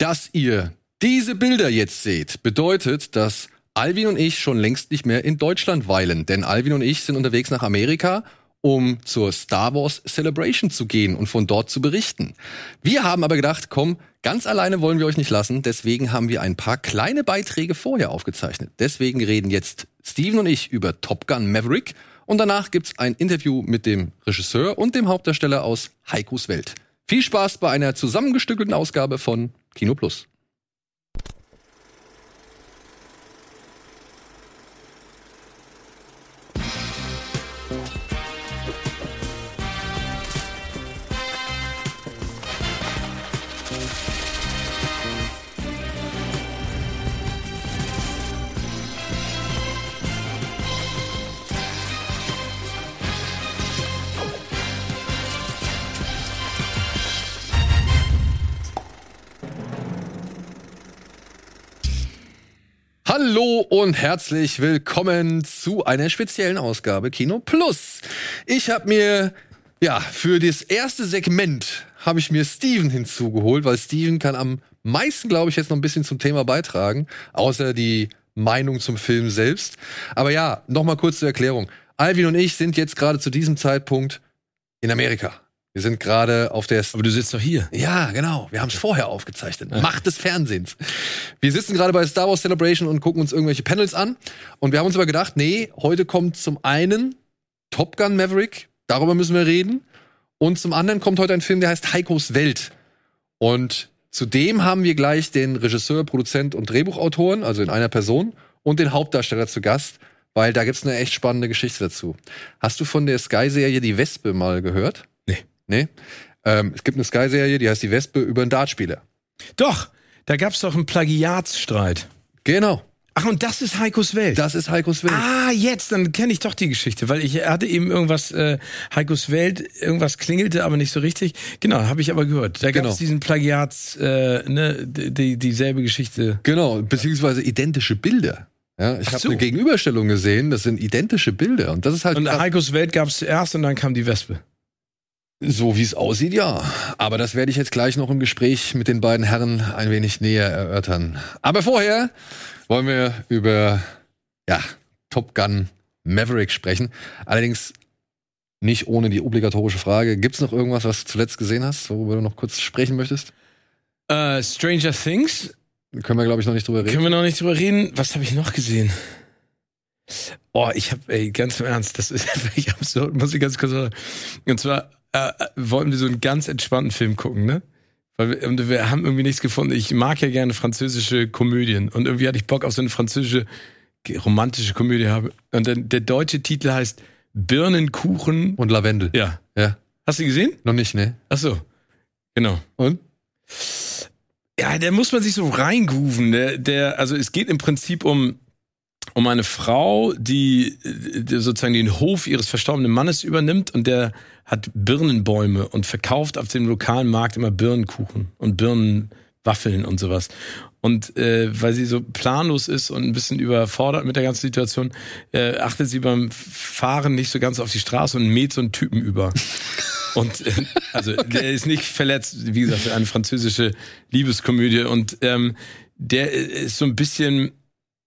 Dass ihr diese Bilder jetzt seht, bedeutet, dass Alvin und ich schon längst nicht mehr in Deutschland weilen. Denn Alvin und ich sind unterwegs nach Amerika, um zur Star Wars Celebration zu gehen und von dort zu berichten. Wir haben aber gedacht, komm, ganz alleine wollen wir euch nicht lassen. Deswegen haben wir ein paar kleine Beiträge vorher aufgezeichnet. Deswegen reden jetzt Steven und ich über Top Gun Maverick. Und danach gibt's ein Interview mit dem Regisseur und dem Hauptdarsteller aus Heikos Welt. Viel Spaß bei einer zusammengestückelten Ausgabe von Kino Plus. Hallo und herzlich willkommen zu einer speziellen Ausgabe Kino Plus. Ich habe mir ja für das erste Segment habe ich mir Steven hinzugeholt, weil Steven kann am meisten, glaube ich, jetzt noch ein bisschen zum Thema beitragen, außer die Meinung zum Film selbst. Aber ja, noch mal kurz zur Erklärung. Alvin und ich sind jetzt gerade zu diesem Zeitpunkt in Amerika. Wir sind gerade auf der. Aber du sitzt doch hier. Ja, genau. Wir haben es vorher aufgezeichnet. Ja. Macht des Fernsehens. Wir sitzen gerade bei Star Wars Celebration und gucken uns irgendwelche Panels an. Und wir haben uns aber gedacht, nee, heute kommt zum einen Top Gun Maverick. Darüber müssen wir reden. Und zum anderen kommt heute ein Film, der heißt Heikos Welt. Und zudem haben wir gleich den Regisseur, Produzent und Drehbuchautoren, also in einer Person, und den Hauptdarsteller zu Gast, weil da gibt's eine echt spannende Geschichte dazu. Hast du von der Sky-Serie Die Wespe mal gehört? Nee. Ähm, es gibt eine Sky-Serie, die heißt Die Wespe über einen Dartspieler. Doch, da gab's doch einen Plagiatsstreit. Genau. Ach, und das ist Heikos Welt. Das ist Heikos Welt. Ah, jetzt, dann kenne ich doch die Geschichte, weil ich hatte eben irgendwas, äh, Heikos Welt, irgendwas klingelte, aber nicht so richtig. Genau, habe ich aber gehört. Da gab es Genau. diesen Plagiats, äh, ne, die, dieselbe Geschichte. Genau, beziehungsweise identische Bilder. Ja, ich habe so. eine Gegenüberstellung gesehen, das sind identische Bilder. Und das ist halt Und. Heikos Welt gab's zuerst und dann kam die Wespe. So, wie es aussieht, ja. Aber das werde ich jetzt gleich noch im Gespräch mit den beiden Herren ein wenig näher erörtern. Aber vorher wollen wir über ja, Top Gun Maverick sprechen. Allerdings nicht ohne die obligatorische Frage. Gibt es noch irgendwas, was du zuletzt gesehen hast, worüber du noch kurz sprechen möchtest? Äh, Stranger Things, Können wir, glaube ich, noch nicht drüber reden. können wir noch nicht drüber reden. Was habe ich noch gesehen? Oh, ich habe, ey, ganz im Ernst, das ist wirklich absurd, muss ich ganz kurz sagen. Und zwar äh, äh, wollten wir so einen ganz entspannten Film gucken, ne? Weil wir, und wir haben irgendwie nichts gefunden. Ich mag ja gerne französische Komödien und irgendwie hatte ich Bock auf so eine französische romantische Komödie habe. Und dann, der deutsche Titel heißt Birnenkuchen. Und Lavendel. Ja. Ja. Hast du gesehen? Noch nicht, ne? Ach so. Genau. Und? Ja, der muss man sich so reingrooven. Der, der, also es geht im Prinzip um, um eine Frau, die, die sozusagen den Hof ihres verstorbenen Mannes übernimmt und der hat Birnenbäume und verkauft auf dem lokalen Markt immer Birnenkuchen und Birnenwaffeln und sowas. Und äh, weil sie so planlos ist und ein bisschen überfordert mit der ganzen Situation, äh, achtet sie beim Fahren nicht so ganz auf die Straße und mäht so einen Typen über. Und äh, also der ist nicht verletzt, wie gesagt, eine französische Liebeskomödie. Und ähm, der ist so ein bisschen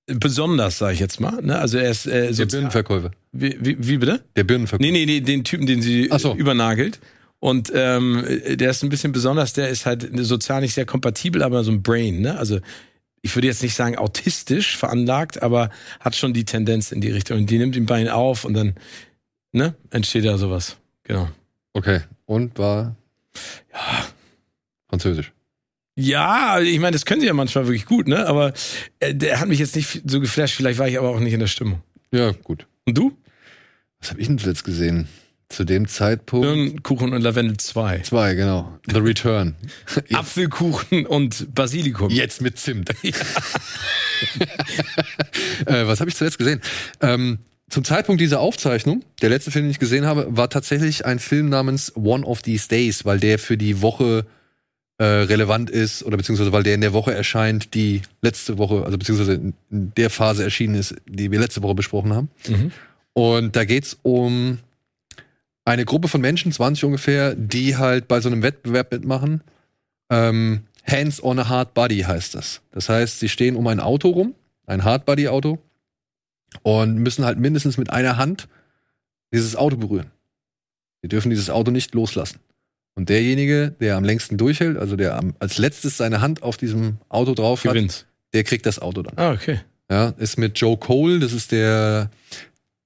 besonders, sage ich jetzt mal. Ne? Also er ist äh, Der Birnenverkäufer. wie, wie, wie bitte? Der Birnenverkäufer. Nee, nee, nee, den Typen, den sie so. übernagelt. Und ähm, der ist ein bisschen besonders, der ist halt sozial nicht sehr kompatibel, aber so ein Brain, ne? Also ich würde jetzt nicht sagen autistisch veranlagt, aber hat schon die Tendenz in die Richtung. Und die nimmt ihn bei ihm auf und dann ne, entsteht da sowas. Genau. Okay. Und war französisch. Ja, ich meine, das können sie ja manchmal wirklich gut, ne? Aber äh, der hat mich jetzt nicht so geflasht, vielleicht war ich aber auch nicht in der Stimmung. Ja, gut. Und du? Was habe ich denn zuletzt gesehen? Zu dem Zeitpunkt. Birnenkuchen und Lavendel 2. Zwei, genau. The Return. Ja. Apfelkuchen und Basilikum. Jetzt mit Zimt. äh, was habe ich zuletzt gesehen? Ähm, zum Zeitpunkt dieser Aufzeichnung, der letzte Film, den ich gesehen habe, war tatsächlich ein Film namens One of These Days, weil der für die Woche äh, relevant ist oder beziehungsweise weil der in der Woche erscheint, die letzte Woche, also beziehungsweise in der Phase erschienen ist, die wir letzte Woche besprochen haben. Mhm. Und da geht's um eine Gruppe von Menschen, 20 ungefähr, die halt bei so einem Wettbewerb mitmachen, ähm, Hands on a Hard Body heißt das. Das heißt, sie stehen um ein Auto rum, ein Hard Body Auto, und müssen halt mindestens mit einer Hand dieses Auto berühren. Sie dürfen dieses Auto nicht loslassen. Und derjenige, der am längsten durchhält, also der am, als letztes seine Hand auf diesem Auto drauf hat, Gewinnt. der kriegt das Auto dann. Ah, okay. Ja, ist mit Joe Cole, das ist der,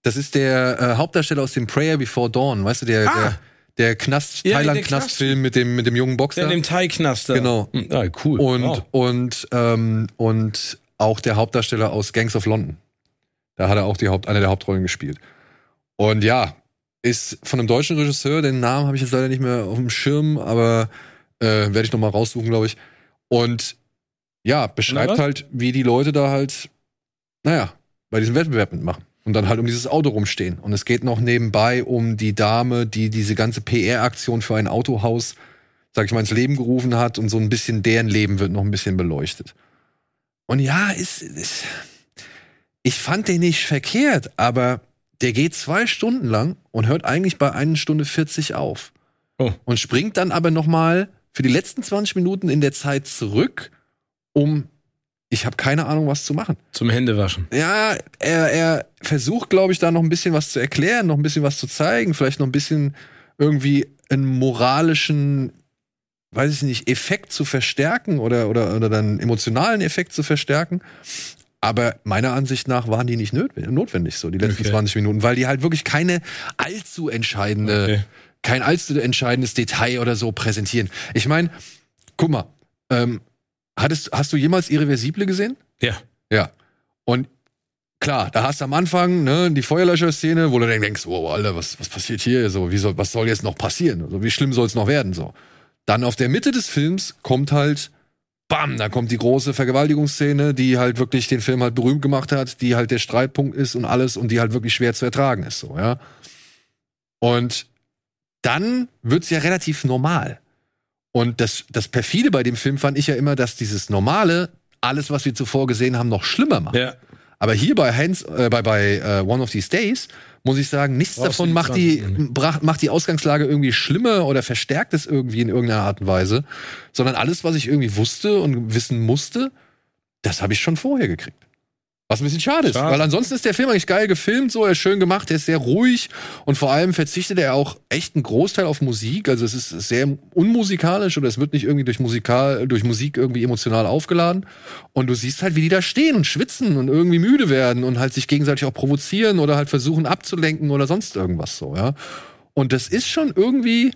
das ist der äh, Hauptdarsteller aus dem Prayer Before Dawn, weißt du, der, Ah. der, der Knast, Ja, Thailand-Knastfilm mit dem, mit dem jungen Boxer. Der dem Thai-Knast da. Genau. Hm, Ah, cool. Und, Wow. und, ähm, und auch der Hauptdarsteller aus Gangs of London. Da hat er auch die Haupt, eine der Hauptrollen gespielt. Und ja, ist von einem deutschen Regisseur, den Namen habe ich jetzt leider nicht mehr auf dem Schirm, aber äh, werde ich noch mal raussuchen, glaube ich. Und ja, beschreibt was? halt, wie die Leute da halt, naja, bei diesem Wettbewerb mitmachen. Und dann halt um dieses Auto rumstehen. Und es geht noch nebenbei um die Dame, die diese ganze PR-Aktion für ein Autohaus, sag ich mal, ins Leben gerufen hat. Und so ein bisschen deren Leben wird noch ein bisschen beleuchtet. Und ja, ist, ist ich fand den nicht verkehrt, aber der geht zwei Stunden lang und hört eigentlich bei einer Stunde 40 auf. Oh. Und springt dann aber noch mal für die letzten 20 Minuten in der Zeit zurück, um ich habe keine Ahnung, was zu machen. Zum Händewaschen. Ja, er, er versucht, glaube ich, da noch ein bisschen was zu erklären, noch ein bisschen was zu zeigen, vielleicht noch ein bisschen irgendwie einen moralischen, weiß ich nicht, Effekt zu verstärken oder, oder, oder dann einen emotionalen Effekt zu verstärken. Aber meiner Ansicht nach waren die nicht notwendig, so die letzten Okay. 20 Minuten, weil die halt wirklich keine allzu entscheidende, Okay. kein allzu entscheidendes Detail oder so präsentieren. Ich meine, guck mal, ähm, hattest, hast du jemals Irreversible gesehen? Ja. Ja. Und klar, da hast du am Anfang ne, die Feuerlöscher-Szene, wo du dann denkst, wow, Alter, was, was passiert hier? So, wie soll, was soll jetzt noch passieren? Also, wie schlimm soll es noch werden? So. Dann auf der Mitte des Films kommt halt, bam, da kommt die große Vergewaltigungsszene, die halt wirklich den Film halt berühmt gemacht hat, die halt der Streitpunkt ist und alles und die halt wirklich schwer zu ertragen ist, so, ja. Und dann wird's ja relativ normal. Und das, das perfide bei dem Film fand ich ja immer, dass dieses Normale alles, was wir zuvor gesehen haben, noch schlimmer macht. Ja. Aber hier bei Hans, äh, bei, bei äh, One of These Days, muss ich sagen, nichts Brauchst davon macht die, 20 Minuten. brach, macht die Ausgangslage irgendwie schlimmer oder verstärkt es irgendwie in irgendeiner Art und Weise, sondern alles, was ich irgendwie wusste und wissen musste, das habe ich schon vorher gekriegt. Was ein bisschen schade ist, Schade. weil ansonsten ist der Film eigentlich geil gefilmt, so, er ist schön gemacht, er ist sehr ruhig und vor allem verzichtet er auch echt einen Großteil auf Musik, also es ist sehr unmusikalisch oder es wird nicht irgendwie durch Musikal, durch Musik irgendwie emotional aufgeladen und du siehst halt, wie die da stehen und schwitzen und irgendwie müde werden und halt sich gegenseitig auch provozieren oder halt versuchen abzulenken oder sonst irgendwas so, ja. Und das ist schon irgendwie,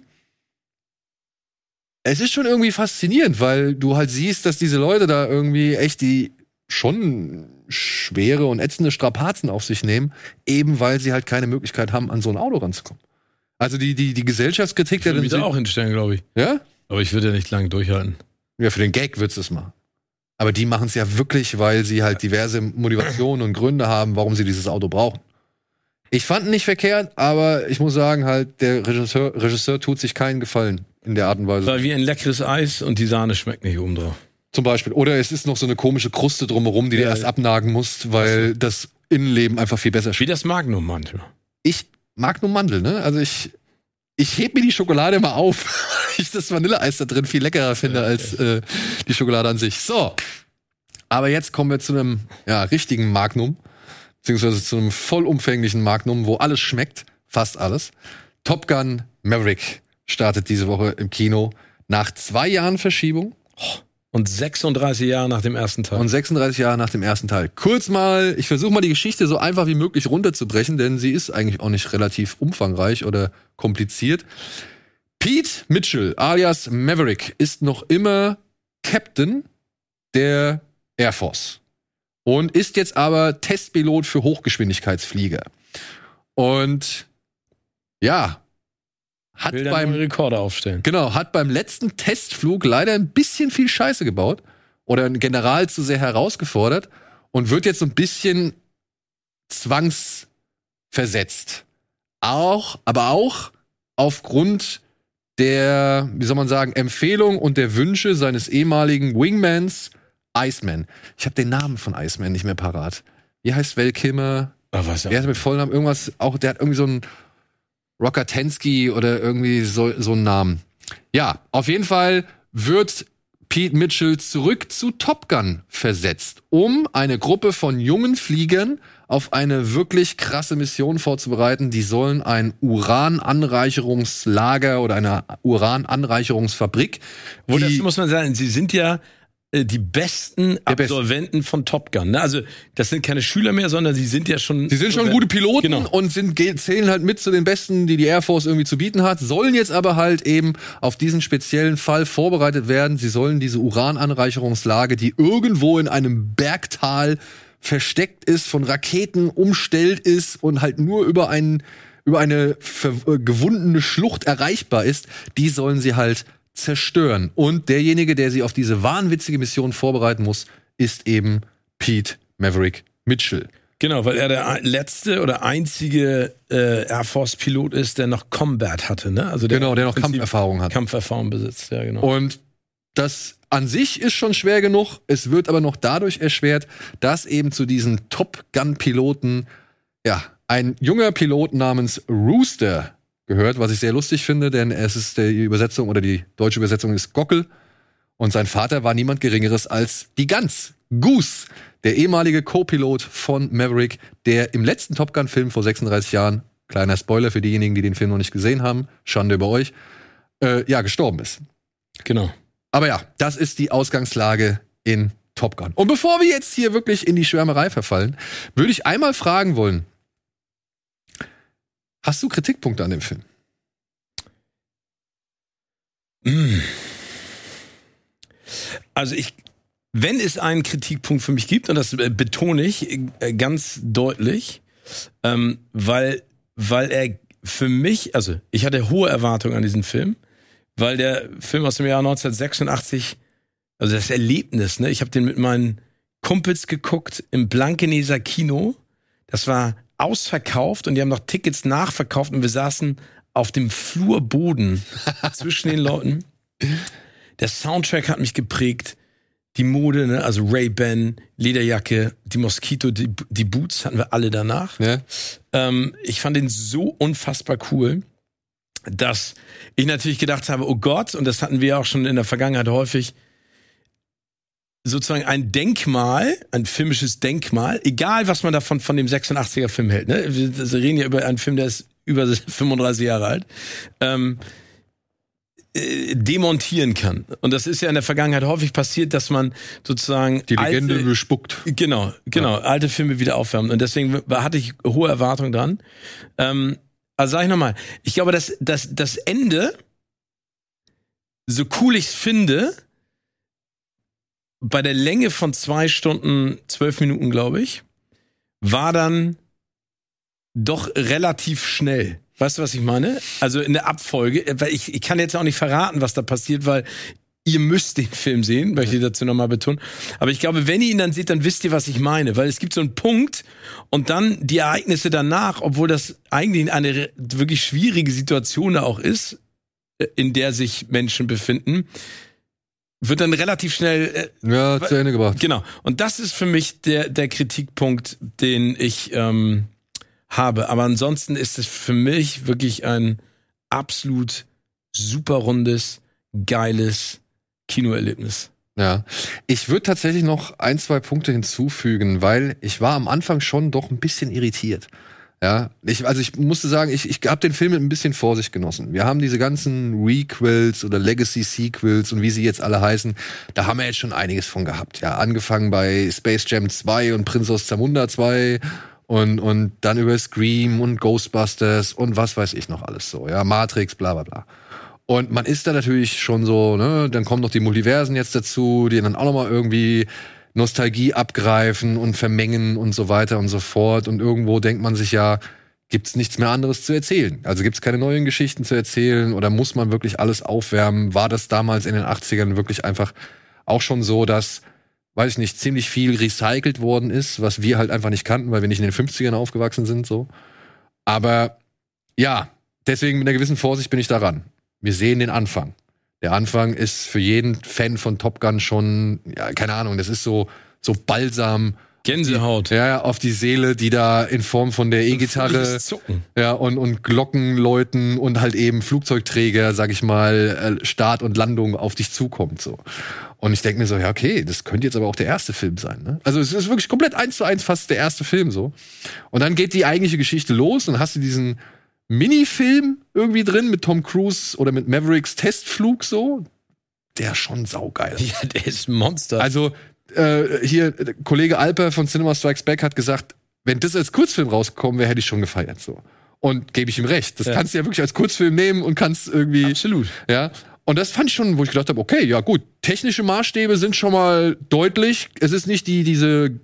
es ist schon irgendwie faszinierend, weil du halt siehst, dass diese Leute da irgendwie echt die schon schwere und ätzende Strapazen auf sich nehmen, eben weil sie halt keine Möglichkeit haben, an so ein Auto ranzukommen. Also die, die, die Gesellschaftskritik Ich der würde mich da auch hinstellen, glaube ich. ja? Aber ich würde ja nicht lange durchhalten. Ja, für den Gag wird's es machen. Aber die machen es ja wirklich, weil sie halt diverse Motivationen und Gründe haben, warum sie dieses Auto brauchen. Ich fand ihn nicht verkehrt, aber ich muss sagen, halt, der Regisseur, Regisseur tut sich keinen Gefallen in der Art und Weise. Weil wie ein leckeres Eis und die Sahne schmeckt nicht oben drauf. Zum Beispiel. Oder es ist noch so eine komische Kruste drumherum, die du Ja, erst ja. abnagen musst, weil das Innenleben einfach viel besser Wie schmeckt. das Magnum manchmal. Ich mag nur Mandel, ne? Also ich, ich heb mir die Schokolade immer auf, weil ich das Vanilleeis da drin viel leckerer finde Ja, als äh, die Schokolade an sich. So. Aber jetzt kommen wir zu einem ja, richtigen Magnum, beziehungsweise zu einem vollumfänglichen Magnum, wo alles schmeckt, fast alles. Top Gun Maverick startet diese Woche im Kino nach zwei Jahren Verschiebung. Und 36 Jahre nach dem ersten Teil. Und 36 Jahre nach dem ersten Teil. Kurz mal, ich versuche mal die Geschichte so einfach wie möglich runterzubrechen, denn sie ist eigentlich auch nicht relativ umfangreich oder kompliziert. Pete Mitchell, alias Maverick, ist noch immer Captain der Air Force und ist jetzt aber Testpilot für Hochgeschwindigkeitsflieger. Und ja, hat will beim Rekorde aufstellen. Genau, hat beim letzten Testflug leider ein bisschen viel Scheiße gebaut oder ein General zu sehr herausgefordert und wird jetzt so ein bisschen zwangsversetzt. Auch, aber auch aufgrund der, wie soll man sagen, Empfehlung und der Wünsche seines ehemaligen Wingmans Iceman. Ich habe den Namen von Iceman nicht mehr parat. Wie heißt Val Kilmer? Ah, was Der hat mit Vollnamen irgendwas, auch der hat irgendwie so einen Rocker Tensky oder irgendwie so, so einen Namen. Ja, auf jeden Fall wird Pete Mitchell zurück zu Top Gun versetzt, um eine Gruppe von jungen Fliegern auf eine wirklich krasse Mission vorzubereiten. Die sollen ein Urananreicherungslager oder eine Urananreicherungsfabrik. Wo das muss man sagen, sie sind ja die besten Absolventen Best. von Top Gun. Ne? Also das sind keine Schüler mehr, sondern sie sind ja schon. Sie sind schon gute Piloten genau. und sind, zählen halt mit zu den Besten, die die Air Force irgendwie zu bieten hat. Sollen jetzt aber halt eben auf diesen speziellen Fall vorbereitet werden. Sie sollen diese Urananreicherungslage, die irgendwo in einem Bergtal versteckt ist, von Raketen umstellt ist und halt nur über einen über eine äh, gewundene Schlucht erreichbar ist, die sollen sie halt zerstören. Und derjenige, der sie auf diese wahnwitzige Mission vorbereiten muss, ist eben Pete Maverick Mitchell. Genau, weil er der letzte oder einzige äh, Air Force Pilot ist, der noch Combat hatte, ne? Also der genau, der noch Kampferfahrung hat. Kampferfahrung besitzt, ja genau. Und das an sich ist schon schwer genug. Es wird aber noch dadurch erschwert, dass eben zu diesen Top Gun Piloten ja ein junger Pilot namens Rooster gehört, was ich sehr lustig finde, denn es ist die Übersetzung oder die deutsche Übersetzung ist Gockel und sein Vater war niemand geringeres als die Gans, Goose, der ehemalige Co-Pilot von Maverick, der im letzten Top Gun Film vor 36 Jahren, kleiner Spoiler für diejenigen, die den Film noch nicht gesehen haben, Schande über euch, äh, ja, gestorben ist. Genau. Aber ja, das ist die Ausgangslage in Top Gun. Und bevor wir jetzt hier wirklich in die Schwärmerei verfallen, würde ich einmal fragen wollen, hast du Kritikpunkte an dem Film? Hm. Also ich, wenn es einen Kritikpunkt für mich gibt, und das äh, betone ich äh, ganz deutlich, ähm, weil, weil er für mich, also ich hatte hohe Erwartungen an diesen Film weil der Film aus dem Jahr 1986, also das Erlebnis, ne, ich habe den mit meinen Kumpels geguckt im Blankeneser Kino. Das war ausverkauft und die haben noch Tickets nachverkauft und wir saßen auf dem Flurboden zwischen den Leuten. Der Soundtrack hat mich geprägt. Die Mode, ne? also Ray-Ban, Lederjacke, die Mosquito, die, die, Boots hatten wir alle danach. Ja. Ähm, ich fand den so unfassbar cool dass ich natürlich gedacht habe, oh Gott, und das hatten wir auch schon in der Vergangenheit häufig, sozusagen ein Denkmal, ein filmisches Denkmal, egal was man davon von dem 86er Film hält. Ne? Wir reden ja über einen Film, der ist über 35 Jahre alt. Ähm, äh, demontieren kann. Und das ist ja in der Vergangenheit häufig passiert, dass man sozusagen die Legende alte, bespuckt. Genau, genau, ja. alte Filme wieder aufwärmt. Und deswegen hatte ich hohe Erwartungen dran. Ähm, also sag ich nochmal, ich glaube, dass, dass das Ende, so cool ich es finde, bei der Länge von zwei Stunden, zwölf Minuten, glaube ich, war dann doch relativ schnell. Weißt du, was ich meine? Also in der Abfolge, weil ich, ich kann jetzt auch nicht verraten, was da passiert, weil ihr müsst den Film sehen, möchte ich dazu nochmal betonen. Aber ich glaube, wenn ihr ihn dann seht, dann wisst ihr, was ich meine. Weil es gibt so einen Punkt und dann die Ereignisse danach, obwohl das eigentlich eine wirklich schwierige Situation auch ist, äh, in der sich Menschen befinden, wird dann relativ schnell äh, ja, zu Ende gebracht. Genau. Und das ist für mich der, der Kritikpunkt, den ich ähm, habe. Aber ansonsten ist es für mich wirklich ein absolut super rundes, geiles Kinoerlebnis. Ja, ich würde tatsächlich noch ein, zwei Punkte hinzufügen, weil ich war am Anfang schon doch ein bisschen irritiert. Ja, ich, also ich musste sagen, ich, ich habe den Film mit ein bisschen Vorsicht genossen. Wir haben diese ganzen Requels oder Legacy Sequels und wie sie jetzt alle heißen, da haben wir jetzt schon einiges von gehabt. Ja, angefangen bei Space Jam 2 und Prince aus Zamunda 2 und, und dann über Scream und Ghostbusters und was weiß ich noch alles so. Ja, Matrix, bla bla bla. Und man ist da natürlich schon so, ne, dann kommen noch die Multiversen jetzt dazu, die dann auch nochmal irgendwie Nostalgie abgreifen und vermengen und so weiter und so fort. Und irgendwo denkt man sich ja, gibt's nichts mehr anderes zu erzählen? Also gibt's keine neuen Geschichten zu erzählen oder muss man wirklich alles aufwärmen? War das damals in den 80ern wirklich einfach auch schon so, dass, weiß ich nicht, ziemlich viel recycelt worden ist, was wir halt einfach nicht kannten, weil wir nicht in den 50ern aufgewachsen sind, so. Aber ja, deswegen mit einer gewissen Vorsicht bin ich daran wir sehen den Anfang. Der Anfang ist für jeden Fan von Top Gun schon, ja, keine Ahnung, das ist so, so Balsam Gänsehaut. Ja, ja, auf die Seele, die da in Form von der E-Gitarre ja, und, und Glocken läuten und halt eben Flugzeugträger, sag ich mal, äh, Start und Landung auf dich zukommt. so. Und ich denke mir so, ja, okay, das könnte jetzt aber auch der erste Film sein. Ne? Also es ist wirklich komplett eins zu eins fast der erste Film so. Und dann geht die eigentliche Geschichte los und hast du diesen Minifilm irgendwie drin mit Tom Cruise oder mit Mavericks Testflug so. Der ist schon saugeil. Ja, der ist ein Monster. Also äh, hier, äh, Kollege Alper von Cinema Strikes Back hat gesagt, wenn das als Kurzfilm rausgekommen wäre, hätte ich schon gefeiert. So. Und gebe ich ihm recht. Das Ja. kannst du ja wirklich als Kurzfilm nehmen und kannst irgendwie. Absolut. Ja. Und das fand ich schon, wo ich gedacht habe, okay, ja gut, technische Maßstäbe sind schon mal deutlich. Es ist nicht die, diese,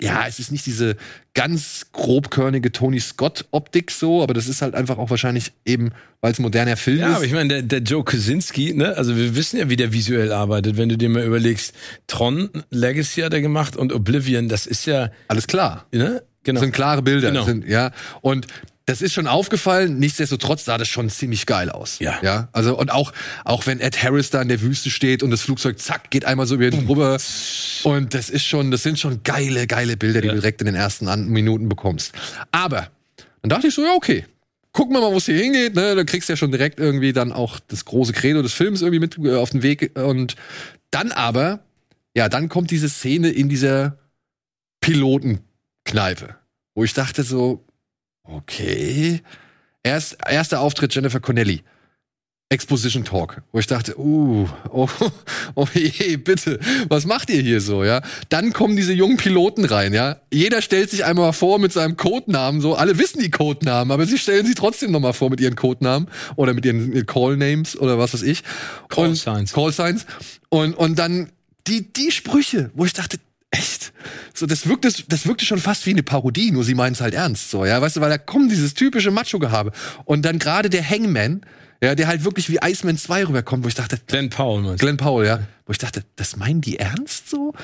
ja, es ist nicht diese ganz grobkörnige Tony Scott-Optik so, aber das ist halt einfach auch wahrscheinlich eben, weil es moderner Film Ja, ist. aber ich meine, der, der Joe Kosinski, ne, also wir wissen ja, wie der visuell arbeitet. Wenn du dir mal überlegst, Tron Legacy hat er gemacht und Oblivion, das ist ja, Alles klar. ne, genau. Das sind klare Bilder. Genau. Sind, ja. Und das ist schon aufgefallen, nichtsdestotrotz sah das schon ziemlich geil aus. Ja. ja. Also, und auch, auch wenn Ed Harris da in der Wüste steht und das Flugzeug zack, geht einmal so über ihn drüber. Und das ist schon, das sind schon geile, geile Bilder, die Ja. du direkt in den ersten Minuten bekommst. Aber, dann dachte ich so, ja, okay. Gucken wir mal, wo es hier hingeht, ne? Da kriegst du ja schon direkt irgendwie dann auch das große Credo des Films irgendwie mit äh, auf den Weg. Und dann aber, ja, dann kommt diese Szene in dieser Pilotenkneipe, wo ich dachte so, okay. Erst, erster Auftritt Jennifer Connelly. Exposition Talk, wo ich dachte, uh, oh, oh je, bitte, was macht ihr hier so, ja? Dann kommen diese jungen Piloten rein, ja? Jeder stellt sich einmal vor mit seinem Codenamen, so, alle wissen die Codenamen, aber sie stellen sich trotzdem nochmal vor mit ihren Codenamen oder mit ihren äh, Call Names oder was weiß ich. Call Signs. Call Signs. Und, und dann die, die Sprüche, wo ich dachte, echt? So, das wirkte, das wirkte schon fast wie eine Parodie, nur sie meinen es halt ernst, so, ja? Weißt du, weil da kommt dieses typische Macho-Gehabe. Und dann gerade der Hangman, ja, der halt wirklich wie Iceman 2 rüberkommt, wo ich dachte, Glenn Powell, meinst du? Glenn Powell, ja, wo ich dachte, das meinen die ernst so?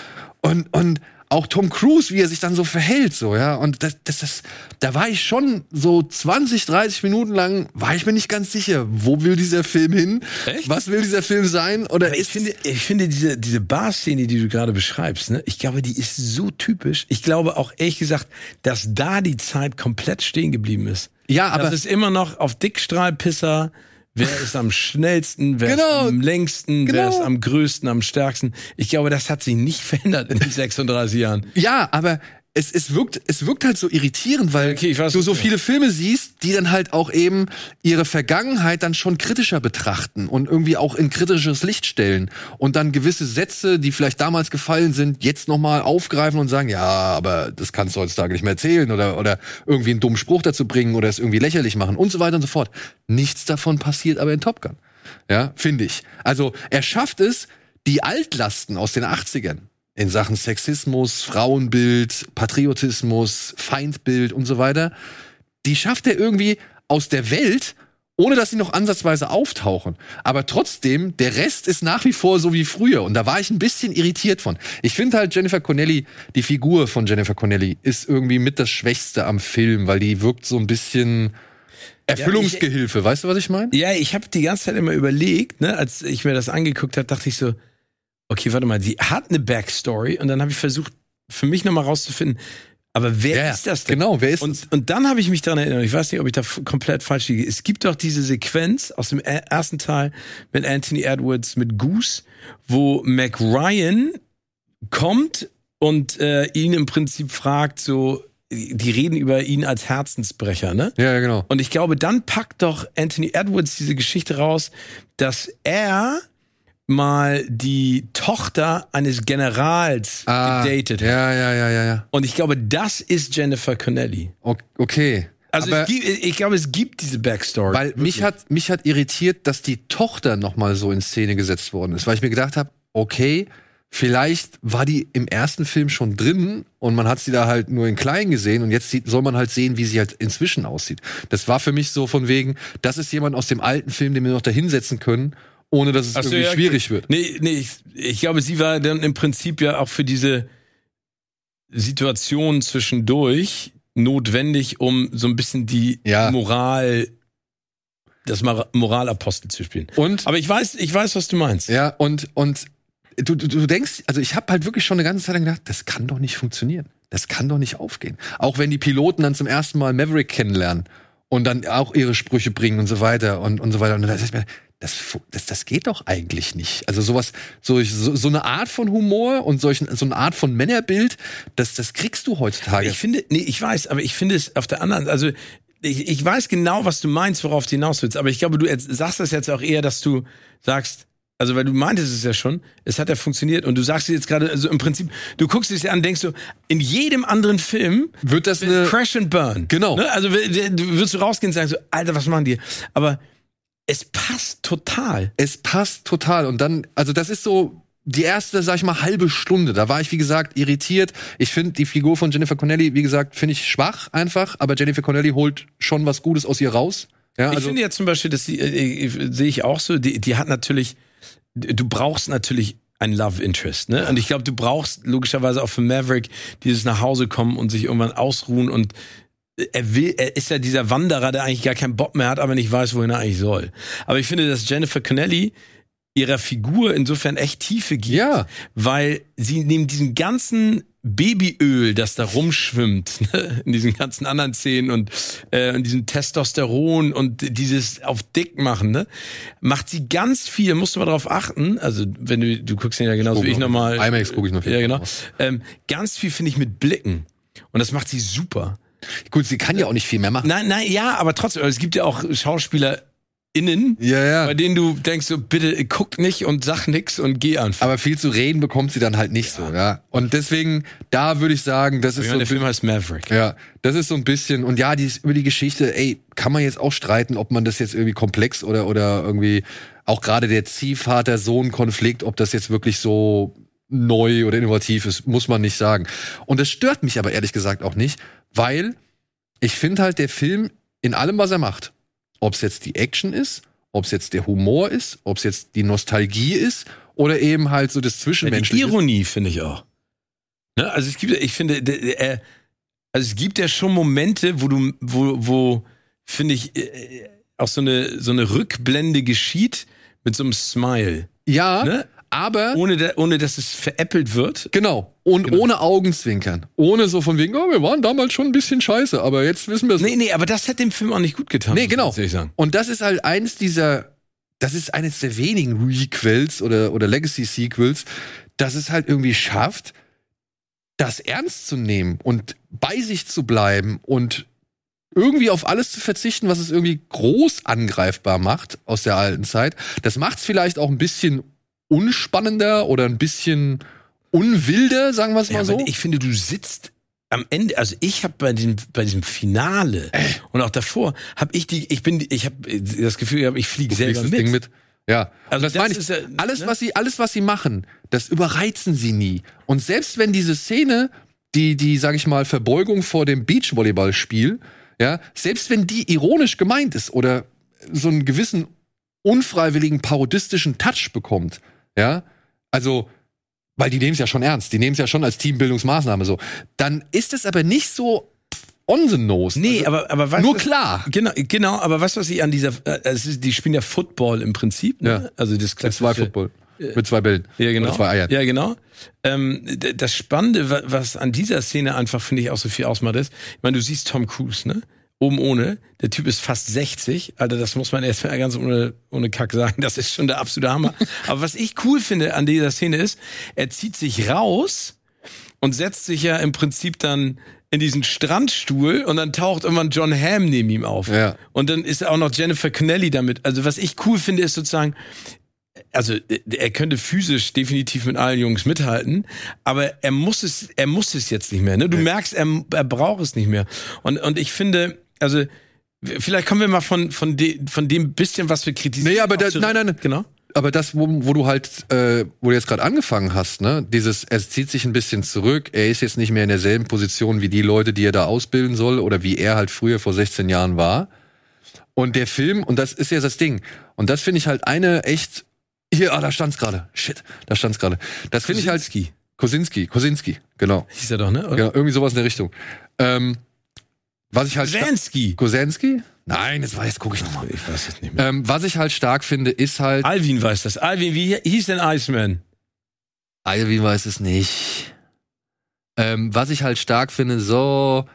Und, und auch Tom Cruise, wie er sich dann so verhält, so, ja. Und das, das, das, da war ich schon so 20, 30 Minuten lang, war ich mir nicht ganz sicher, wo will dieser Film hin? Echt? Was will dieser Film sein? Oder Ich finde, ich finde diese, diese Bar-Szene, die du gerade beschreibst, ne, ich glaube, die ist so typisch. Ich glaube auch ehrlich gesagt, dass da die Zeit komplett stehen geblieben ist. Ja, aber- Das ist immer noch auf Dickstrahlpisser. Wer ist am schnellsten, wer Genau. ist am längsten, wer Genau. ist am größten, am stärksten. Ich glaube, das hat sich nicht verändert in den 36 Jahren. Ja, aber es, es, wirkt, es wirkt halt so irritierend, weil Okay, weiß, du so viele Filme siehst, die dann halt auch eben ihre Vergangenheit dann schon kritischer betrachten und irgendwie auch in kritisches Licht stellen und dann gewisse Sätze, die vielleicht damals gefallen sind, jetzt nochmal aufgreifen und sagen, ja, aber das kannst du heutzutage nicht mehr erzählen oder, oder irgendwie einen dummen Spruch dazu bringen oder es irgendwie lächerlich machen und so weiter und so fort. Nichts davon passiert aber in Top Gun. Ja, finde ich. Also er schafft es, die Altlasten aus den 80ern in Sachen Sexismus, Frauenbild, Patriotismus, Feindbild und so weiter, die schafft er irgendwie aus der Welt, ohne dass sie noch ansatzweise auftauchen. Aber trotzdem, der Rest ist nach wie vor so wie früher. Und da war ich ein bisschen irritiert von. Ich finde halt Jennifer Connelly, die Figur von Jennifer Connelly, ist irgendwie mit das Schwächste am Film, weil die wirkt so ein bisschen Erfüllungsgehilfe. weißt du, was ich meine? Ja, ich habe die ganze Zeit immer überlegt, ne, als ich mir das angeguckt habe, dachte ich so, okay, warte mal, die hat eine Backstory und dann habe ich versucht, für mich nochmal rauszufinden, aber wer Ja, ist das denn? genau, wer ist und, und dann habe ich mich daran erinnert, ich weiß nicht, ob ich da komplett falsch liege. Es gibt doch diese Sequenz aus dem er- ersten Teil mit Anthony Edwards, mit Goose, wo Mac Ryan kommt und äh, ihn im Prinzip fragt, so, die reden über ihn als Herzensbrecher, ne? Ja, genau. Und ich glaube, dann packt doch Anthony Edwards diese Geschichte raus, dass er mal die Tochter eines Generals gedatet. Ah, Ja, ja, ja, ja, ja. Und ich glaube, das ist Jennifer Connelly. Okay. Also gibt, ich glaube, es gibt diese Backstory. Weil mich hat, mich hat irritiert, dass die Tochter noch mal so in Szene gesetzt worden ist, weil ich mir gedacht habe, okay, vielleicht war die im ersten Film schon drin und man hat sie da halt nur in klein gesehen und jetzt sieht, soll man halt sehen, wie sie halt inzwischen aussieht. Das war für mich so von wegen, das ist jemand aus dem alten Film, den wir noch da hinsetzen können, ohne dass es Ach so, irgendwie ja, schwierig wird. Nee, nee, ich, ich glaube, sie war dann im Prinzip ja auch für diese Situation zwischendurch notwendig, um so ein bisschen die Ja. Moral, das Moralapostel zu spielen. Und Aber ich weiß, ich weiß, was du meinst. Ja, und, und du, du, du denkst, also ich habe halt wirklich schon eine ganze Zeit lang gedacht, das kann doch nicht funktionieren. das kann doch nicht aufgehen. Auch wenn die Piloten dann zum ersten Mal Maverick kennenlernen und dann auch ihre Sprüche bringen und so weiter und, und so weiter. Und das, das, das, das geht doch eigentlich nicht. Also sowas, so, so, so eine Art von Humor und solchen, so eine Art von Männerbild, das, das kriegst du heutzutage. Ich finde, nee, ich weiß, aber ich finde es auf der anderen, also ich, ich weiß genau, was du meinst, worauf du hinaus willst, aber ich glaube, du sagst das jetzt auch eher, dass du sagst, also weil du meintest es ja schon, es hat ja funktioniert und du sagst jetzt gerade, also im Prinzip, du guckst es dir an, denkst du, in jedem anderen Film wird das eine Crash and Burn. Genau. Ne? Also würdest du rausgehen und sagen so, Alter, was machen die? Aber es passt total. Es passt total und dann, also das ist so die erste, sag ich mal, halbe Stunde, da war ich, wie gesagt, irritiert. Ich finde die Figur von Jennifer Connelly, wie gesagt, finde ich schwach einfach, aber Jennifer Connelly holt schon was Gutes aus ihr raus. Ja, also ich finde ja zum Beispiel, die, äh, äh, sehe ich auch so, die, die hat natürlich, du brauchst natürlich ein Love Interest, ne? Und ich glaube, du brauchst logischerweise auch für Maverick dieses nach Hause kommen und sich irgendwann ausruhen und er will, er ist ja dieser Wanderer, der eigentlich gar keinen Bock mehr hat, aber nicht weiß, wohin er eigentlich soll. Aber ich finde, dass Jennifer Connelly ihrer Figur insofern echt Tiefe gibt, ja. weil sie neben diesem ganzen Babyöl, das da rumschwimmt, ne, in diesen ganzen anderen Szenen und äh, in diesem Testosteron und dieses auf dick machen, ne, macht sie ganz viel, musst du mal drauf achten, also wenn du, du guckst den ja genauso wie ich nochmal. IMAX gucke ich noch viel. Ja, genau. Ähm, ganz viel finde ich mit Blicken. Und das macht sie super. Gut, sie kann ja auch nicht viel mehr machen. Nein, nein, ja, aber trotzdem, es gibt ja auch Schauspieler, innen, ja, ja. bei denen du denkst so, bitte guck nicht und sag nix und geh einfach. Aber viel zu reden bekommt sie dann halt nicht ja. so, ja. Und deswegen, da würde ich sagen, das ist so. Der Film heißt Maverick. Ja, das ist so ein bisschen, und ja, die über die Geschichte, ey, kann man jetzt auch streiten, ob man das jetzt irgendwie komplex oder, oder irgendwie, auch gerade der Ziehvater-Sohn-Konflikt, ob das jetzt wirklich so neu oder innovativ ist, muss man nicht sagen. Und das stört mich aber ehrlich gesagt auch nicht, weil ich finde halt, der Film in allem, was er macht, ob es jetzt die Action ist, ob es jetzt der Humor ist, ob es jetzt die Nostalgie ist oder eben halt so das Zwischenmenschliche. Ja, die Ironie finde ich auch. Ne? Also es gibt, ich finde, äh, also es gibt ja schon Momente, wo du, wo, wo finde ich, äh, auch so eine so eine Rückblende geschieht mit so einem Smile. Ja. Ne? Aber ohne, da, ohne dass es veräppelt wird. Genau. Und genau. ohne Augenzwinkern. Ohne so von wegen, oh, wir waren damals schon ein bisschen scheiße, aber jetzt wissen wir es. Nee, nee, aber das hat dem Film auch nicht gut getan. Nee, genau. Und das ist halt eines dieser, das ist eines der wenigen Requels oder, oder Legacy-Sequels, das es halt irgendwie schafft, das ernst zu nehmen und bei sich zu bleiben und irgendwie auf alles zu verzichten, was es irgendwie groß angreifbar macht aus der alten Zeit. Das macht es vielleicht auch ein bisschen unspannender oder ein bisschen unwilder, sagen wir es mal ja, so. Ich finde, du sitzt am Ende, also ich habe bei dem bei diesem Finale äh. und auch davor habe ich die, ich bin, ich habe das Gefühl, ich fliege selber mit. Ding mit. Ja, also das, das meine ich. Ja, alles, ne? was sie, alles, was sie machen, das überreizen sie nie. Und selbst wenn diese Szene, die, die, sag ich mal, Verbeugung vor dem Beachvolleyballspiel, ja, selbst wenn die ironisch gemeint ist oder so einen gewissen unfreiwilligen parodistischen Touch bekommt, ja, also, weil die nehmen es ja schon ernst, die nehmen es ja schon als Teambildungsmaßnahme so, dann ist es aber nicht so on the nose. Nee, also, aber, aber was, nur klar. Genau, genau, aber was, was ich an dieser, äh, die spielen ja Football im Prinzip, ne? Ja. Also das klassische. Mit zwei Football. Mit zwei Bällen. Ja, genau. Mit zwei Eiern. Ja, genau. Ähm, das Spannende, was an dieser Szene einfach, finde ich, auch so viel ausmacht, ist, ich meine, du siehst Tom Cruise, ne? Oben ohne. Der Typ ist fast 60. Alter, das muss man erstmal ganz ohne, ohne Kack sagen. Das ist schon der absolute Hammer. Aber was ich cool finde an dieser Szene ist, er zieht sich raus und setzt sich ja im Prinzip dann in diesen Strandstuhl und dann taucht irgendwann John Hamm neben ihm auf. Ja. Und dann ist auch noch Jennifer Connelly damit. Also was ich cool finde, ist sozusagen, also er könnte physisch definitiv mit allen Jungs mithalten, aber er muss es, er muss es jetzt nicht mehr. Ne? Du merkst, er, er braucht es nicht mehr. Und und ich finde, also vielleicht kommen wir mal von von, de, von dem bisschen, was wir kritisieren. Nee, aber da, nein, nein, genau. Aber das, wo, wo du halt, äh, wo du jetzt gerade angefangen hast, ne, dieses, er zieht sich ein bisschen zurück, er ist jetzt nicht mehr in derselben Position wie die Leute, die er da ausbilden soll oder wie er halt früher vor 16 Jahren war. Und der Film, und das ist ja das Ding, und das finde ich halt eine echt, hier, ah, da stand's gerade, shit, da stand's gerade. Das finde ich halt, Kosinski, Kosinski, genau. Hieß er doch, ne? Oder? Genau, irgendwie sowas in der Richtung. Ähm, was ich halt Kosenski. Kosenski? Nein, jetzt weiß, gucke ich nochmal. Ich weiß es nicht mehr. Ähm, was ich halt stark finde, ist halt. Alvin weiß das. Alvin, wie hieß denn Iceman? Alvin weiß es nicht. Ähm, was ich halt stark finde, so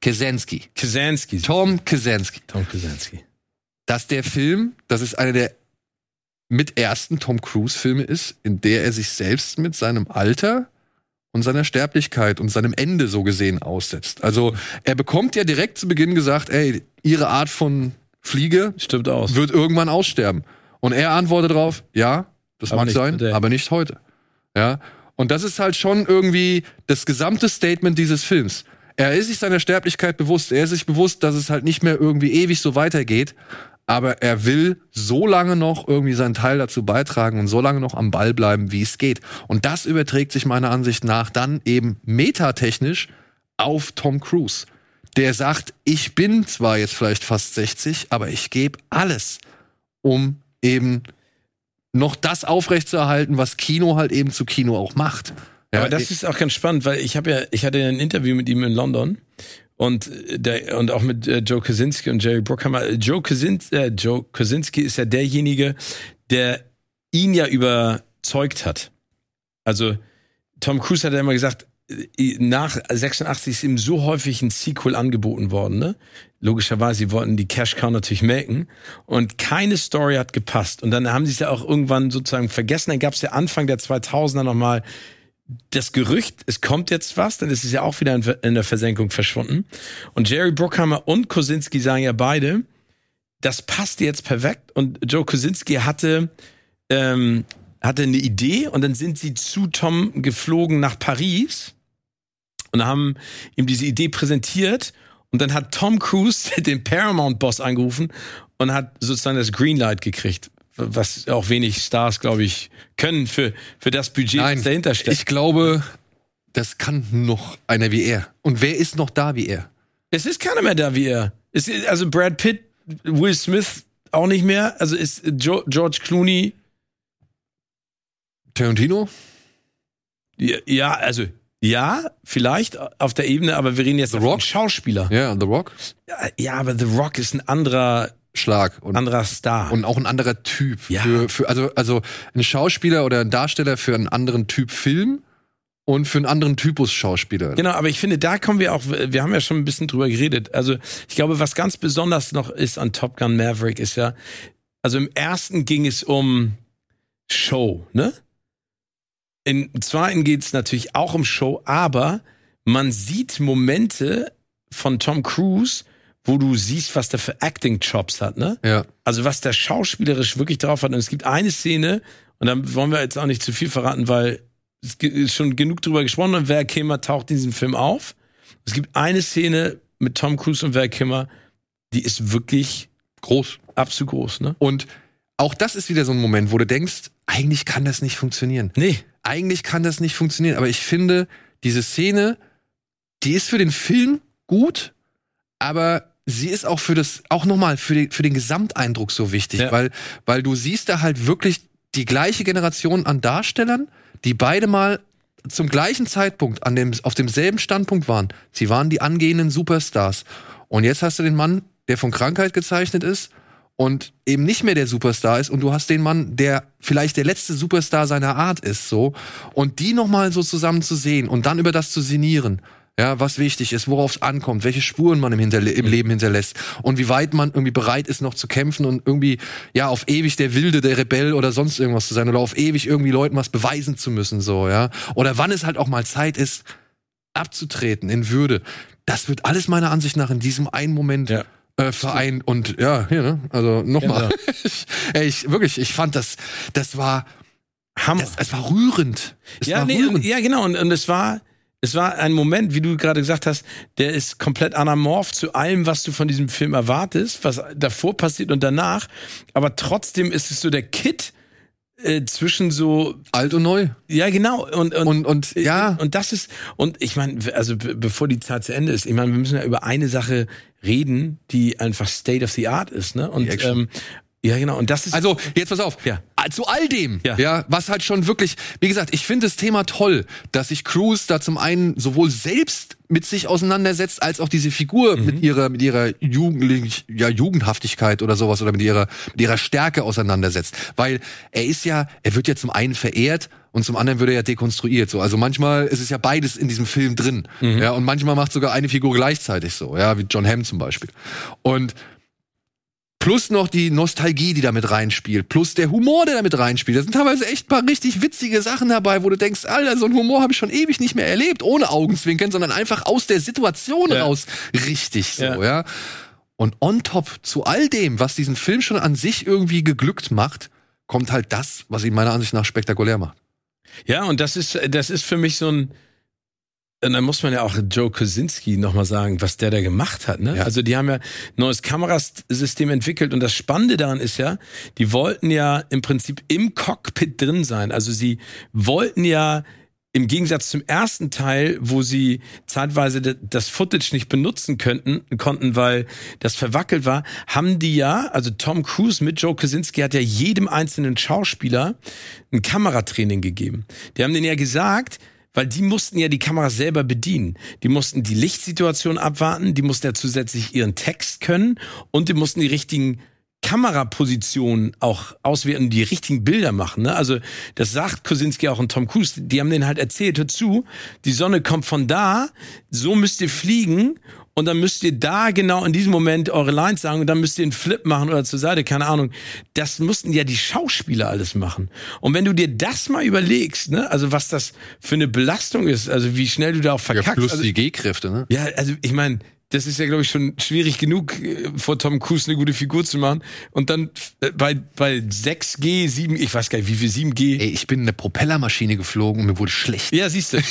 Kaczynski. Kaczynski. Tom Kaczynski. Tom Kaczynski. Dass der Film, das ist einer der mit ersten Tom Cruise Filme ist, in der er sich selbst mit seinem Alter und seiner Sterblichkeit und seinem Ende so gesehen aussetzt. Also er bekommt ja direkt zu Beginn gesagt, ey, ihre Art von Fliege Stimmt aus. wird irgendwann aussterben. Und er antwortet darauf, ja, das Aber mag sein, today. aber nicht heute. Ja. Und das ist halt schon irgendwie das gesamte Statement dieses Films. Er ist sich seiner Sterblichkeit bewusst. Er ist sich bewusst, dass es halt nicht mehr irgendwie ewig so weitergeht. Aber er will so lange noch irgendwie seinen Teil dazu beitragen und so lange noch am Ball bleiben, wie es geht. Und das überträgt sich meiner Ansicht nach dann eben metatechnisch auf Tom Cruise. Der sagt, ich bin zwar jetzt vielleicht fast 60, aber ich gebe alles, um eben noch das aufrechtzuerhalten, was Kino halt eben zu Kino auch macht. Ja, Aber das ist auch ganz spannend, weil ich habe ja, ich hatte ja ein Interview mit ihm in London und äh, der und auch mit äh, Joe Kosinski und Jerry Bruckheimer. Joe Kosinski, äh, Joe Kosinski ist ja derjenige, der ihn ja überzeugt hat. Also Tom Cruise hat ja immer gesagt, äh, nach 86 ist ihm so häufig ein Sequel angeboten worden, ne? Logischerweise, sie wollten die Cash Cow natürlich melken und keine Story hat gepasst. Und dann haben sie es ja auch irgendwann sozusagen vergessen. Dann gab es ja Anfang der 2000er nochmal das Gerücht, es kommt jetzt was, ist es ja auch wieder in, der Versenkung verschwunden. Und Jerry Bruckheimer und Kosinski sagen ja beide, das passt jetzt perfekt. Und Joe Kosinski hatte, ähm, hatte eine Idee und dann sind sie zu Tom geflogen nach Paris und haben ihm diese Idee präsentiert. Und dann hat Tom Cruise den Paramount-Boss angerufen und hat sozusagen das Greenlight gekriegt. Was auch wenig Stars, glaube ich, können für, für das Budget, Nein, das dahinter steckt. ich glaube, das kann noch einer wie er. Und wer ist noch da wie er? Es ist keiner mehr da wie er. Es ist, also Brad Pitt, Will Smith auch nicht mehr. Also ist jo George Clooney, Tarantino? ja, ja, also ja, vielleicht auf der Ebene, aber wir reden jetzt The Rock? Schauspieler. Ja, The Rock? Ja, aber The Rock ist ein anderer, Schlag. Und, anderer Star. und auch ein anderer Typ. Ja. Für, für, also, also ein Schauspieler oder ein Darsteller für einen anderen Typ Film und für einen anderen Typus Schauspieler. Genau, aber ich finde, da kommen wir auch, wir haben ja schon ein bisschen drüber geredet. Also ich glaube, was ganz besonders noch ist an Top Gun Maverick ist ja, also im ersten ging es um Show, ne? Im zweiten geht es natürlich auch um Show, aber man sieht Momente von Tom Cruise, wo du siehst, was der für Acting-Chops hat, ne? Ja. Also was der schauspielerisch wirklich drauf hat. Und es gibt eine Szene, und da wollen wir jetzt auch nicht zu viel verraten, weil es ist schon genug drüber gesprochen und Val Kilmer taucht in diesem Film auf. Es gibt eine Szene mit Tom Cruise und Val Kilmer, die ist wirklich Groß. absolut groß, ne? Und auch das ist wieder so ein Moment, wo du denkst, eigentlich kann das nicht funktionieren. Nee. Eigentlich kann das nicht funktionieren. Aber ich finde, diese Szene, die ist für den Film gut, aber sie ist auch für das, auch nochmal für, die, für den Gesamteindruck so wichtig, Ja. weil, weil du siehst da halt wirklich die gleiche Generation an Darstellern, die beide mal zum gleichen Zeitpunkt an dem, auf demselben Standpunkt waren. Sie waren die angehenden Superstars. Und jetzt hast du den Mann, der von Krankheit gezeichnet ist und eben nicht mehr der Superstar ist und du hast den Mann, der vielleicht der letzte Superstar seiner Art ist, so und die noch mal so zusammen zu sehen und dann über das zu sinnieren. Ja, was wichtig ist, worauf es ankommt, welche Spuren man im, Hinterle im Leben hinterlässt und wie weit man irgendwie bereit ist, noch zu kämpfen und irgendwie, ja, auf ewig der Wilde, der Rebell oder sonst irgendwas zu sein oder auf ewig irgendwie Leuten was beweisen zu müssen, so, ja. Oder wann es halt auch mal Zeit ist, abzutreten in Würde. Das wird alles meiner Ansicht nach in diesem einen Moment Ja. äh, vereint und ja, hier, ne? Also nochmal. Genau. ich, ey, ich, wirklich, ich fand das, das war, Hammer. das, es war rührend. Es ja, war nee, rührend. ja, genau. Und, und es war, es war ein Moment, wie du gerade gesagt hast, der ist komplett anamorph zu allem, was du von diesem Film erwartest, was davor passiert und danach. Aber trotzdem ist es so der Kit äh, zwischen so, Alt und neu. ja, genau. Und, und, Und, und ja, Und das ist, und ich meine, also be- bevor die Zeit zu Ende ist, ich meine, wir müssen ja über eine Sache reden, die einfach State of the Art ist, ne? Und ähm, ja, genau. Und das ist Also, jetzt pass auf. Ja. Zu all dem, Ja. ja. was halt schon wirklich, wie gesagt, ich finde das Thema toll, dass sich Cruise da zum einen sowohl selbst mit sich auseinandersetzt, als auch diese Figur Mhm. mit ihrer, mit ihrer jugendlich, ja, Jugendhaftigkeit oder sowas oder mit ihrer, mit ihrer Stärke auseinandersetzt. Weil er ist ja, er wird ja zum einen verehrt und zum anderen wird er ja dekonstruiert. So, also manchmal ist es ja beides in diesem Film drin. Mhm. Ja, und manchmal macht sogar eine Figur gleichzeitig so, ja, wie John Hamm zum Beispiel. Und Plus noch die Nostalgie, die damit reinspielt. Plus der Humor, der damit reinspielt. Da sind teilweise echt paar richtig witzige Sachen dabei, wo du denkst, Alter, so einen Humor habe ich schon ewig nicht mehr erlebt, ohne Augenzwinkern, sondern einfach aus der Situation Ja. raus richtig so, Ja. ja. Und on top zu all dem, was diesen Film schon an sich irgendwie geglückt macht, kommt halt das, was ihn meiner Ansicht nach spektakulär macht. Ja, und das ist, das ist für mich so ein. Und dann muss man ja auch Joe Kosinski nochmal sagen, was der da gemacht hat. Ne? Ja. Also die haben ja ein neues Kamerasystem entwickelt und das Spannende daran ist ja, die wollten ja im Prinzip im Cockpit drin sein. Also sie wollten ja im Gegensatz zum ersten Teil, wo sie zeitweise das Footage nicht benutzen könnten, konnten, weil das verwackelt war, haben die ja, also Tom Cruise mit Joe Kosinski hat ja jedem einzelnen Schauspieler ein Kameratraining gegeben. Die haben denen ja gesagt, weil die mussten ja die Kamera selber bedienen. Die mussten die Lichtsituation abwarten, die mussten ja zusätzlich ihren Text können und die mussten die richtigen Kamerapositionen auch auswerten, die richtigen Bilder machen. Ne? Also das sagt Kosinski auch und Tom Cruise. Die haben denen halt erzählt, hör zu, die Sonne kommt von da, so müsst ihr fliegen und dann müsst ihr da genau in diesem Moment eure Lines sagen und dann müsst ihr einen Flip machen oder zur Seite, keine Ahnung. Das mussten ja die Schauspieler alles machen. Und wenn du dir das mal überlegst, ne, also was das für eine Belastung ist, also wie schnell du da auch Ja, verkackst. plus also, die G-Kräfte, ne? ja, also ich meine, das ist ja, glaube ich, schon schwierig genug, äh, vor Tom Cruise eine gute Figur zu machen. Und dann äh, bei, bei 6G, 7, ich weiß gar nicht, wie viel 7G. Ey, ich bin in eine Propellermaschine geflogen und mir wurde schlecht. Ja, siehst du.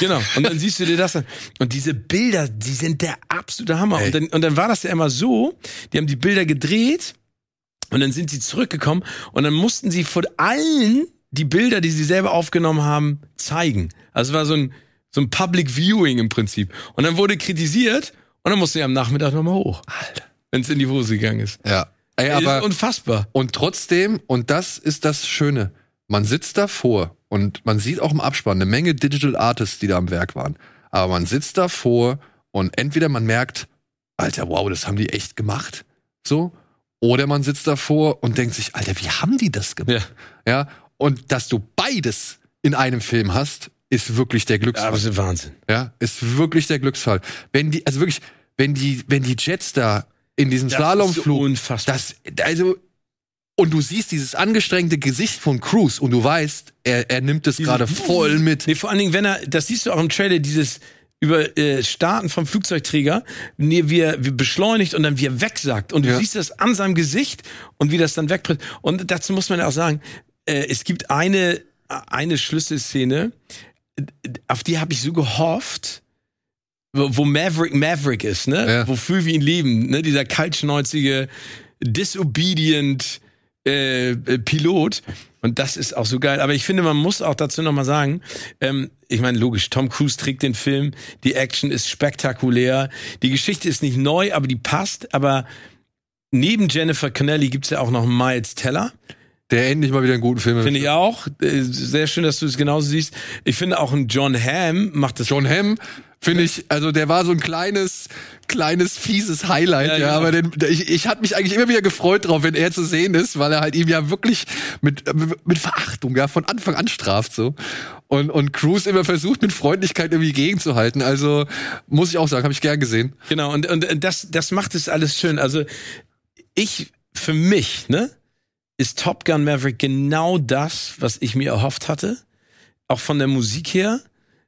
genau. Und dann siehst du dir das an. Und diese Bilder, die sind der absolute Hammer. Ey. Und dann, und dann war das ja immer so, die haben die Bilder gedreht und dann sind sie zurückgekommen und dann mussten sie von allen die Bilder, die sie selber aufgenommen haben, zeigen. Also es war so ein, so ein Public Viewing im Prinzip. Und dann wurde kritisiert und dann musste sie am Nachmittag nochmal hoch. Alter. Wenn es in die Hose gegangen ist. Ja. Ey, aber ist unfassbar. Und trotzdem, und das ist das Schöne, man sitzt davor und man sieht auch im Abspann eine Menge Digital Artists, die da am Werk waren. Aber man sitzt davor und entweder man merkt, Alter, wow, das haben die echt gemacht. So. Oder man sitzt davor und denkt sich, Alter, wie haben die das gemacht? Ja. Ja. Und dass du beides in einem Film hast, ist wirklich der Glücksfall. Es ist Wahnsinn. Ja, ist wirklich der Glücksfall. Wenn die, also wirklich, wenn die, wenn die Jets da in diesem Slalomflug, so unfassbar. das, also, und du siehst dieses angestrengte Gesicht von Cruz und du weißt, er, er nimmt es gerade voll mit. Nee, vor allen Dingen, wenn er, das siehst du auch im Trailer, dieses über äh, Starten vom Flugzeugträger, nee, wie er wie beschleunigt und dann wie er wegsagt. Und du Ja. siehst das an seinem Gesicht und wie das dann wegbricht. Und dazu muss man ja auch sagen, äh, es gibt eine, eine Schlüsselszene, auf die habe ich so gehofft, wo, Maverick Maverick ist, ne? Ja. Wofür wir ihn leben, ne? Dieser kaltschnäuzige, disobedient äh, äh, Pilot. Und das ist auch so geil. Aber ich finde, man muss auch dazu nochmal sagen, ähm, ich meine, logisch, Tom Cruise trägt den Film, die Action ist spektakulär, die Geschichte ist nicht neu, aber die passt. Aber neben Jennifer Connelly gibt's ja auch noch Miles Teller. Der endlich mal wieder einen guten Film. Finde ich auch. Äh, Sehr schön, dass du es genauso siehst. Ich finde auch ein John Hamm macht das John Hamm, finde ich, also der war so ein kleines, kleines, fieses Highlight, Ja, ja, genau. aber den, ich, ich hatte mich eigentlich immer wieder gefreut drauf, wenn er zu sehen ist, weil er halt ihm ja wirklich mit, mit Verachtung, ja, von Anfang an straft, so. Und, und Cruz immer versucht, mit Freundlichkeit irgendwie gegenzuhalten. Also, muss ich auch sagen, habe ich gern gesehen. Genau, und, und das, das macht es alles schön. Also ich, für mich, ne, ist Top Gun Maverick genau das, was ich mir erhofft hatte. Auch von der Musik her.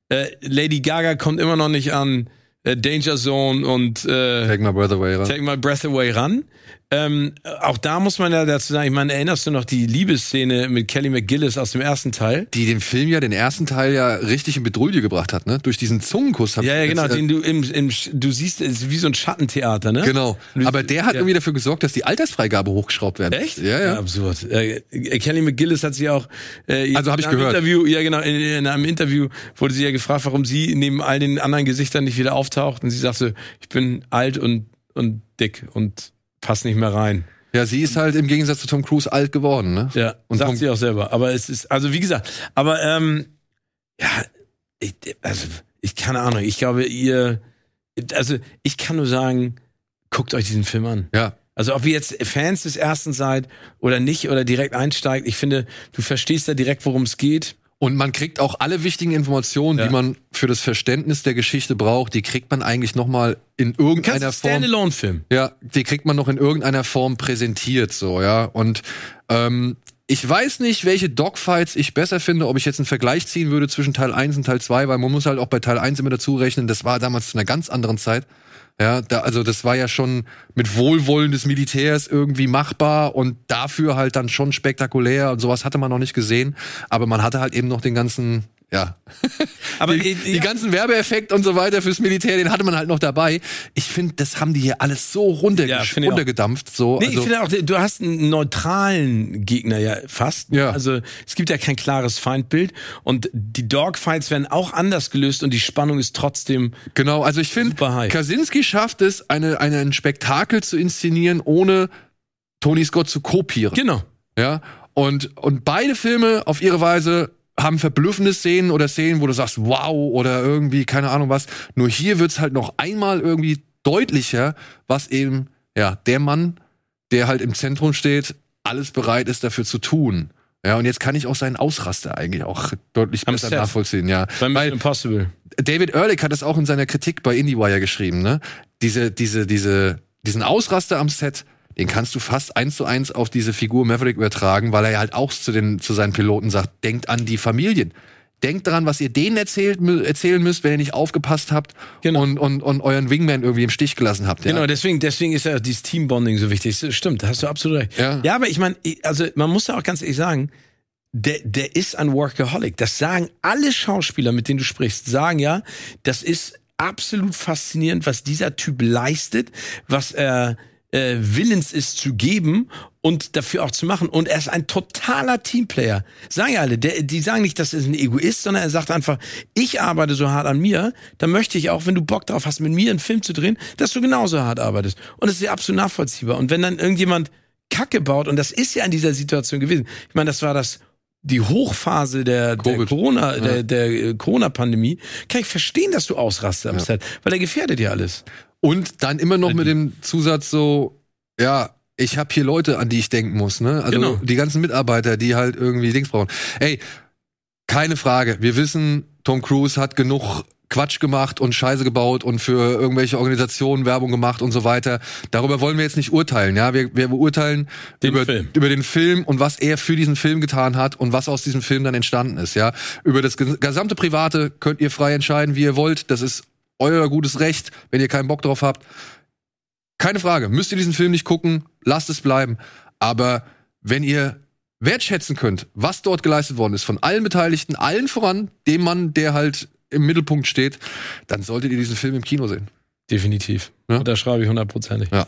Äh, Lady Gaga kommt immer noch nicht an äh, Danger Zone und äh, Take my breath away, oder? Take My Breath Away ran. Ähm, auch da muss man ja dazu sagen, ich meine, erinnerst du noch die Liebesszene mit Kelly McGillis aus dem ersten Teil? Die den Film ja, den ersten Teil ja richtig in Bedrulle gebracht hat, ne? Durch diesen Zungenkuss. Ja, ja, genau, äh, den du im, im, du siehst, es ist wie so ein Schattentheater, ne? Genau. Aber der hat Ja. irgendwie dafür gesorgt, dass die Altersfreigabe hochgeschraubt werden. Echt? Ja, ja. absurd. Äh, Kelly McGillis hat sie auch. Äh, Also hab ich in einem gehört. Interview, ja genau. In, in einem Interview wurde sie ja gefragt, warum sie neben all den anderen Gesichtern nicht wieder auftaucht. Und sie sagte, ich bin alt und und dick und pass nicht mehr rein. Ja, sie ist halt im Gegensatz zu Tom Cruise alt geworden, ne? Ja, Und sagt Tom- sie auch selber. Aber es ist, also wie gesagt, aber ähm, ja, ich, also ich keine Ahnung, ich glaube, ihr, also ich kann nur sagen, guckt euch diesen Film an. Ja. Also ob ihr jetzt Fans des ersten seid oder nicht oder direkt einsteigt, ich finde, du verstehst da direkt, worum es geht. Und man kriegt auch alle wichtigen Informationen, Ja. die man für das Verständnis der Geschichte braucht, die kriegt man eigentlich noch mal in irgendeiner Form. Standalone-Film. Ja, die kriegt man noch in irgendeiner Form präsentiert, so, ja. Und ähm, ich weiß nicht, welche Dogfights ich besser finde, ob ich jetzt einen Vergleich ziehen würde zwischen Teil 1 und Teil 2, weil man muss halt auch bei Teil 1 immer dazu rechnen, das war damals zu einer ganz anderen Zeit. Ja, da, also das war ja schon mit Wohlwollen des Militärs irgendwie machbar und dafür halt dann schon spektakulär und sowas hatte man noch nicht gesehen. Aber man hatte halt eben noch den ganzen, ja, Aber die, die ja. ganzen Werbeeffekte und so weiter fürs Militär, den hatte man halt noch dabei. Ich finde, das haben die hier alles so runter, Ja, runtergedampft. So, Nee, also, ich finde auch, du hast einen neutralen Gegner ja fast. Ja. Also es gibt ja kein klares Feindbild und die Dogfights werden auch anders gelöst und die Spannung ist trotzdem genau, also ich finde. Kaczynski schafft es, eine, eine, ein Spektakel zu inszenieren, ohne Tony Scott zu kopieren. genau. Ja, und, und beide Filme auf ihre Weise haben verblüffende Szenen oder Szenen, wo du sagst, wow, oder irgendwie, keine Ahnung was. Nur hier wird's halt noch einmal irgendwie deutlicher, was eben, ja, der Mann, der halt im Zentrum steht, alles bereit ist dafür zu tun. Ja, und jetzt kann ich auch seinen Ausraster eigentlich auch deutlich Am besser Set. nachvollziehen, ja. Bei Mission Weil Impossible. David Ehrlich hat es auch in seiner Kritik bei IndieWire geschrieben, ne? Diese, diese, diese, diesen Ausraster am Set, den kannst du fast eins zu eins auf diese Figur Maverick übertragen, weil er ja halt auch zu den, zu seinen Piloten sagt, denkt an die Familien. Denkt daran, was ihr denen erzählt, erzählen müsst, wenn ihr nicht aufgepasst habt Genau. und, und, und euren Wingman irgendwie im Stich gelassen habt. Ja? Genau, deswegen, deswegen ist ja dieses Teambonding so wichtig. Stimmt, da hast du absolut recht. Ja. ja aber ich meine, also man muss ja auch ganz ehrlich sagen, der, der ist ein Workaholic. Das sagen alle Schauspieler, mit denen du sprichst, sagen ja, das ist absolut faszinierend, was dieser Typ leistet, was er äh, willens ist zu geben und dafür auch zu machen. Und er ist ein totaler Teamplayer. Sagen ja alle, der, die sagen nicht, das ist ein Egoist, sondern er sagt einfach, ich arbeite so hart an mir, dann möchte ich auch, wenn du Bock drauf hast, mit mir einen Film zu drehen, dass du genauso hart arbeitest. Und das ist ja absolut nachvollziehbar. Und wenn dann irgendjemand Kacke baut, und das ist ja in dieser Situation gewesen, ich meine, das war das die Hochphase der, der. Corona, Ja. der, der äh, Corona-Pandemie, kann ich verstehen, dass du ausrastest am Ja. Set, weil er gefährdet ja alles. Und dann immer noch mit dem Zusatz so, ja, ich habe hier Leute, an die ich denken muss, ne? Also Genau. die ganzen Mitarbeiter, die halt irgendwie Dings brauchen. Ey, keine Frage. Wir wissen, Tom Cruise hat genug Quatsch gemacht und Scheiße gebaut und für irgendwelche Organisationen Werbung gemacht und so weiter. Darüber wollen wir jetzt nicht urteilen, ja? Wir, wir beurteilen Den über, Film. über den Film und was er für diesen Film getan hat und was aus diesem Film dann entstanden ist, ja? Über das ges- gesamte Private könnt ihr frei entscheiden, wie ihr wollt. Das ist euer gutes Recht, wenn ihr keinen Bock drauf habt. Keine Frage, müsst ihr diesen Film nicht gucken, lasst es bleiben. Aber wenn ihr wertschätzen könnt, was dort geleistet worden ist von allen Beteiligten, allen voran dem Mann, der halt im Mittelpunkt steht, dann solltet ihr diesen Film im Kino sehen. Definitiv. Ja. Da schreibe ich hundertprozentig. Ja.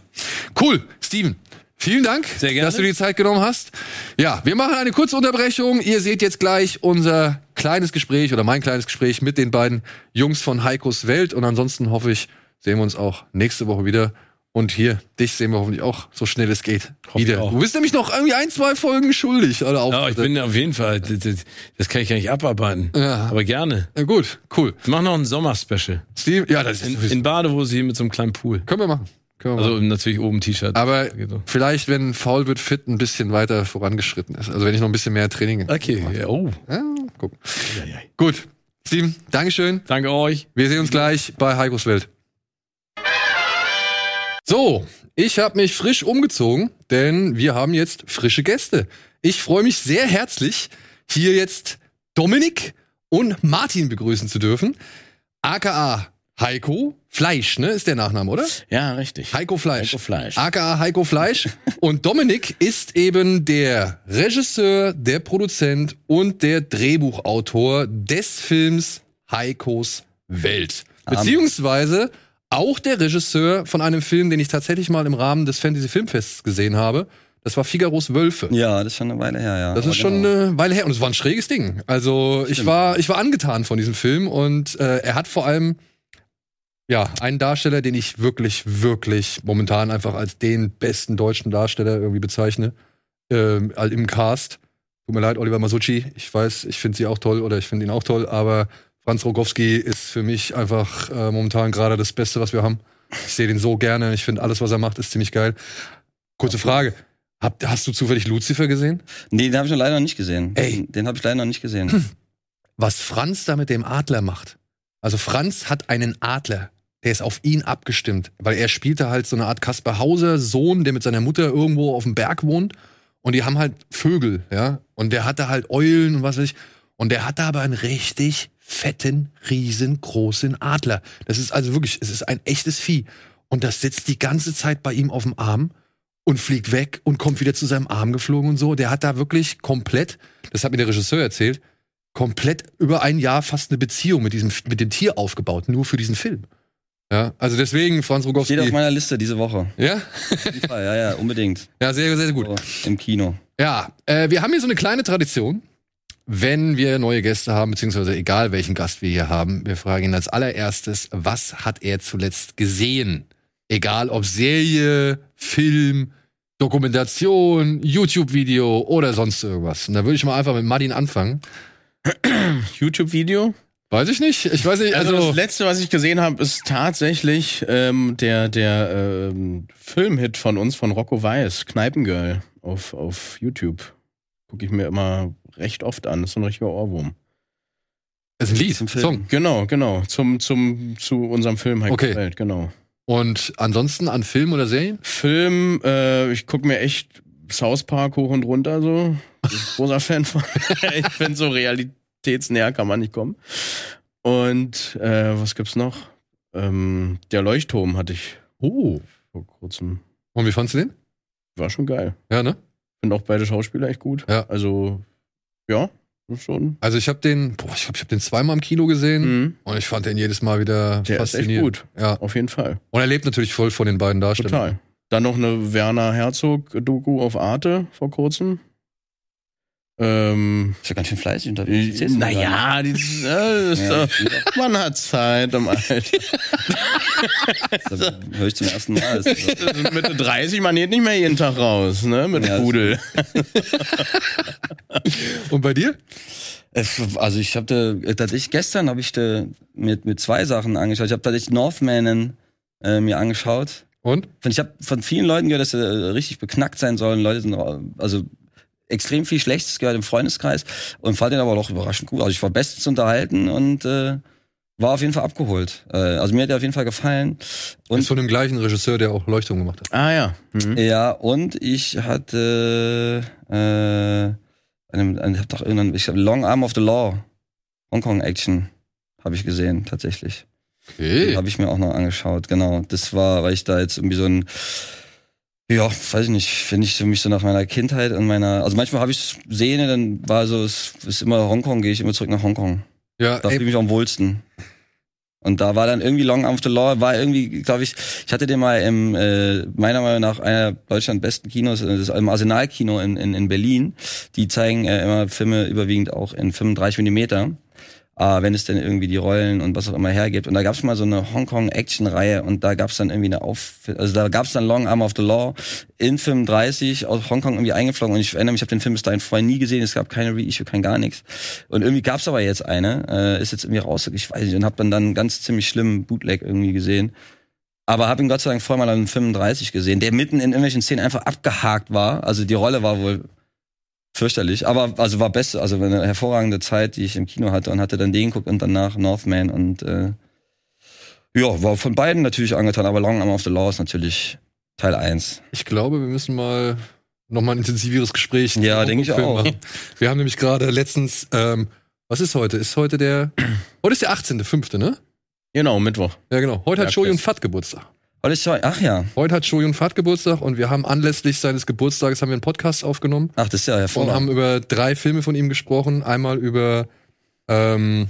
Cool, Steven. Vielen Dank, dass du dir die Zeit genommen hast. Ja, wir machen eine kurze Unterbrechung. Ihr seht jetzt gleich unser kleines Gespräch oder mein kleines Gespräch mit den beiden Jungs von Heikos Welt. Und ansonsten hoffe ich, sehen wir uns auch nächste Woche wieder. Und hier, dich sehen wir hoffentlich auch so schnell es geht. Hoffe wieder. Du bist nämlich noch irgendwie ein, zwei Folgen schuldig. Oder Ja, Auftritte. ich bin auf jeden Fall, das, das- kann ich gar nicht abarbeiten. Ja. Aber gerne. ja, gut, cool. Ich mache noch ein Sommerspecial. Steve, ja, das ist In, in Badehose hier mit so einem kleinen Pool. können wir machen. Also natürlich oben T-Shirt. Aber vielleicht, wenn Foul wird fit ein bisschen weiter vorangeschritten ist. Also wenn ich noch ein bisschen mehr Training. Okay, ja, oh. Ja, gucken. Gut. Steven, Dankeschön. Danke euch. Wir sehen uns gleich bei Heikos Welt. So, ich habe mich frisch umgezogen, denn wir haben jetzt frische Gäste. Ich freue mich sehr herzlich, hier jetzt Dominik und Martin begrüßen zu dürfen. AKA Heiko Fleisch, ne, ist der Nachname, oder? Ja, richtig. Heiko Fleisch. Heiko Fleisch. AKA Heiko Fleisch. Und Dominik ist eben der Regisseur, der Produzent und der Drehbuchautor des Films Heikos Welt. Beziehungsweise auch der Regisseur von einem Film, den ich tatsächlich mal im Rahmen des Fantasy Filmfests gesehen habe. Das war Figaros Wölfe. Ja, das ist schon eine Weile her, ja. Das Aber ist schon genau. eine Weile her und es war ein schräges Ding. Also ich Stimmt. war, ich war angetan von diesem Film und äh, er hat vor allem ja einen Darsteller, den ich wirklich, wirklich momentan einfach als den besten deutschen Darsteller irgendwie bezeichne ähm, all- im Cast. Tut mir leid, Oliver Masucci. Ich weiß, ich finde sie auch toll oder ich finde ihn auch toll, aber Franz Rogowski ist für mich einfach äh, momentan gerade das Beste, was wir haben. Ich sehe den so gerne. Ich finde, alles, was er macht, ist ziemlich geil. Kurze Frage. Hab, hast du zufällig Lucifer gesehen? Nee, den habe ich noch leider noch nicht gesehen. Ey. Den, den habe ich leider noch nicht gesehen. Was Franz da mit dem Adler macht. Also Franz hat einen Adler. Der ist auf ihn abgestimmt, weil er spielte halt so eine Art Kaspar Hauser Sohn, der mit seiner Mutter irgendwo auf dem Berg wohnt. Und die haben halt Vögel, ja. Und der hatte halt Eulen und was weiß ich. Und der hatte aber einen richtig fetten, riesengroßen Adler. Das ist also wirklich, es ist ein echtes Vieh. Und das sitzt die ganze Zeit bei ihm auf dem Arm und fliegt weg und kommt wieder zu seinem Arm geflogen und so. Der hat da wirklich komplett, das hat mir der Regisseur erzählt, komplett über ein Jahr fast eine Beziehung mit diesem, mit dem Tier aufgebaut, nur für diesen Film. Ja, also deswegen, Franz Steht Rogowski. auf meiner Liste diese Woche. Ja? Fall, ja, ja, unbedingt. ja, sehr, sehr gut. Im Kino. Ja, äh, wir haben hier so eine kleine Tradition. Wenn wir neue Gäste haben, beziehungsweise egal welchen Gast wir hier haben, wir fragen ihn als allererstes, was hat er zuletzt gesehen? Egal ob Serie, Film, Dokumentation, YouTube-Video oder sonst irgendwas. Und da würde ich mal einfach mit Martin anfangen. YouTube-Video. Weiß ich nicht. Ich weiß nicht, Also, also. das letzte, was ich gesehen habe, ist tatsächlich ähm, der der ähm, Filmhit von uns von Rocco Weiß, Kneipengirl auf auf YouTube. Gucke ich mir immer recht oft an. Das ist so ein richtiger Ohrwurm. ist ein Lied, Zum Film. Song. Genau, genau. Zum zum zu unserem Film Heiko Okay. Welt, genau. Und ansonsten an Film oder Serien? Film, äh, ich gucke mir echt South Park hoch und runter so. Großer Fan von. ich finde so realitätsnäher kann man nicht kommen. Und äh, was gibt's noch? Ähm, der Leuchtturm hatte ich Oh. vor kurzem. Und wie fandst du den? War schon geil. Ja, ne? Finde auch beide Schauspieler echt gut. Ja. Also, ja, schon. Also ich habe den, boah, ich glaube, ich habe den zweimal im Kino gesehen Mhm. und ich fand den jedes Mal wieder Der ist echt faszinierend. gut. Ja. Auf jeden Fall. Und er lebt natürlich voll von den beiden Darstellern. Total. Dann noch eine Werner Herzog-Doku auf Arte vor kurzem. Ähm, Ist ja ganz schön fleißig unterwegs. Gar naja, die, äh, ist, Ja, äh, man hat Zeit im Alter. Das höre ich zum ersten Mal. Das ist so- Mitte 30, man geht nicht mehr jeden Tag raus, ne, mit Ja, Pudel. Und bei dir? Äh, Also ich habe tatsächlich gestern habe ich da mir mit zwei Sachen angeschaut. Ich habe tatsächlich Northman äh, mir angeschaut. Und? Und ich habe von vielen Leuten gehört, dass er äh, richtig beknackt sein sollen. Leute sind äh, also extrem viel Schlechtes gehört im Freundeskreis und fand den aber doch überraschend gut. Also ich war bestens unterhalten und äh, war auf jeden Fall abgeholt. Äh, also mir hat er auf jeden Fall gefallen. Und ist von dem gleichen Regisseur, der auch Leuchtung gemacht hat. Ah ja. Mhm. Ja, und ich hatte äh, einem, einem, ich hab doch irgendwann, ich hab Long Arm of the Law, Hongkong Action, habe ich gesehen, tatsächlich. Okay. Habe ich mir auch noch angeschaut, genau. Das war, weil ich da jetzt irgendwie so ein, ja, weiß ich nicht, finde ich für mich so nach meiner Kindheit und meiner, also manchmal habe ich Szene, dann war so, es ist immer Hongkong, gehe ich immer zurück nach Hongkong. Ja, Da fühle ich mich am wohlsten. Und da war dann irgendwie Long Arm the Law, war irgendwie, glaube ich, ich hatte den mal im, äh, meiner Meinung nach einer Deutschland besten Kinos, äh, das ist im Arsenal-Kino in, in, in Berlin. Die zeigen äh, immer Filme überwiegend auch in 35 Millimeter. Äh, wenn es denn irgendwie die Rollen und was auch immer hergibt. Und da gab es mal so eine Hongkong-Action-Reihe und da gab es dann irgendwie eine Auf... Also da gab es dann Long Arm of the Law in 35 aus Hongkong irgendwie eingeflogen. Und ich erinnere mich, ich habe den Film bis dahin vorher nie gesehen. Es gab keine Reissue, kein gar nichts. Und irgendwie gab es aber jetzt eine, äh, ist jetzt irgendwie raus, ich weiß nicht, und habe dann dann ganz ziemlich schlimmen Bootleg irgendwie gesehen. Aber habe ihn Gott sei Dank vorher mal an 35 gesehen, der mitten in irgendwelchen Szenen einfach abgehakt war. Also die Rolle war wohl fürchterlich, aber also war beste, also eine hervorragende Zeit, die ich im Kino hatte und hatte dann den geguckt und danach Northman und äh, ja, war von beiden natürlich angetan, aber Long Arm of the Law ist natürlich Teil 1. ich glaube, wir müssen mal noch mal ein intensiveres Gespräch Ja, denke ich auch. machen. Wir haben nämlich gerade letztens, ähm, was ist heute? Ist heute der, heute ist der 18.05., ne? Genau, Mittwoch. Ja, genau. Heute hat Ja, Shoyun krass. Fat Geburtstag. Heute ist schon, ach ja, Heute hat Shoyun Fat Geburtstag und wir haben anlässlich seines Geburtstages haben wir einen Podcast aufgenommen ach, das ist ja und hervorragend. haben über drei Filme von ihm gesprochen. Einmal über ähm,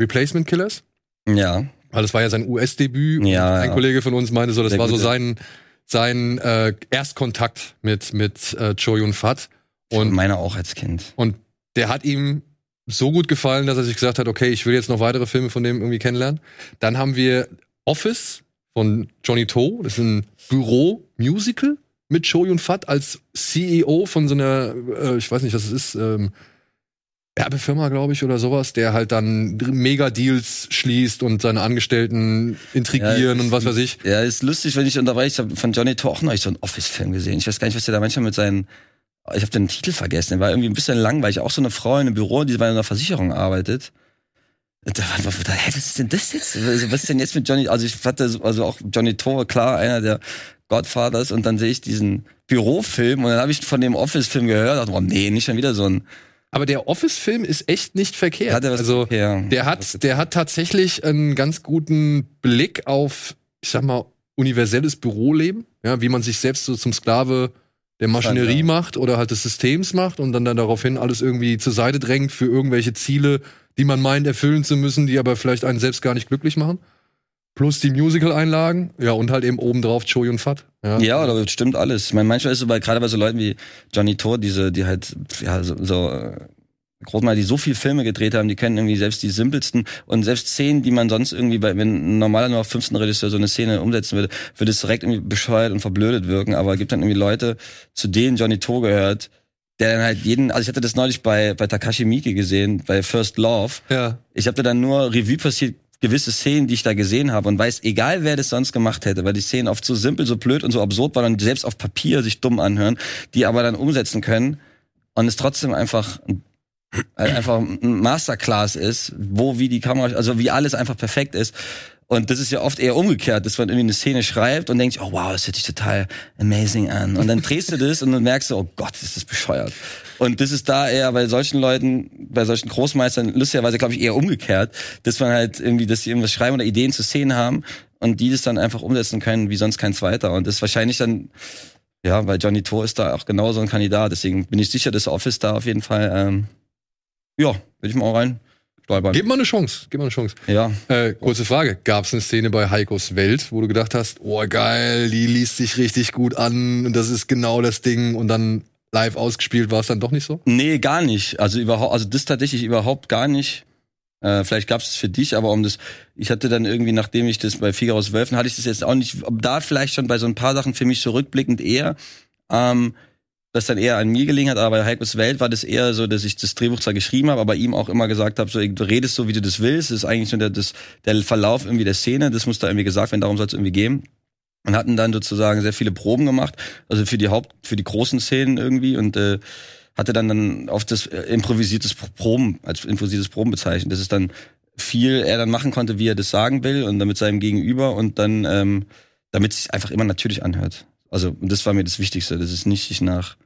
Replacement Killers. Ja, Weil das war ja sein US-Debüt. und Ja, Ein ja. Kollege von uns meinte so, das Sehr war so sein, sein äh, Erstkontakt mit, mit äh, Cho Yun Fat. und Und, meiner auch als Kind. und der hat ihm so gut gefallen, dass er sich gesagt hat, okay, ich will jetzt noch weitere Filme von dem irgendwie kennenlernen. Dann haben wir Office von Johnny To. Das ist ein Büro-Musical mit Cho Yun Fat als CEO von so einer, äh, ich weiß nicht, was es ist, ähm, Werbefirma, glaube ich, oder sowas, der halt dann Mega-Deals schließt und seine Angestellten intrigieren Ja, und was weiß ich. Ja, ist lustig, wenn ich unterweise. Ich habe von Johnny To auch neulich so einen Office-Film gesehen. Ich weiß gar nicht, was der da manchmal mit seinen. Ich habe den Titel vergessen. Der war irgendwie ein bisschen langweilig. Auch so eine Frau in einem Büro, die bei einer Versicherung arbeitet. Da da, hä, was ist denn das jetzt? Also, Was ist denn jetzt mit Johnny? Also ich hatte so- also auch Johnny To, klar, einer der Godfathers. Und dann sehe ich diesen Bürofilm und dann habe ich von dem Office-Film gehört. Dachte, oh nee, nicht schon wieder so ein. Aber der Office-Film ist echt nicht verkehrt. Hat er was also, ja. der hat, der hat tatsächlich einen ganz guten Blick auf, ich sag mal, universelles Büroleben. Ja, wie man sich selbst so zum Sklave der Maschinerie macht oder halt des Systems macht und dann, dann daraufhin alles irgendwie zur Seite drängt für irgendwelche Ziele, die man meint erfüllen zu müssen, die aber vielleicht einen selbst gar nicht glücklich machen. Plus die Musical-Einlagen, ja, und halt eben obendrauf Choi und Fat. Ja. Ja, das stimmt alles. Ich meine, manchmal ist es bei, gerade bei so Leuten wie Johnny To, diese, die halt, ja, so, so äh, Großmal, die so viel Filme gedreht haben, die kennen irgendwie selbst die simpelsten und selbst Szenen, die man sonst irgendwie bei, wenn ein normaler nur auf 15 Regisseur so eine Szene umsetzen würde, würde es direkt irgendwie bescheuert und verblödet wirken, aber es gibt dann irgendwie Leute, zu denen Johnny To gehört, der dann halt jeden, also ich hatte das neulich bei, bei Takashi Miike gesehen, bei First Love, ja. ich habe da dann nur Revue passiert gewisse Szenen, die ich da gesehen habe und weiß, egal wer das sonst gemacht hätte, weil die Szenen oft so simpel, so blöd und so absurd waren und selbst auf Papier sich dumm anhören, die aber dann umsetzen können und es trotzdem einfach äh, einfach ein Masterclass ist, wo wie die Kamera, also wie alles einfach perfekt ist. Und das ist ja oft eher umgekehrt, dass man irgendwie eine Szene schreibt und denkt, oh wow, das hört sich total amazing an. Und dann drehst du das und dann merkst du, oh Gott, ist das bescheuert. Und das ist da eher bei solchen Leuten, bei solchen Großmeistern, lustigerweise glaube ich eher umgekehrt, dass man halt irgendwie, dass sie irgendwas schreiben oder Ideen zu Szenen haben und die das dann einfach umsetzen können, wie sonst kein zweiter. Und das ist wahrscheinlich dann, ja, weil Johnny To ist da auch genau so ein Kandidat. Deswegen bin ich sicher, dass Office da auf jeden Fall, ähm, ja, will ich mal auch rein stolpern. Gib mal eine Chance, gib mal eine Chance. Ja, Äh, kurze Frage. Gab es eine Szene bei Heikos Welt, wo du gedacht hast, oh geil, die liest sich richtig gut an und das ist genau das Ding und dann live ausgespielt war es dann doch nicht so? Nee, gar nicht. Also überhaupt, also das tatsächlich überhaupt gar nicht. Äh, vielleicht gab es es für dich, aber um das, ich hatte dann irgendwie, nachdem ich das bei Figaro's Wölfen, hatte ich das jetzt auch nicht, ob da vielleicht schon bei so ein paar Sachen für mich so rückblickend eher, ähm, das dann eher an mir gelegen hat, aber bei Heikos Welt war das eher so, dass ich das Drehbuch zwar geschrieben habe, aber ihm auch immer gesagt habe, so, du redest so, wie du das willst, das ist eigentlich so der, das, der Verlauf irgendwie der Szene, das muss da irgendwie gesagt werden, darum soll es irgendwie gehen. Und hatten dann sozusagen sehr viele Proben gemacht, also für die Haupt, für die großen Szenen irgendwie und äh, hatte dann dann auf das äh, improvisiertes Proben, als improvisiertes Proben bezeichnet. Das ist dann viel er dann machen konnte, wie er das sagen will und dann mit seinem Gegenüber und dann, ähm, damit es sich einfach immer natürlich anhört. Also, und das war mir das Wichtigste, das ist nicht sich nach,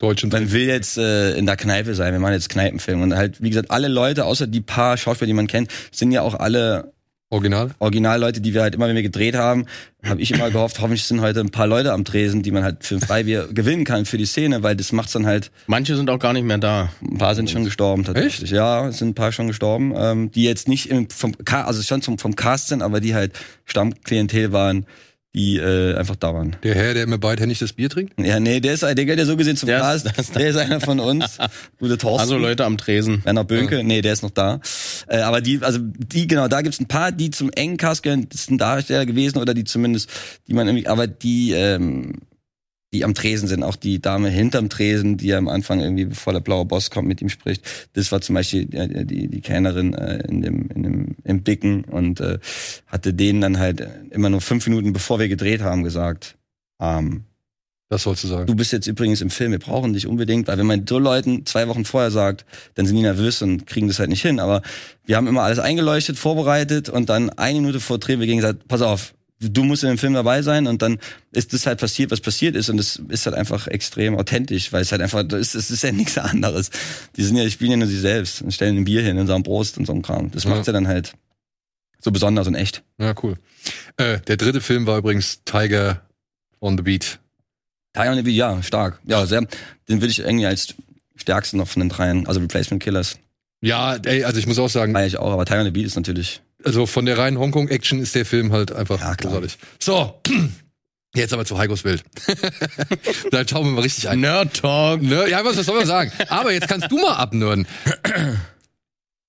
Deutsch und man will jetzt äh, in der Kneipe sein, wir machen jetzt Kneipenfilm und halt, wie gesagt, alle Leute, außer die paar Schauspieler, die man kennt, sind ja auch alle Original. Originalleute, die wir halt immer, wenn wir gedreht haben, habe ich immer gehofft, hoffentlich sind heute ein paar Leute am Tresen, die man halt für ein Freibier gewinnen kann für die Szene, weil das macht's dann halt, Manche sind auch gar nicht mehr da. ein paar sind schon gestorben tatsächlich. Ja, es sind ein paar schon gestorben, ähm, die jetzt nicht im, vom, also schon zum, vom Cast sind, aber die halt Stammklientel waren, die äh, einfach da waren. Der Herr, der immer beidhändig das Bier trinkt? Ja, nee, der ist, der gehört ja so gesehen zum Der Cast. ist- der ist einer von uns. Gute Thorsten. Also Leute am Tresen. Werner Bönke, nee, der ist noch da. Äh, aber die, also die, genau, da gibt's ein paar, die zum engen Cast gehören, das sind Darsteller gewesen oder die zumindest, die man irgendwie, aber die, ähm, die am Tresen sind, auch die Dame hinterm Tresen, die am Anfang irgendwie, bevor der blaue Boss kommt, mit ihm spricht. Das war zum Beispiel die, die, die Kellnerin äh, in dem, in dem, im Dicken und äh, hatte denen dann halt immer nur fünf Minuten, bevor wir gedreht haben, gesagt, ähm, Das sollst du sagen. Du bist jetzt übrigens im Film, wir brauchen dich unbedingt, weil wenn man so Leuten zwei Wochen vorher sagt, dann sind die nervös und kriegen das halt nicht hin. Aber wir haben immer alles eingeleuchtet, vorbereitet und dann eine Minute vor Dreh wir gegen gesagt, pass auf, du musst in dem Film dabei sein und dann ist das halt passiert, was passiert ist und es ist halt einfach extrem authentisch, weil es halt einfach, es ist, ist ja nichts anderes. Die sind ja, die spielen ja nur sie selbst und stellen ein Bier hin in so einem Brust und so einem Kram. Das Ja. macht's ja dann halt so besonders und echt. Ja, cool. Äh, der dritte Film war übrigens Tiger on the Beat. Tiger on the Beat, ja, stark. Ja, sehr, den würde ich irgendwie als stärksten noch von den dreien, also Replacement Killers. Ja, ey, also ich muss auch sagen, Feier ich auch, aber Tiger on the Beat ist natürlich. Also von der reinen Hongkong-Action ist der Film halt einfach Ja, klar. großartig. So, jetzt aber zu Heikos Welt. da schauen wir mal richtig ein. Nerd Talk. Ne? Ja, was, was soll man sagen? Aber jetzt kannst du mal abnörden.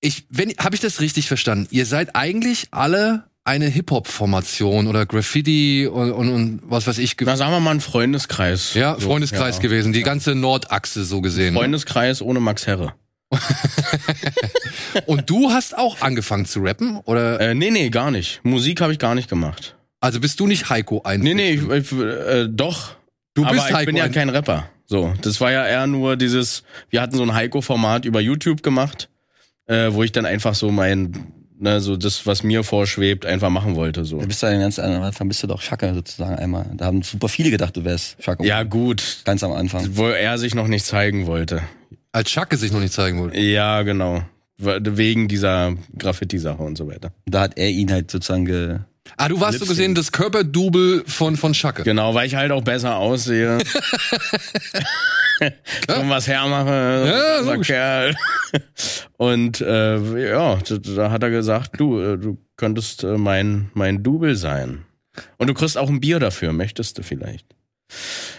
Ich, wenn, habe ich das richtig verstanden? Ihr seid eigentlich alle eine Hip-Hop-Formation oder Graffiti und, und, und was weiß ich. Na, sagen wir mal ein Freundeskreis. Ja, So, Freundeskreis ja. gewesen. Die ganze Nordachse so gesehen. Freundeskreis ohne Max Herre. Und du hast auch angefangen zu rappen? Oder? Äh, nee, nee, gar nicht. Musik habe ich gar nicht gemacht. Also bist du nicht Heiko ein? Nee, nee, ich, ich, äh, doch. Du aber bist ich Heiko bin ja ein- kein Rapper. So, das war ja eher nur dieses, wir hatten so ein Heiko-Format über YouTube gemacht, äh, wo ich dann einfach so mein, ne, so das, was mir vorschwebt, einfach machen wollte. So. Du bist ja ein ganz am Anfang bist du doch Schacke sozusagen einmal. Da haben super viele gedacht, du wärst Schacke. Ja, gut. Ganz am Anfang. Wo er sich noch nicht zeigen wollte. Als Schacke sich noch nicht zeigen wollte. Ja, genau. Wegen dieser Graffiti-Sache und so weiter. Da hat er ihn halt sozusagen ge. Ah, du warst so gesehen das Körperdouble von, von Schacke. Genau, weil ich halt auch besser aussehe. und was hermache, Ja, so. Kerl. Und äh, ja, da, da hat er gesagt, du, äh, du könntest äh, mein, mein Double sein. Und du kriegst auch ein Bier dafür, möchtest du vielleicht?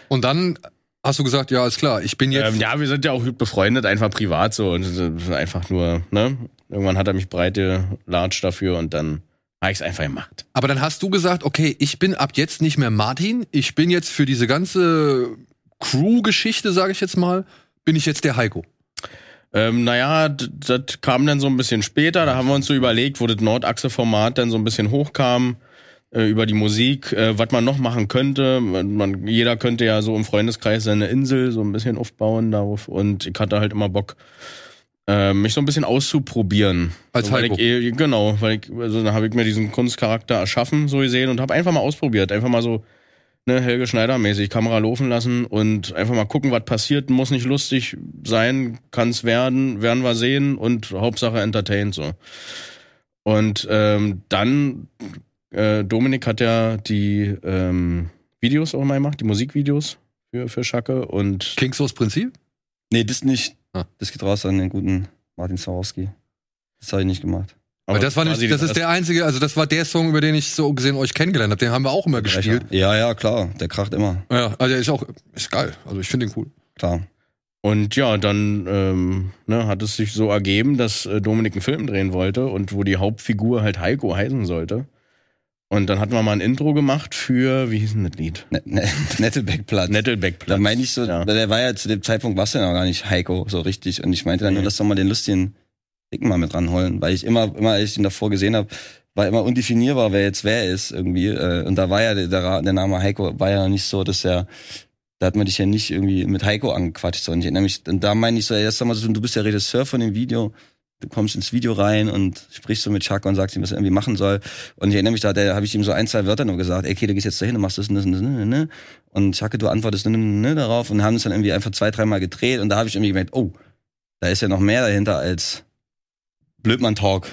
Und dann hast du gesagt, ja, ist klar, ich bin jetzt. Ähm, ja, wir sind ja auch gut befreundet, einfach privat so. Und einfach nur, ne? Irgendwann hat er mich breite Large dafür und dann habe ich es einfach gemacht. Aber dann hast du gesagt, okay, ich bin ab jetzt nicht mehr Martin, ich bin jetzt für diese ganze Crew-Geschichte, sage ich jetzt mal, bin ich jetzt der Heiko. Ähm, naja, das kam dann so ein bisschen später. Da haben wir uns so überlegt, wo das Nordachse-Format dann so ein bisschen hochkam über die Musik, äh, was man noch machen könnte. Man, man, jeder könnte ja so im Freundeskreis seine Insel so ein bisschen aufbauen darauf. Und ich hatte halt immer Bock, äh, mich so ein bisschen auszuprobieren. Als so, weil ich, eh- genau, weil ich, also dann habe ich mir diesen Kunstcharakter erschaffen, so gesehen, und habe einfach mal ausprobiert. Einfach mal so ne, Helge Schneider-mäßig Kamera laufen lassen und einfach mal gucken, was passiert. Muss nicht lustig sein, kann's werden, werden wir sehen und Hauptsache entertained so. Und ähm, dann, äh, Dominik hat ja die ähm, Videos auch mal gemacht, die Musikvideos für, für Schacke und Kings aus Prinzip? Nee, das nicht. Ah. Das geht raus an den guten Martin Swarovski. Das habe ich nicht gemacht. Weil das war nämlich, das ist der einzige, also das war der Song, über den ich so gesehen euch kennengelernt habe. Den haben wir auch immer gespielt. Ja, ja, klar. Der kracht immer. Ja, also der ist auch, ist geil. Also ich finde den cool. Klar. Und ja, dann ähm, ne, hat es sich so ergeben, dass äh, Dominik einen Film drehen wollte und wo die Hauptfigur halt Heiko heißen sollte. Und dann hatten wir mal ein Intro gemacht für, wie hieß denn das Lied? Ne, ne, Nettelbeck-Platt. Nettelbeck-Platz. Da meine ich so, Ja. der war ja zu dem Zeitpunkt warst du ja noch gar nicht Heiko so richtig. Und ich meinte dann Nee. nur, lass doch mal den lustigen Dicken mal mit ranholen, weil ich immer, immer als ich ihn davor gesehen habe, war immer undefinierbar, wer jetzt wer ist irgendwie. Äh, Und da war ja der, der, der Name Heiko war ja nicht so, dass er da hat man dich ja nicht irgendwie mit Heiko angequatscht, sondern ich erinnere mich, und da meine ich so, erst einmal so, du bist der Regisseur von dem Video, du kommst ins Video rein und sprichst so mit Chuck und sagst ihm, was er irgendwie machen soll. Und ich erinnere mich, da habe ich ihm so ein, zwei Wörter nur gesagt, ey, okay, du gehst jetzt dahin und machst das und das und das, ne, ne. Und Chuck, du antwortest ne, ne, ne, darauf und haben es dann irgendwie einfach zwei, dreimal gedreht und da habe ich irgendwie gemerkt, oh, da ist ja noch mehr dahinter als Blödmann-Talk.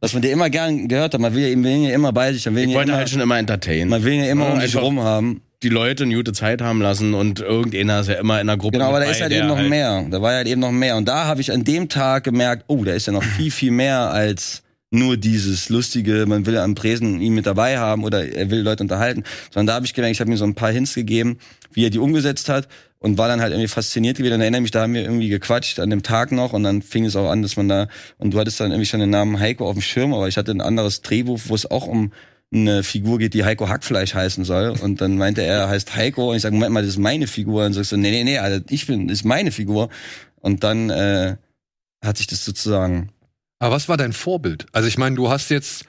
Was man dir immer gern gehört hat, man will ja, man will ja immer bei sich, man will Ich ja wollte immer, halt schon immer entertainen. man will ja immer Ja, um sich rum haben. Die Leute eine gute Zeit haben lassen und irgendeiner ist ja immer in einer Gruppe. Genau, aber da ist halt der eben noch mehr. Da war halt eben noch mehr. Und da habe ich an dem Tag gemerkt, oh, da ist ja noch viel, viel mehr als nur dieses lustige, man will am Präsen ihn mit dabei haben oder er will Leute unterhalten, sondern da habe ich gemerkt, ich habe mir so ein paar Hints gegeben, wie er die umgesetzt hat und war dann halt irgendwie fasziniert gewesen. Und erinnere mich, da haben wir irgendwie gequatscht an dem Tag noch und dann fing es auch an, dass man da, und du hattest dann irgendwie schon den Namen Heiko auf dem Schirm, aber ich hatte ein anderes Drehbuch, wo es auch um eine Figur geht, die Heiko Hackfleisch heißen soll. Und dann meinte er, er heißt Heiko. Und ich sage, Moment mal, das ist meine Figur. Und sagst du, nee, nee, nee, Alter, ich bin, das ist meine Figur. Und dann äh, hat sich das sozusagen. Aber was war dein Vorbild? Also ich meine, du hast jetzt,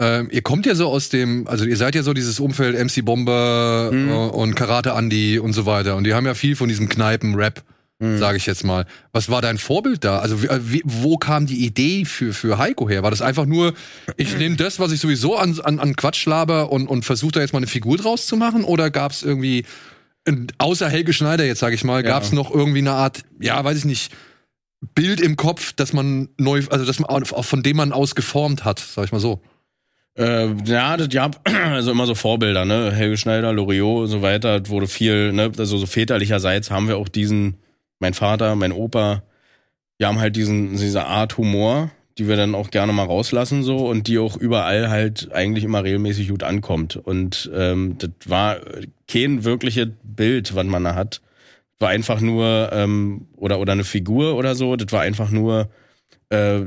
ähm, ihr kommt ja so aus dem, also ihr seid ja so dieses Umfeld MC Bomber Mhm. und Karate Andy und so weiter. Und die haben ja viel von diesem Kneipen-Rap, Mhm. sage ich jetzt mal. Was war dein Vorbild da? Also wie, äh, wie, wo kam die Idee für, für Heiko her? War das einfach nur, ich nehme das, was ich sowieso an, an, an Quatsch laber und, und versuche da jetzt mal eine Figur draus zu machen? Oder gab es irgendwie, außer Helge Schneider jetzt, sage ich mal, Ja. gab es noch irgendwie eine Art, ja, weiß ich nicht, Bild im Kopf, dass man neu, also dass man auch von dem man aus geformt hat, sag ich mal so. Äh, ja, das ja, also immer so Vorbilder, ne? Helge Schneider, Loriot und so weiter, wurde viel, ne? Also so väterlicherseits haben wir auch diesen, mein Vater, mein Opa, wir haben halt diesen, diese Art Humor, die wir dann auch gerne mal rauslassen so und die auch überall halt eigentlich immer regelmäßig gut ankommt. Und ähm, das war kein wirkliches Bild, was man da hat. War einfach nur, ähm, oder, oder eine Figur oder so, das war einfach nur äh,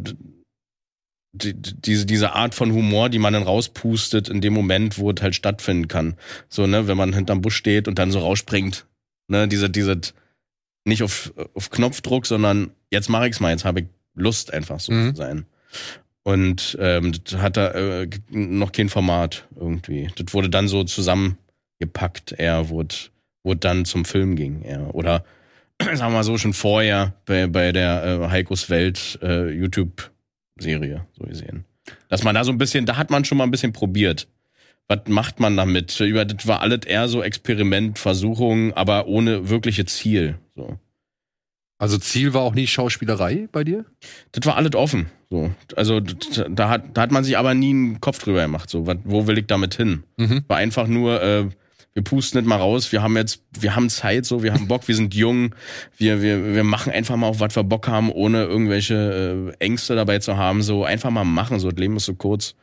die, diese, diese Art von Humor, die man dann rauspustet in dem Moment, wo es halt stattfinden kann. So, ne, wenn man hinterm Busch steht und dann so rausspringt. Ne, diese, diese, nicht auf, auf Knopfdruck, sondern jetzt mache ich's mal, jetzt habe ich Lust einfach so Mhm. zu sein. Und ähm, das hat da äh, noch kein Format irgendwie. Das wurde dann so zusammengepackt, eher wurde, wurde dann zum Film ging, eher. Oder sagen wir mal so schon vorher bei, bei der äh, Heikos Welt äh, YouTube-Serie, so gesehen. Dass man da so ein bisschen, da hat man schon mal ein bisschen probiert. Was macht man damit? Über das war alles eher so Experiment, Versuchung, aber ohne wirkliche Ziel. So. Also Ziel war auch nie Schauspielerei bei dir? Das war alles offen. So. Also da hat, da hat man sich aber nie einen Kopf drüber gemacht. So, wat, wo will ich damit hin? Mhm. War einfach nur, äh, wir pusten nicht mal raus, wir haben jetzt, wir haben Zeit, so, wir haben Bock, wir sind jung, wir, wir, wir machen einfach mal auf was wir Bock haben, ohne irgendwelche äh, Ängste dabei zu haben. So einfach mal machen, so das Leben ist so kurz.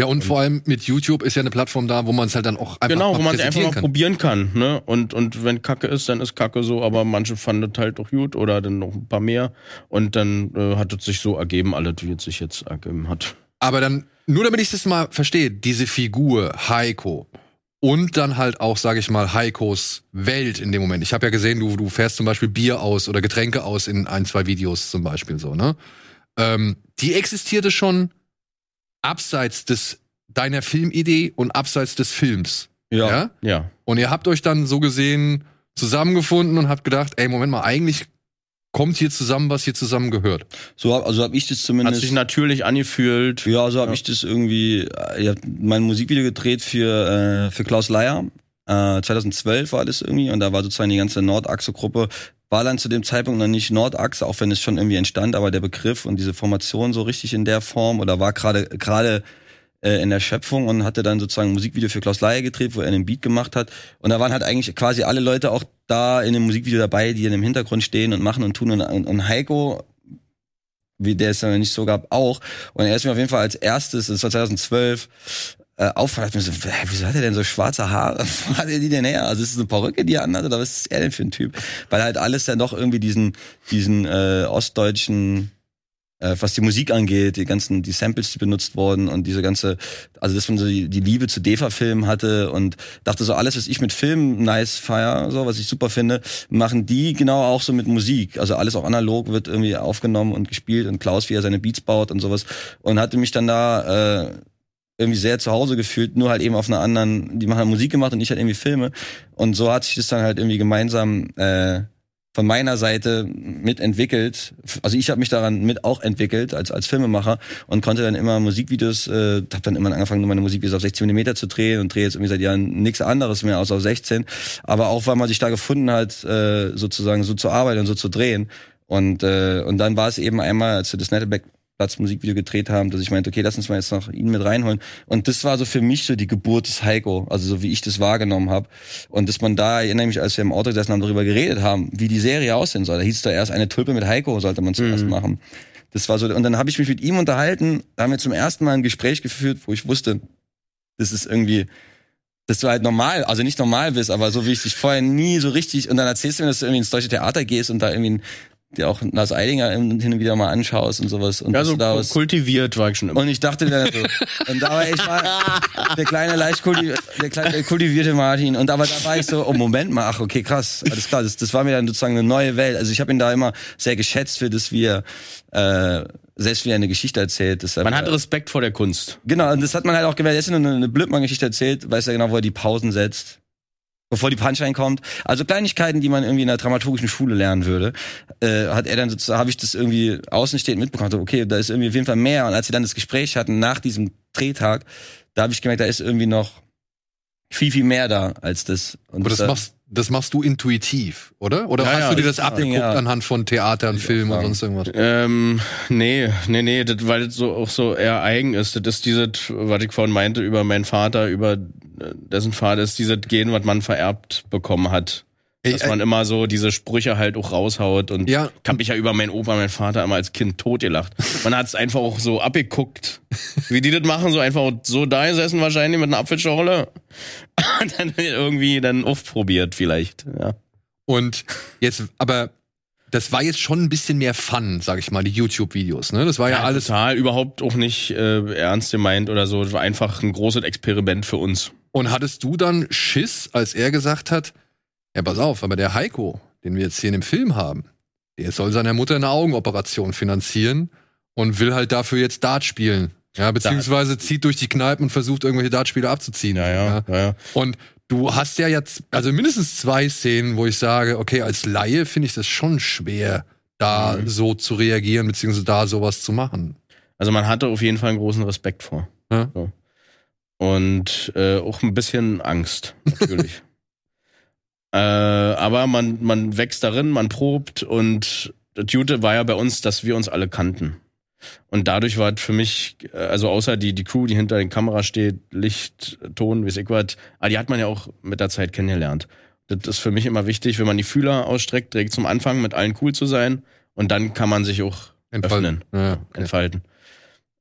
Ja, und vor allem mit YouTube ist ja eine Plattform da, wo man es halt dann auch einfach genau, mal wo man es einfach mal kann. probieren kann. Ne? Und, und wenn Kacke ist, dann ist Kacke so, aber manche fanden das halt auch gut oder dann noch ein paar mehr. Und dann äh, hat es sich so ergeben, alles, wie es sich jetzt ergeben hat. Aber dann, nur damit ich das mal verstehe, diese Figur, Heiko, und dann halt auch, sage ich mal, Heikos Welt in dem Moment. Ich habe ja gesehen, du, du fährst zum Beispiel Bier aus oder Getränke aus in ein, zwei Videos zum Beispiel so, ne? Ähm, die existierte schon abseits des deiner Filmidee und abseits des Films. ja? Ja. Und ihr habt euch dann so gesehen zusammengefunden und habt gedacht, ey, Moment mal, eigentlich kommt hier zusammen, was hier zusammen gehört. So, hab- also habe ich das Hat zumindest. sich natürlich angefühlt. Ja, so habe Ja. ich das irgendwie, äh, ich habe mein Musikvideo gedreht für, äh, für Klaus Leier. Äh, 2012 war das irgendwie und da war sozusagen die ganze Nordachse-Gruppe. War dann zu dem Zeitpunkt noch nicht Nordachse, auch wenn es schon irgendwie entstand, aber der Begriff und diese Formation so richtig in der Form oder war gerade gerade äh, in der Schöpfung und hatte dann sozusagen ein Musikvideo für Klaus Leier gedreht, wo er einen Beat gemacht hat. Und da waren halt eigentlich quasi alle Leute auch da in dem Musikvideo dabei, die in dem Hintergrund stehen und machen und tun. Und, und, Heiko, wie der es ja nicht so gab, auch. Und er ist mir auf jeden Fall als erstes, das war 2012, äh, hat mir so, hä, wieso hat er denn so schwarze Haare? Wo hat er die denn her? Also ist es eine Perücke, die er anhat, oder was ist er denn für ein Typ? Weil halt alles dann doch irgendwie diesen, diesen äh, ostdeutschen äh, was die Musik angeht, die ganzen, die Samples, die benutzt wurden und diese ganze, also dass man so die, die Liebe zu DEFA-Filmen hatte und dachte so, alles, was ich mit Film nice feier, so, was ich super finde, machen die genau auch so mit Musik. Also alles auch analog wird irgendwie aufgenommen und gespielt und Klaus, wie er seine Beats baut und sowas und hatte mich dann da äh, irgendwie sehr zu Hause gefühlt, nur halt eben auf einer anderen, die machen halt Musik gemacht und ich halt irgendwie Filme und so hat sich das dann halt irgendwie gemeinsam äh, von meiner Seite mitentwickelt. Also ich habe mich daran mit auch entwickelt als als Filmemacher und konnte dann immer Musikvideos, äh, habe dann immer angefangen, meine Musikvideos auf 16 mm zu drehen und drehe jetzt irgendwie seit Jahren nichts anderes mehr außer auf 16. Aber auch weil man sich da gefunden hat, äh, sozusagen so zu arbeiten und so zu drehen. Und äh, und dann war es eben einmal, als wir das Nettleback Platz Musikvideo gedreht haben, dass ich meinte, okay, lass uns mal jetzt noch ihn mit reinholen. Und das war so für mich so die Geburt des Heiko, also so wie ich das wahrgenommen habe. Und dass man da, erinnere ich mich, als wir im Auto gesessen haben, darüber geredet haben, wie die Serie aussehen soll. Da hieß es da erst eine Tulpe mit Heiko, sollte man zuerst machen. Das war so, und dann habe ich mich mit ihm unterhalten, da haben wir zum ersten Mal ein Gespräch geführt, wo ich wusste, das ist irgendwie, dass du halt normal, also nicht normal bist, aber so wie ich dich vorher nie so richtig, und dann erzählst du mir, dass du irgendwie ins Deutsche Theater gehst und da irgendwie ein, dir auch Lars Eidinger hin und wieder mal anschaust und sowas. Und Ja, so du da was, kultiviert war ich schon immer. und ich dachte dann so, und da war ich mal der kleine leicht der kleine kultivierte Martin und aber da war ich so, oh Moment mal, ach okay, krass, alles klar, das, das war mir dann sozusagen eine neue Welt. Also ich habe ihn da immer sehr geschätzt für das, wie er äh, selbst wie er eine Geschichte erzählt. Deshalb, Man hat Respekt vor der Kunst. Genau, und das hat man halt auch gemerkt. Er ist nur eine, eine Blödmann-Geschichte erzählt, weiß ja genau, wo er die Pausen setzt, bevor die Punchline kommt. Also Kleinigkeiten, die man irgendwie in der dramaturgischen Schule lernen würde, äh, hat er dann sozusagen, habe ich das irgendwie außenstehend mitbekommen. So, Okay, da ist irgendwie auf jeden Fall mehr. Und als sie dann das Gespräch hatten nach diesem Drehtag, da habe ich gemerkt, da ist irgendwie noch viel, viel mehr da als das. Und Aber das da- machst, das machst du intuitiv, oder? Oder Ja, hast ja, du dir das das abgeguckt ja. anhand von Theater und Film und sonst irgendwas? Ähm, nee, nee, nee, das, weil das so auch so eher eigen ist. Das ist dieses, was ich vorhin meinte, über meinen Vater, über äh, dessen Vater, ist dieses Gen, was man vererbt bekommen hat. Dass man immer so diese Sprüche halt auch raushaut und Ja. ich hab mich ja über meinen Opa, meinen Vater immer als Kind totgelacht. Man hat es einfach auch so abgeguckt, wie die das machen, so einfach so da gesessen wahrscheinlich mit einer Apfelschorle und dann irgendwie dann aufprobiert vielleicht, ja. Und jetzt, aber das war jetzt schon ein bisschen mehr Fun, sag ich mal, die YouTube-Videos, ne? Das war ja, alles. total überhaupt auch nicht äh, ernst gemeint oder so. Das war einfach ein großes Experiment für uns. Und hattest du dann Schiss, als er gesagt hat, ja, pass auf, aber der Heiko, den wir jetzt hier in dem Film haben, der soll seiner Mutter eine Augenoperation finanzieren und will halt dafür jetzt Dart spielen. Ja, beziehungsweise zieht durch die Kneipen und versucht irgendwelche Dartspiele abzuziehen. Ja, ja, ja. ja. Und du hast ja jetzt, also mindestens zwei Szenen, wo ich sage, okay, als Laie finde ich das schon schwer, da Mhm. so zu reagieren, beziehungsweise da sowas zu machen. Also man hatte auf jeden Fall einen großen Respekt vor. Ja. So. Und äh, auch ein bisschen Angst, natürlich. äh, aber man, man wächst darin, man probt und das Gute war ja bei uns, dass wir uns alle kannten. Und dadurch war es für mich, äh, also außer die, die Crew, die hinter der Kamera steht, Licht, Ton, wie ich was, ah, die hat man ja auch mit der Zeit kennengelernt. Das ist für mich immer wichtig, wenn man die Fühler ausstreckt, direkt zum Anfang mit allen cool zu sein. Und dann kann man sich auch öffnen Ja, okay. entfalten.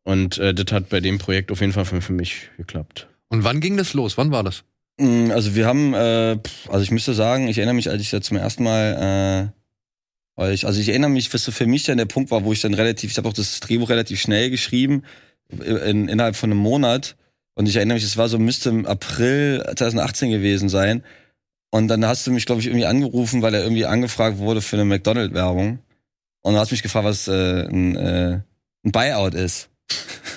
Und äh, das hat bei dem Projekt auf jeden Fall für, für mich geklappt. Und wann ging das los? Wann war das? Mm, Also wir haben, äh, also ich müsste sagen, ich erinnere mich, als ich da zum ersten Mal, äh, ich, also ich erinnere mich, was so für mich dann der Punkt war, wo ich dann relativ, ich habe auch das Drehbuch relativ schnell geschrieben, in, innerhalb von einem Monat. Und ich erinnere mich, es war so, müsste im April 2018 gewesen sein. Und dann hast du mich, glaube ich, irgendwie angerufen, weil er irgendwie angefragt wurde für eine McDonald-Werbung. Und dann hast du mich gefragt, was äh, ein, äh, ein Buyout ist.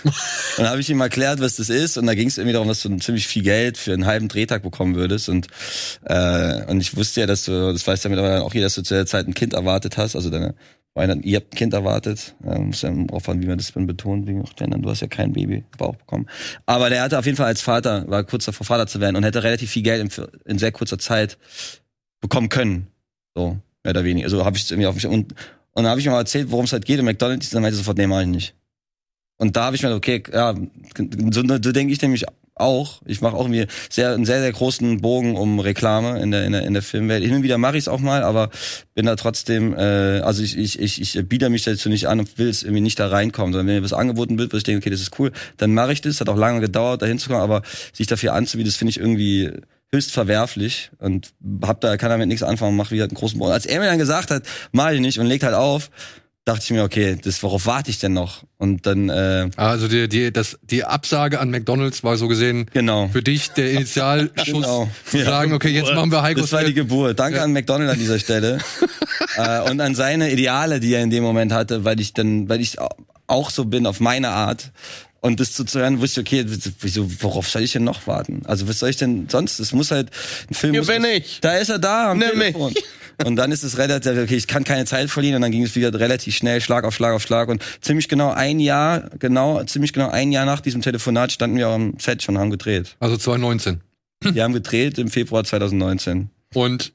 Und dann habe ich ihm erklärt, was das ist. Und da ging es irgendwie darum, dass du ziemlich viel Geld für einen halben Drehtag bekommen würdest. Und, äh, und ich wusste ja, dass du, das weiß ja mittlerweile auch jeder, dass du zu der Zeit ein Kind erwartet hast. Also deine Weihnachten, ihr habt ein Kind erwartet. Äh, muss ja aufhören, wie man das dann betont, wegen auch Gendern. Du hast ja kein Baby Bauch bekommen. Aber der hatte auf jeden Fall als Vater, war kurz davor Vater zu werden und hätte relativ viel Geld in, in sehr kurzer Zeit bekommen können. So, mehr oder weniger. Also habe ich es irgendwie auf mich. Und, und dann habe ich ihm mal erzählt, worum es halt geht. Und McDonalds, dann meinte er sofort, nee, mach ich nicht. Und da habe ich mir okay, ja, so, so denke ich nämlich auch. Ich mache auch irgendwie sehr, einen sehr, sehr großen Bogen um Reklame in der, in der, in der Filmwelt. Hin und wieder mache ich es auch mal, aber bin da trotzdem, äh, also ich, ich, ich, ich biete mich dazu nicht an und will es irgendwie nicht da reinkommen, sondern wenn mir was angeboten wird, wo ich denke, okay, das ist cool, dann mache ich das. Hat auch lange gedauert, da hinzukommen, aber sich dafür anzubieten, das finde ich irgendwie höchst verwerflich und hab da, kann damit nichts anfangen und mach wieder einen großen Bogen. Als er mir dann gesagt hat, mach ich nicht und legt halt auf, dachte ich mir, okay, das, worauf warte ich denn noch? Und dann, äh, Also die, die, das, die Absage an McDonalds war so gesehen genau. für dich der Initialschuss Genau. zu sagen, okay, jetzt machen wir Heikos Das war die Geburt. Danke Ja. an McDonald an dieser Stelle. äh, und an seine Ideale, die er in dem Moment hatte, weil ich dann, weil ich auch so bin auf meine Art. Und das zu, zu hören, wusste ich, okay, wieso, worauf soll ich denn noch warten? Also, was soll ich denn sonst? Es muss halt, ein Film Hier muss, bin ich. Da ist er da am Nimm Telefon. Und dann ist es relativ, okay, ich kann keine Zeit verlieren und dann ging es wieder relativ schnell, Schlag auf Schlag auf Schlag und ziemlich genau ein Jahr, genau, ziemlich genau ein Jahr nach diesem Telefonat standen wir am Set schon und haben gedreht. Also 2019. Wir haben gedreht im Februar 2019. Und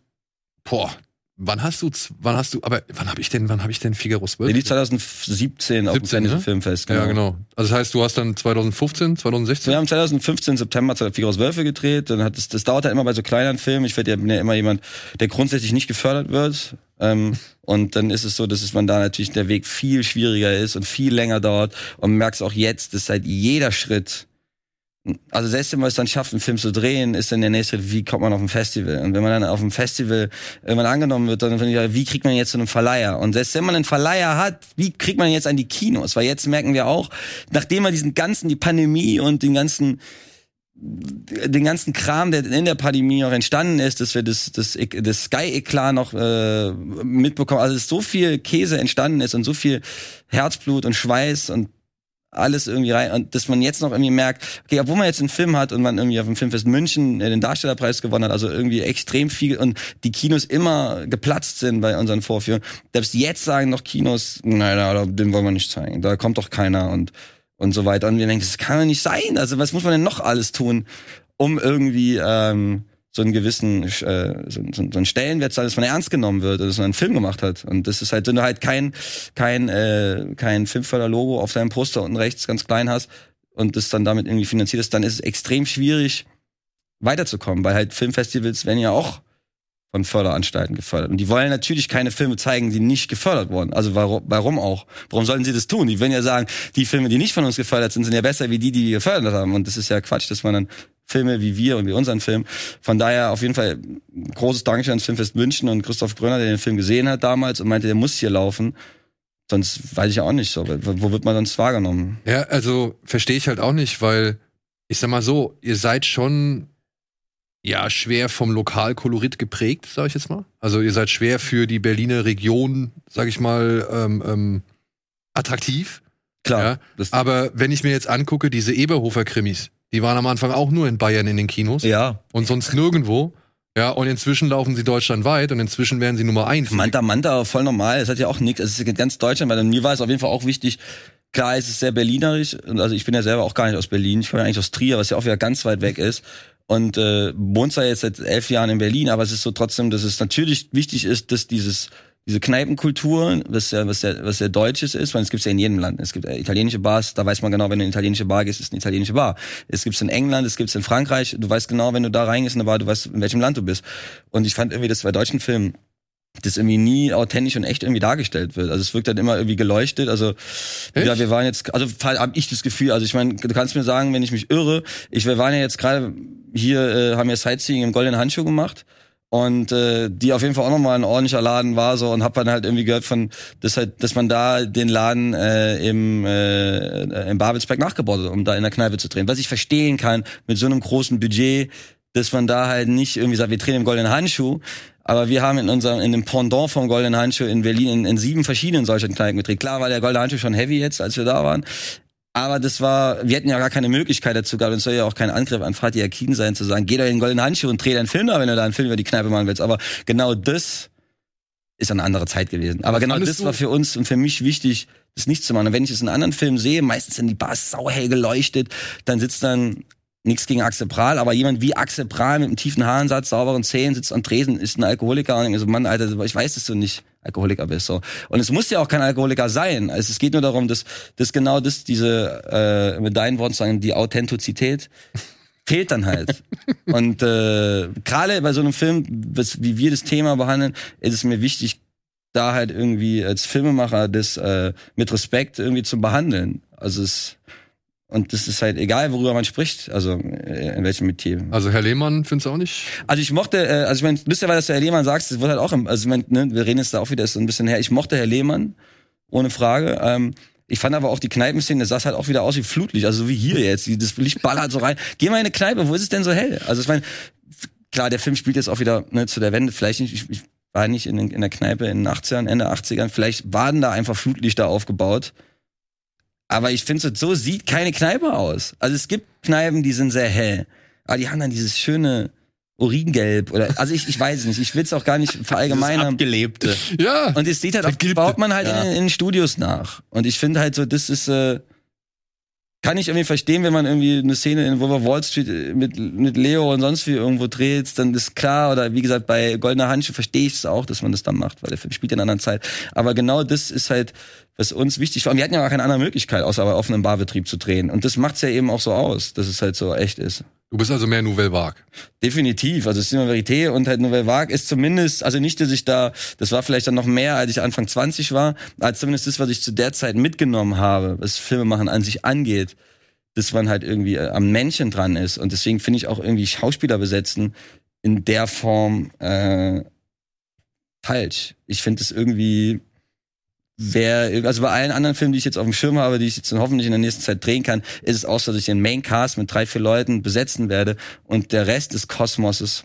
boah, wann hast du wann hast du aber wann habe ich denn wann habe ich denn Figaro 12? Nee, die 2017 auf dem 17, Fantasy ne? Filmfest. Ja, genau. Also das heißt, du hast dann 2015, 2016 Wir haben 2015 September aus Wölfe gedreht. Dann hat es, das dauert halt immer bei so kleineren Filmen. Ich werd ja, bin ja immer jemand, der grundsätzlich nicht gefördert wird. Ähm, und dann ist es so, dass es man da natürlich der Weg viel schwieriger ist und viel länger dauert. Und merkst auch jetzt, dass halt jeder Schritt also selbst wenn man es dann schafft, einen Film zu drehen, ist dann der nächste Schritt, wie kommt man auf ein Festival? Und wenn man dann auf dem Festival irgendwann angenommen wird, dann finde ich, wie kriegt man jetzt zu einem Verleiher? Und selbst wenn man einen Verleiher hat, wie kriegt man jetzt an die Kinos? Weil jetzt merken wir auch, nachdem man diesen ganzen, die Pandemie und den ganzen den ganzen Kram, der in der Pandemie auch entstanden ist, dass wir das, das, das Sky-Eklat noch äh, mitbekommen. Also dass so viel Käse entstanden ist und so viel Herzblut und Schweiß und alles irgendwie rein und dass man jetzt noch irgendwie merkt, okay, obwohl man jetzt einen Film hat und man irgendwie auf dem Filmfest München äh, den Darstellerpreis gewonnen hat, also irgendwie extrem viel und die Kinos immer geplatzt sind bei unseren Vorführungen, selbst jetzt sagen noch Kinos, nein, nein, den wollen wir nicht zeigen, da kommt doch keiner und und so weiter. Und wir denken, das kann doch nicht sein, also was muss man denn noch alles tun, um irgendwie ähm, so einen gewissen äh, so, so, so einen Stellenwert dass man ernst genommen wird, dass man einen Film gemacht hat. Und das ist halt, wenn du halt kein kein äh, kein Filmförderlogo auf deinem Poster unten rechts ganz klein hast und das dann damit irgendwie finanziert ist, dann ist es extrem schwierig weiterzukommen, weil halt Filmfestivals werden ja auch von Förderanstalten gefördert. Und die wollen natürlich keine Filme zeigen, die nicht gefördert wurden. Also warum, warum auch? Warum sollten sie das tun? Die werden ja sagen, die Filme, die nicht von uns gefördert sind, sind ja besser wie die, die wir gefördert haben. Und das ist ja Quatsch, dass man dann Filme wie wir und wie unseren Film. Von daher auf jeden Fall großes Dankeschön ans Filmfest München und Christoph Gröner, der den Film gesehen hat damals und meinte, der muss hier laufen. Sonst weiß ich ja auch nicht so. Wo wird man sonst wahrgenommen? Ja, also verstehe ich halt auch nicht, weil ich sag mal so, ihr seid schon ja schwer vom Lokalkolorit geprägt, sag ich jetzt mal. Also ihr seid schwer für die Berliner Region, sag ich mal, ähm, ähm, attraktiv. Klar. Ja, Aber wenn ich mir jetzt angucke, diese Eberhofer-Krimis, die waren am Anfang auch nur in Bayern in den Kinos ja. und sonst nirgendwo. Ja, und inzwischen laufen sie deutschlandweit und inzwischen werden sie Nummer eins. Manta Manta voll normal. Es hat ja auch nichts. Es ist ganz Deutschland, weil mir war es auf jeden Fall auch wichtig. Klar, es ist sehr berlinerisch. Und Also ich bin ja selber auch gar nicht aus Berlin. Ich komme ja eigentlich aus Trier, was ja auch wieder ganz weit weg ist. Und äh, wohnt zwar jetzt seit elf Jahren in Berlin, aber es ist so trotzdem, dass es natürlich wichtig ist, dass dieses diese Kneipenkultur, was ja, was ja, was ja Deutsches ist, weil es gibt's ja in jedem Land. Es gibt italienische Bars, da weiß man genau, wenn du in eine italienische Bar gehst, ist eine italienische Bar. Es gibt's in England, es gibt's in Frankreich, du weißt genau, wenn du da reingehst in eine Bar, du weißt, in welchem Land du bist. Und ich fand irgendwie, dass bei deutschen Filmen das irgendwie nie authentisch und echt irgendwie dargestellt wird. Also es wirkt dann immer irgendwie geleuchtet. Also ja, wir waren jetzt, also habe ich das Gefühl, also ich meine, du kannst mir sagen, wenn ich mich irre, ich, wir waren ja jetzt gerade hier, äh, haben ja Sightseeing im Goldenen Handschuh gemacht und äh, die auf jeden Fall auch nochmal ein ordentlicher Laden war so und hab dann halt irgendwie gehört von, dass halt, dass man da den Laden äh, im äh, im Babelsberg nachgebaut hat, um da in der Kneipe zu drehen. Was ich verstehen kann mit so einem großen Budget, dass man da halt nicht irgendwie sagt, wir drehen im Goldenen Handschuh, aber wir haben in unserem, in dem Pendant vom Goldenen Handschuh in Berlin in, in sieben verschiedenen solchen Kneipen gedreht. Klar war der Goldene Handschuh schon heavy jetzt, als wir da waren. Aber das war, wir hatten ja gar keine Möglichkeit dazu gehabt. Und es soll ja auch kein Angriff an Fatih Akin sein, zu sagen, geh doch in den Goldenen Handschuh und dreh deinen Film da, wenn du da einen Film über die Kneipe machen willst. Aber genau das ist eine andere Zeit gewesen. Aber genau das war für uns und für mich wichtig, das nicht zu machen. Und wenn ich es in anderen Filmen sehe, meistens sind die Bars sauhell geleuchtet, dann sitzt dann nichts gegen Axel Prahl, aber jemand wie Axel Prahl mit einem tiefen Haarensatz, sauberen Zähnen, sitzt an Tresen, ist ein Alkoholiker und ich mir so, Mann, Alter, ich weiß, dass du nicht Alkoholiker bist. So. Und es muss ja auch kein Alkoholiker sein. Also es geht nur darum, dass, dass genau das, diese, äh, mit deinen Worten zu sagen, die Authentizität fehlt dann halt. und äh, gerade bei so einem Film, was, wie wir das Thema behandeln, ist es mir wichtig, da halt irgendwie als Filmemacher das äh, mit Respekt irgendwie zu behandeln. Also es und das ist halt egal, worüber man spricht, also äh, in welchem Metier. Also Herr Lehmann findest du auch nicht? Also ich mochte, äh, also ich meine, lustigerweise, dass du Herr Lehmann sagst, das wird halt auch, im, also ich mein, ne, wir reden jetzt da auch wieder so ein bisschen her. Ich mochte Herr Lehmann, ohne Frage. Ähm, ich fand aber auch die Kneipenszene, das sah halt auch wieder aus wie Flutlicht, also so wie hier jetzt. Das Licht ballert so rein. Geh mal in eine Kneipe, wo ist es denn so hell? Also ich meine, klar, der Film spielt jetzt auch wieder ne, zu der Wende, vielleicht nicht, ich, ich war nicht in, in der Kneipe in den 80ern, Ende 80ern, vielleicht waren da einfach Flutlichter aufgebaut. Aber ich finde, so, so sieht keine Kneipe aus. Also es gibt Kneipen, die sind sehr hell. Aber die haben dann dieses schöne Uringelb oder, also ich, ich weiß es nicht, ich will es auch gar nicht verallgemeinern. Abgelebte. Ja. Und es sieht halt, auch, baut man halt Ja. in, in Studios nach. Und ich finde halt so, das ist, äh, kann ich irgendwie verstehen, wenn man irgendwie eine Szene in Wolver Wall Street äh, mit, mit Leo und sonst wie irgendwo dreht, dann ist klar, oder wie gesagt, bei Goldener Handschuh verstehe ich es auch, dass man das dann macht, weil der Film spielt in einer anderen Zeit. Aber genau das ist halt, was uns wichtig war. Und wir hatten ja gar keine andere Möglichkeit, außer bei offenem Barbetrieb zu drehen. Und das macht's ja eben auch so aus, dass es halt so echt ist. Du bist also mehr Nouvelle Vague. Definitiv. Also Cinema Verité und halt Nouvelle Vague ist zumindest, also nicht, dass ich da, das war vielleicht dann noch mehr, als ich Anfang 20 war, als zumindest das, was ich zu der Zeit mitgenommen habe, was Filmemachen an sich angeht, dass man halt irgendwie äh, am Männchen dran ist. Und deswegen finde ich auch irgendwie Schauspieler besetzen in der Form äh, falsch. Ich finde es irgendwie wer, also bei allen anderen Filmen, die ich jetzt auf dem Schirm habe, die ich jetzt hoffentlich in der nächsten Zeit drehen kann, ist es auch so, dass ich den Main Cast mit drei, vier Leuten besetzen werde und der Rest des Kosmoses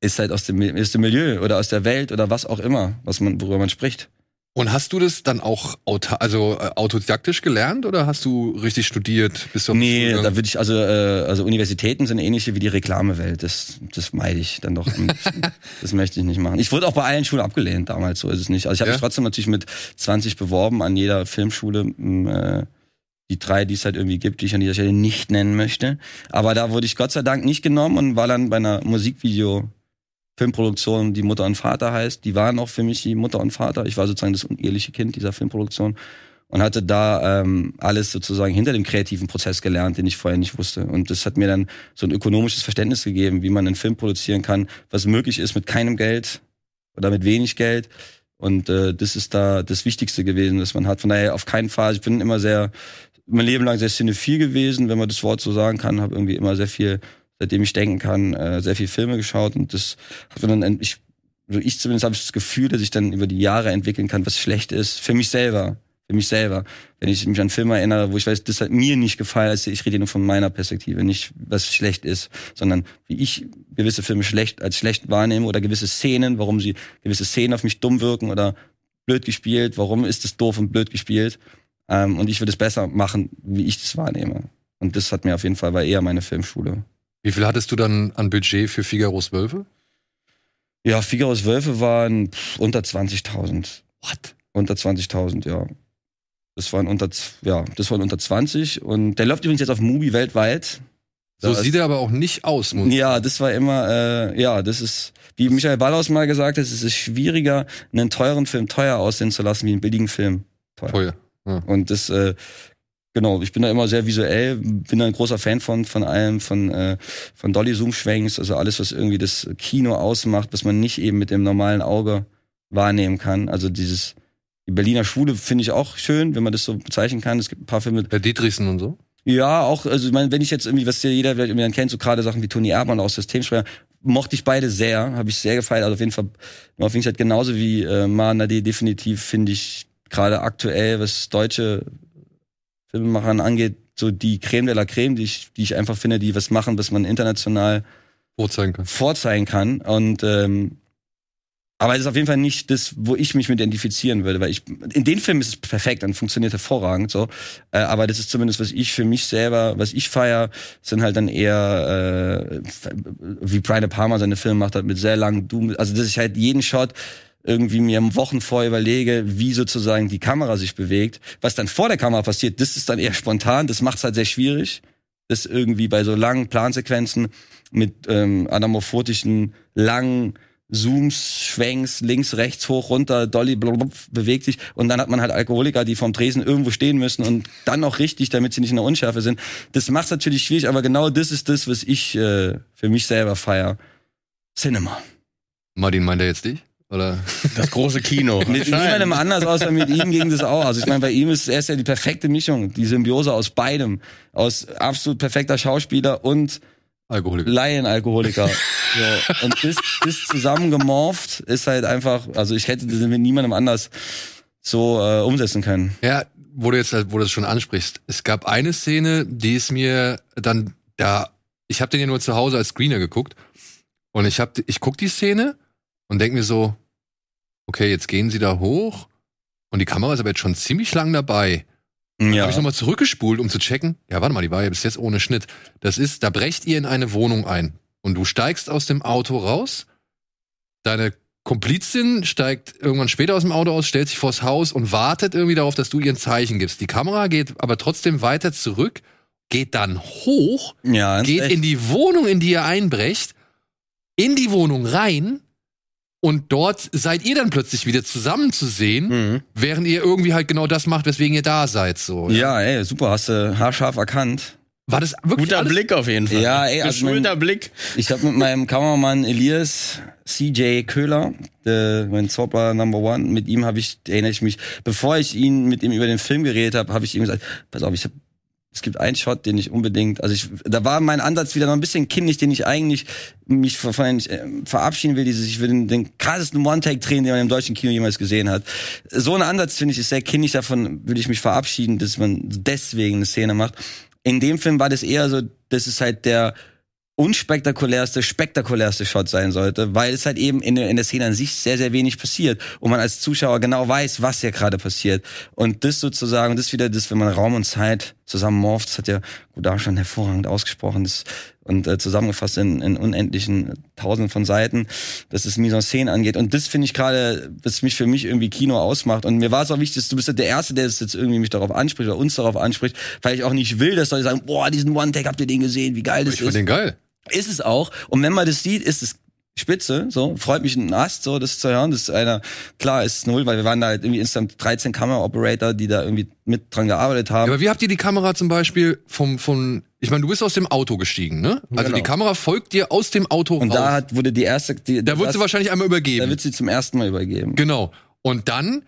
ist halt aus dem, aus dem Milieu oder aus der Welt oder was auch immer, was man, worüber man spricht. Und hast du das dann auch auta also äh, autodidaktisch gelernt oder hast du richtig studiert? Bist du Nee, da würde ich, also, äh, also Universitäten sind ähnliche wie die Reklamewelt. Das, das meide ich dann doch. das möchte ich nicht machen. Ich wurde auch bei allen Schulen abgelehnt damals, so ist es nicht. Also ich habe Ja? mich trotzdem natürlich mit 20 beworben an jeder Filmschule. Äh, die drei, die es halt irgendwie gibt, die ich an dieser Stelle nicht nennen möchte. Aber da wurde ich Gott sei Dank nicht genommen und war dann bei einer Musikvideo Filmproduktion, die Mutter und Vater heißt. Die waren auch für mich die Mutter und Vater. Ich war sozusagen das uneheliche Kind dieser Filmproduktion und hatte da ähm, alles sozusagen hinter dem kreativen Prozess gelernt, den ich vorher nicht wusste. Und das hat mir dann so ein ökonomisches Verständnis gegeben, wie man einen Film produzieren kann, was möglich ist mit keinem Geld oder mit wenig Geld. Und äh, das ist da das Wichtigste gewesen, dass man hat. Von daher auf keinen Fall. Ich bin immer sehr, mein Leben lang sehr cinephil gewesen, wenn man das Wort so sagen kann. Habe irgendwie immer sehr viel, seitdem ich denken kann, äh, sehr viel Filme geschaut. Und das hat dann, ich, also ich zumindest habe das Gefühl, dass ich dann über die Jahre entwickeln kann, was schlecht ist für mich selber für mich selber. Wenn ich mich an Filme erinnere, wo ich weiß, das hat mir nicht gefallen, also ich rede nur von meiner Perspektive, nicht was schlecht ist, sondern wie ich gewisse Filme schlecht als schlecht wahrnehme oder gewisse Szenen, warum sie gewisse Szenen auf mich dumm wirken oder blöd gespielt, warum ist es doof und blöd gespielt. Ähm, und ich würde es besser machen, wie ich das wahrnehme. Und das hat mir auf jeden Fall war eher meine Filmschule. Wie viel hattest du dann an Budget für Figaros Wölfe? Ja, Figaros Wölfe waren pff, unter 20.000. What? Unter 20.000, ja. Das waren unter, ja, das waren unter 20 und der läuft übrigens jetzt auf Mubi weltweit. So Da sieht er aber auch nicht aus, muss Ja, das war immer, äh, ja, das ist, wie Michael Ballaus mal gesagt hat, es ist schwieriger, einen teuren Film teuer aussehen zu lassen, wie einen billigen Film teuer. teuer. Und das, äh, genau, ich bin da immer sehr visuell, bin da ein großer Fan von, von allem, von, äh, von Dolly Zoom Schwenks, also alles, was irgendwie das Kino ausmacht, was man nicht eben mit dem normalen Auge wahrnehmen kann. Also dieses, die Berliner Schule finde ich auch schön, wenn man das so bezeichnen kann. Es gibt ein paar Filme, Herr Dietrichsen und so. ja, auch, also ich meine, wenn ich jetzt irgendwie, was ja jeder vielleicht irgendwie dann kennt, so gerade Sachen wie Toni Erdmann aus Systemsprecher, mochte ich beide sehr, habe ich sehr gefeiert. Also auf jeden Fall, auf jeden Fall genauso wie äh, Manade definitiv finde ich gerade aktuell, was deutsche Filmemachern angeht, so die Creme de la Creme, die ich, die ich einfach finde, die was machen, was man international vorzeigen kann. vorzeigen kann. Und ähm, aber es ist auf jeden Fall nicht das, wo ich mich mit identifizieren würde, weil ich in den Filmen ist es perfekt und funktioniert hervorragend so. Äh, aber das ist zumindest was ich für mich selber, was ich feier, sind halt dann eher äh, wie Brian De Palma seine Filme macht hat mit sehr langen Doom, also dass ich halt jeden Shot irgendwie mir Wochen vorher überlege, wie sozusagen die Kamera sich bewegt. Was dann vor der Kamera passiert, das ist dann eher spontan, das macht es halt sehr schwierig. Das irgendwie bei so langen Plansequenzen mit ähm, anamorphotischen, langen Zooms, Schwenks, links, rechts, hoch, runter, Dolly blub, bewegt sich und dann hat man halt Alkoholiker, die vom Tresen irgendwo stehen müssen und dann noch richtig, damit sie nicht in der Unschärfe sind. Das macht natürlich schwierig, aber genau das ist das, was ich äh, für mich selber feier. Cinema. Martin, meint er jetzt dich? Oder? Das große Kino. Mit niemandem anders außer mit ihm ging das auch. Also ich meine, bei ihm ist er ist ja die perfekte Mischung, die Symbiose aus beidem, aus absolut perfekter Schauspieler und Alkoholiker. Laienalkoholiker. so. Und das, das zusammengemorpht ist halt einfach, also ich hätte das mit niemandem anders so äh, umsetzen können. Ja, wo du jetzt halt, wo du das schon ansprichst. Es gab eine Szene, die ist mir dann da, ich habe den ja nur zu Hause als Screener geguckt und ich hab, ich guck die Szene und denk mir so, okay, jetzt gehen sie da hoch und die Kamera ist aber jetzt schon ziemlich lang dabei. Ja. Habe ich nochmal zurückgespult, um zu checken. Ja, warte mal, die war ja bis jetzt ohne Schnitt. Das ist, da brecht ihr in eine Wohnung ein und du steigst aus dem Auto raus. Deine Komplizin steigt irgendwann später aus dem Auto aus, stellt sich vors Haus und wartet irgendwie darauf, dass du ihr ein Zeichen gibst. Die Kamera geht aber trotzdem weiter zurück, geht dann hoch, ja, geht echt. in die Wohnung, in die ihr einbrecht, in die Wohnung rein und dort seid ihr dann plötzlich wieder zusammen zu sehen, Mhm. während ihr irgendwie halt genau das macht, weswegen ihr da seid. So. Ja, ey, super, hast du haarscharf erkannt. War das wirklich Guter alles? Blick auf jeden Fall. Ja, ey, also Geschulter mein- Blick. Ich habe mit meinem Kameramann Elias CJ Köhler, der, mein Zauberer Number One, mit ihm habe ich, erinnere ich mich, bevor ich ihn mit ihm über den Film geredet habe, habe ich ihm gesagt, pass auf, ich hab, es gibt einen Shot, den ich unbedingt, also ich, da war mein Ansatz wieder noch ein bisschen kindlich, den ich eigentlich mich von, von äh, verabschieden will, dieses, ich will den, den krassesten One-Take drehen, den man im deutschen Kino jemals gesehen hat. So ein Ansatz finde ich ist sehr kindlich, davon würde ich mich verabschieden, dass man deswegen eine Szene macht. In dem Film war das eher so, das ist halt der unspektakulärste, spektakulärste Shot sein sollte, weil es halt eben in der, in der Szene an sich sehr, sehr wenig passiert und man als Zuschauer genau weiß, was hier gerade passiert. Und das sozusagen, das wieder das, wenn man Raum und Zeit zusammen morpht, das hat ja Godard schon hervorragend ausgesprochen das, und äh, zusammengefasst in, in unendlichen Tausenden von Seiten, dass es Mise en Scène angeht. Und das finde ich gerade, was mich für mich irgendwie Kino ausmacht. Und mir war es auch wichtig, dass du bist ja der Erste, der es jetzt irgendwie mich darauf anspricht oder uns darauf anspricht, weil ich auch nicht will, dass Leute sagen, boah, diesen One-Take, habt ihr den gesehen, wie geil das Ich ist. fand den geil. Ist es auch. Und wenn man das sieht, ist es spitze, so, freut mich ein Ast, so, das zu hören. Das ist einer, klar, ist null, weil wir waren da halt irgendwie insgesamt 13 Kamera-Operator, die da irgendwie mit dran gearbeitet Ja, haben. aber wie habt ihr die Kamera zum Beispiel vom, von, ich meine, du bist aus dem Auto gestiegen, ne? Also Genau. die Kamera folgt dir aus dem Auto Und raus. da hat, wurde die erste, die, da wird sie wahrscheinlich einmal da übergeben. wird sie zum ersten Mal übergeben. Genau. Und dann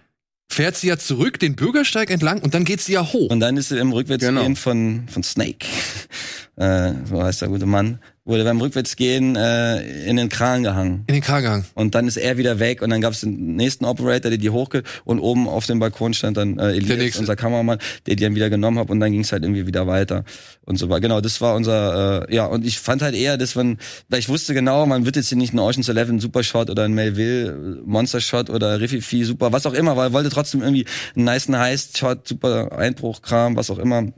fährt sie ja zurück den Bürgersteig entlang und dann geht sie ja hoch. Und dann ist sie im Rückwärtsgehen Genau. von, von Snake, äh, so heißt der gute Mann, wurde beim Rückwärtsgehen äh, in den Kran gehangen. In den Kragang. Und dann ist er wieder weg und dann gab es den nächsten Operator, der die hochge und oben auf dem Balkon stand dann äh, Elias, unser Kameramann, der die dann wieder genommen hat und dann ging es halt irgendwie wieder weiter und so weiter. Genau, das war unser äh, ja und ich fand halt eher, dass man, weil ich wusste genau, man wird jetzt hier nicht einen Ocean's Eleven Supershot oder einen Melville äh, Monster Shot oder Riffifi Super, was auch immer, weil er wollte trotzdem irgendwie einen nice Heist Shot, super Einbruchkram, was auch immer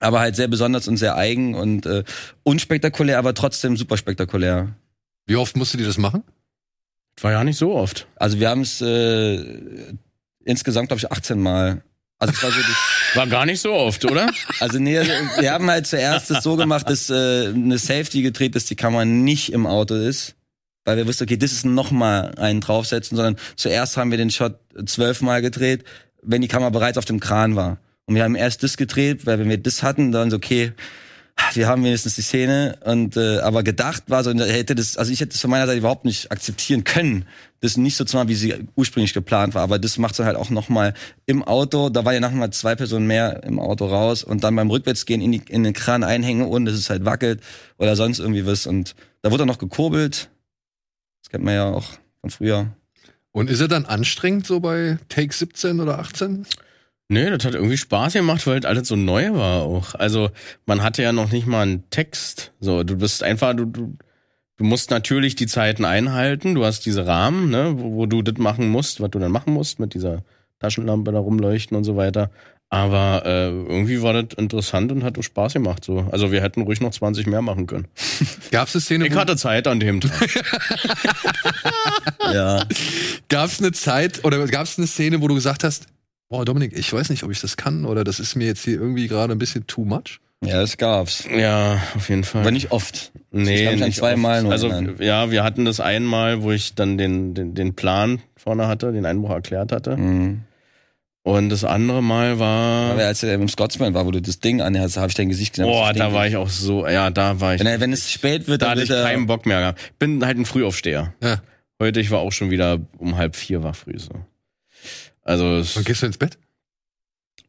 aber halt sehr besonders und sehr eigen und äh, unspektakulär, aber trotzdem super spektakulär. Wie oft musst du dir das machen? War ja nicht so oft. Also wir haben es äh, insgesamt, glaube ich, 18 Mal. Also es war so War gar nicht so oft, oder? also nee, also wir haben halt zuerst das so gemacht, dass äh, eine Safety gedreht, dass die Kamera nicht im Auto ist. Weil wir wussten, okay, das ist nochmal einen draufsetzen, sondern zuerst haben wir den Shot zwölfmal gedreht, wenn die Kamera bereits auf dem Kran war. Und wir haben erst das gedreht, weil wenn wir das hatten, dann so, okay, wir haben wenigstens die Szene. Und äh, aber gedacht war so hätte das also ich hätte das von meiner Seite überhaupt nicht akzeptieren können das nicht so zu machen wie sie ursprünglich geplant war. Aber das macht dann halt auch noch mal im Auto. Da war ja nachher zwei Personen mehr im Auto raus und dann beim Rückwärtsgehen in, die, in den Kran einhängen und dass es halt wackelt oder sonst irgendwie was. Und da wurde auch noch gekurbelt. Das kennt man ja auch von früher. Und ist er dann anstrengend so bei Take 17 oder 18? Nee, das hat irgendwie Spaß gemacht, weil alles so neu war auch. Also man hatte ja noch nicht mal einen Text. So, du bist einfach, du, du, du musst natürlich die Zeiten einhalten. Du hast diese Rahmen, ne, wo, wo du das machen musst, was du dann machen musst, mit dieser Taschenlampe da rumleuchten und so weiter. Aber äh, irgendwie war das interessant und hat auch Spaß gemacht. So. Also wir hätten ruhig noch 20 mehr machen können. Gab es eine Szene, Ich hatte Zeit an dem Tag. ja gab es eine Zeit oder gab es eine Szene, wo du gesagt hast, boah Dominik, ich weiß nicht, ob ich das kann oder das ist mir jetzt hier irgendwie gerade ein bisschen too much? ja das gab's ja, auf jeden Fall. aber nicht oft Nee, Ich nicht zweimal Also ja, wir hatten das einmal, wo ich dann den, den, den Plan vorne hatte, den Einbruch erklärt hatte. mhm. Und das andere Mal war. Aber als er im Scotsman war, wo du das Ding anhast, habe ich dein Gesicht gesehen. Boah, da war ich auch so, ja, da war ich. Wenn, er, wenn es spät wird, da dann hatte ich keinen Bock mehr gehabt. Bin halt ein Frühaufsteher. Ja. Heute, ich war auch schon wieder um halb vier war früh so. Also Wann gehst du ins Bett?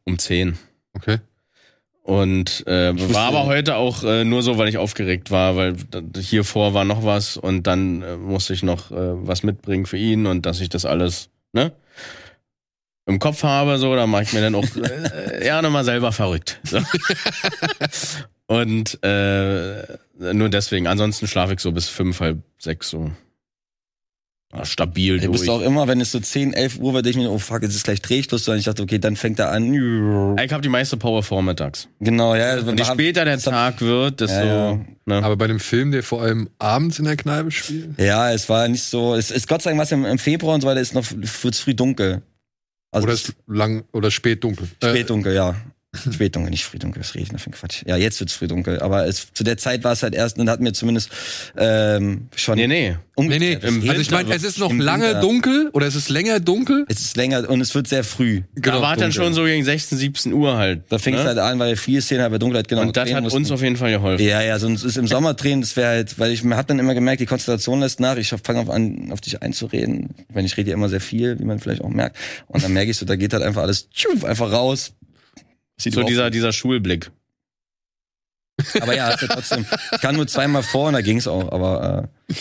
um zehn. Okay. Und äh, war aber heute auch äh, nur so, weil ich aufgeregt war, weil hier vor war noch was und dann äh, musste ich noch äh, was mitbringen für ihn und dass ich das alles, ne? Im Kopf habe, so, da mache ich mir dann auch äh, gerne mal selber verrückt. So. und äh, nur deswegen, ansonsten schlafe ich so bis fünf, halb sechs so. Ja, stabil Du durch. bist auch immer, wenn es so 10, 11 Uhr war, ich mir, oh fuck, jetzt ist gleich Drehschluss. Und ich dachte, okay, dann fängt er an. ich habe die meiste Power vormittags. Genau, ja. Und je später der Tag wird, desto. Ja, ja. Ne? Aber bei dem Film, der vor allem abends in der Kneipe spielt? Ja, es war nicht so, es ist Gott sei Dank was im, im Februar und so weiter, ist noch, wird's früh dunkel. Also oder ist lang oder spät dunkel? spät dunkel, ja. Spät dunkel, nicht früh dunkel, was rede ich denn für ein Quatsch? Ja, jetzt wird's früh dunkel, aber es, zu der Zeit war es halt erst, und dann hatten wir zumindest ähm, schon Nee, nee. Nee, nee. Es Also ich meine, es ist noch lange Winter. dunkel oder es ist länger dunkel. Es ist länger und es wird sehr früh. Genau, da war dann dunkel. schon so gegen 16, 17 Uhr halt. Da fing es ne? halt an, weil wir viele Szenen halt bei Dunkelheit genau Und das hat mussten. uns auf jeden Fall geholfen. Ja, ja, sonst ist im Sommer drehen, das wäre halt, weil ich mir hab dann immer gemerkt, die Konzentration lässt nach. Ich fange auf an, auf dich einzureden. Wenn ich rede ja immer sehr viel, wie man vielleicht auch merkt. Und dann merke ich so, da geht halt einfach alles tschuff, einfach raus. Sieht So dieser, dieser Schulblick. aber ja, ist ja trotzdem. Ich kann nur zweimal vor und da ging's auch. Aber äh,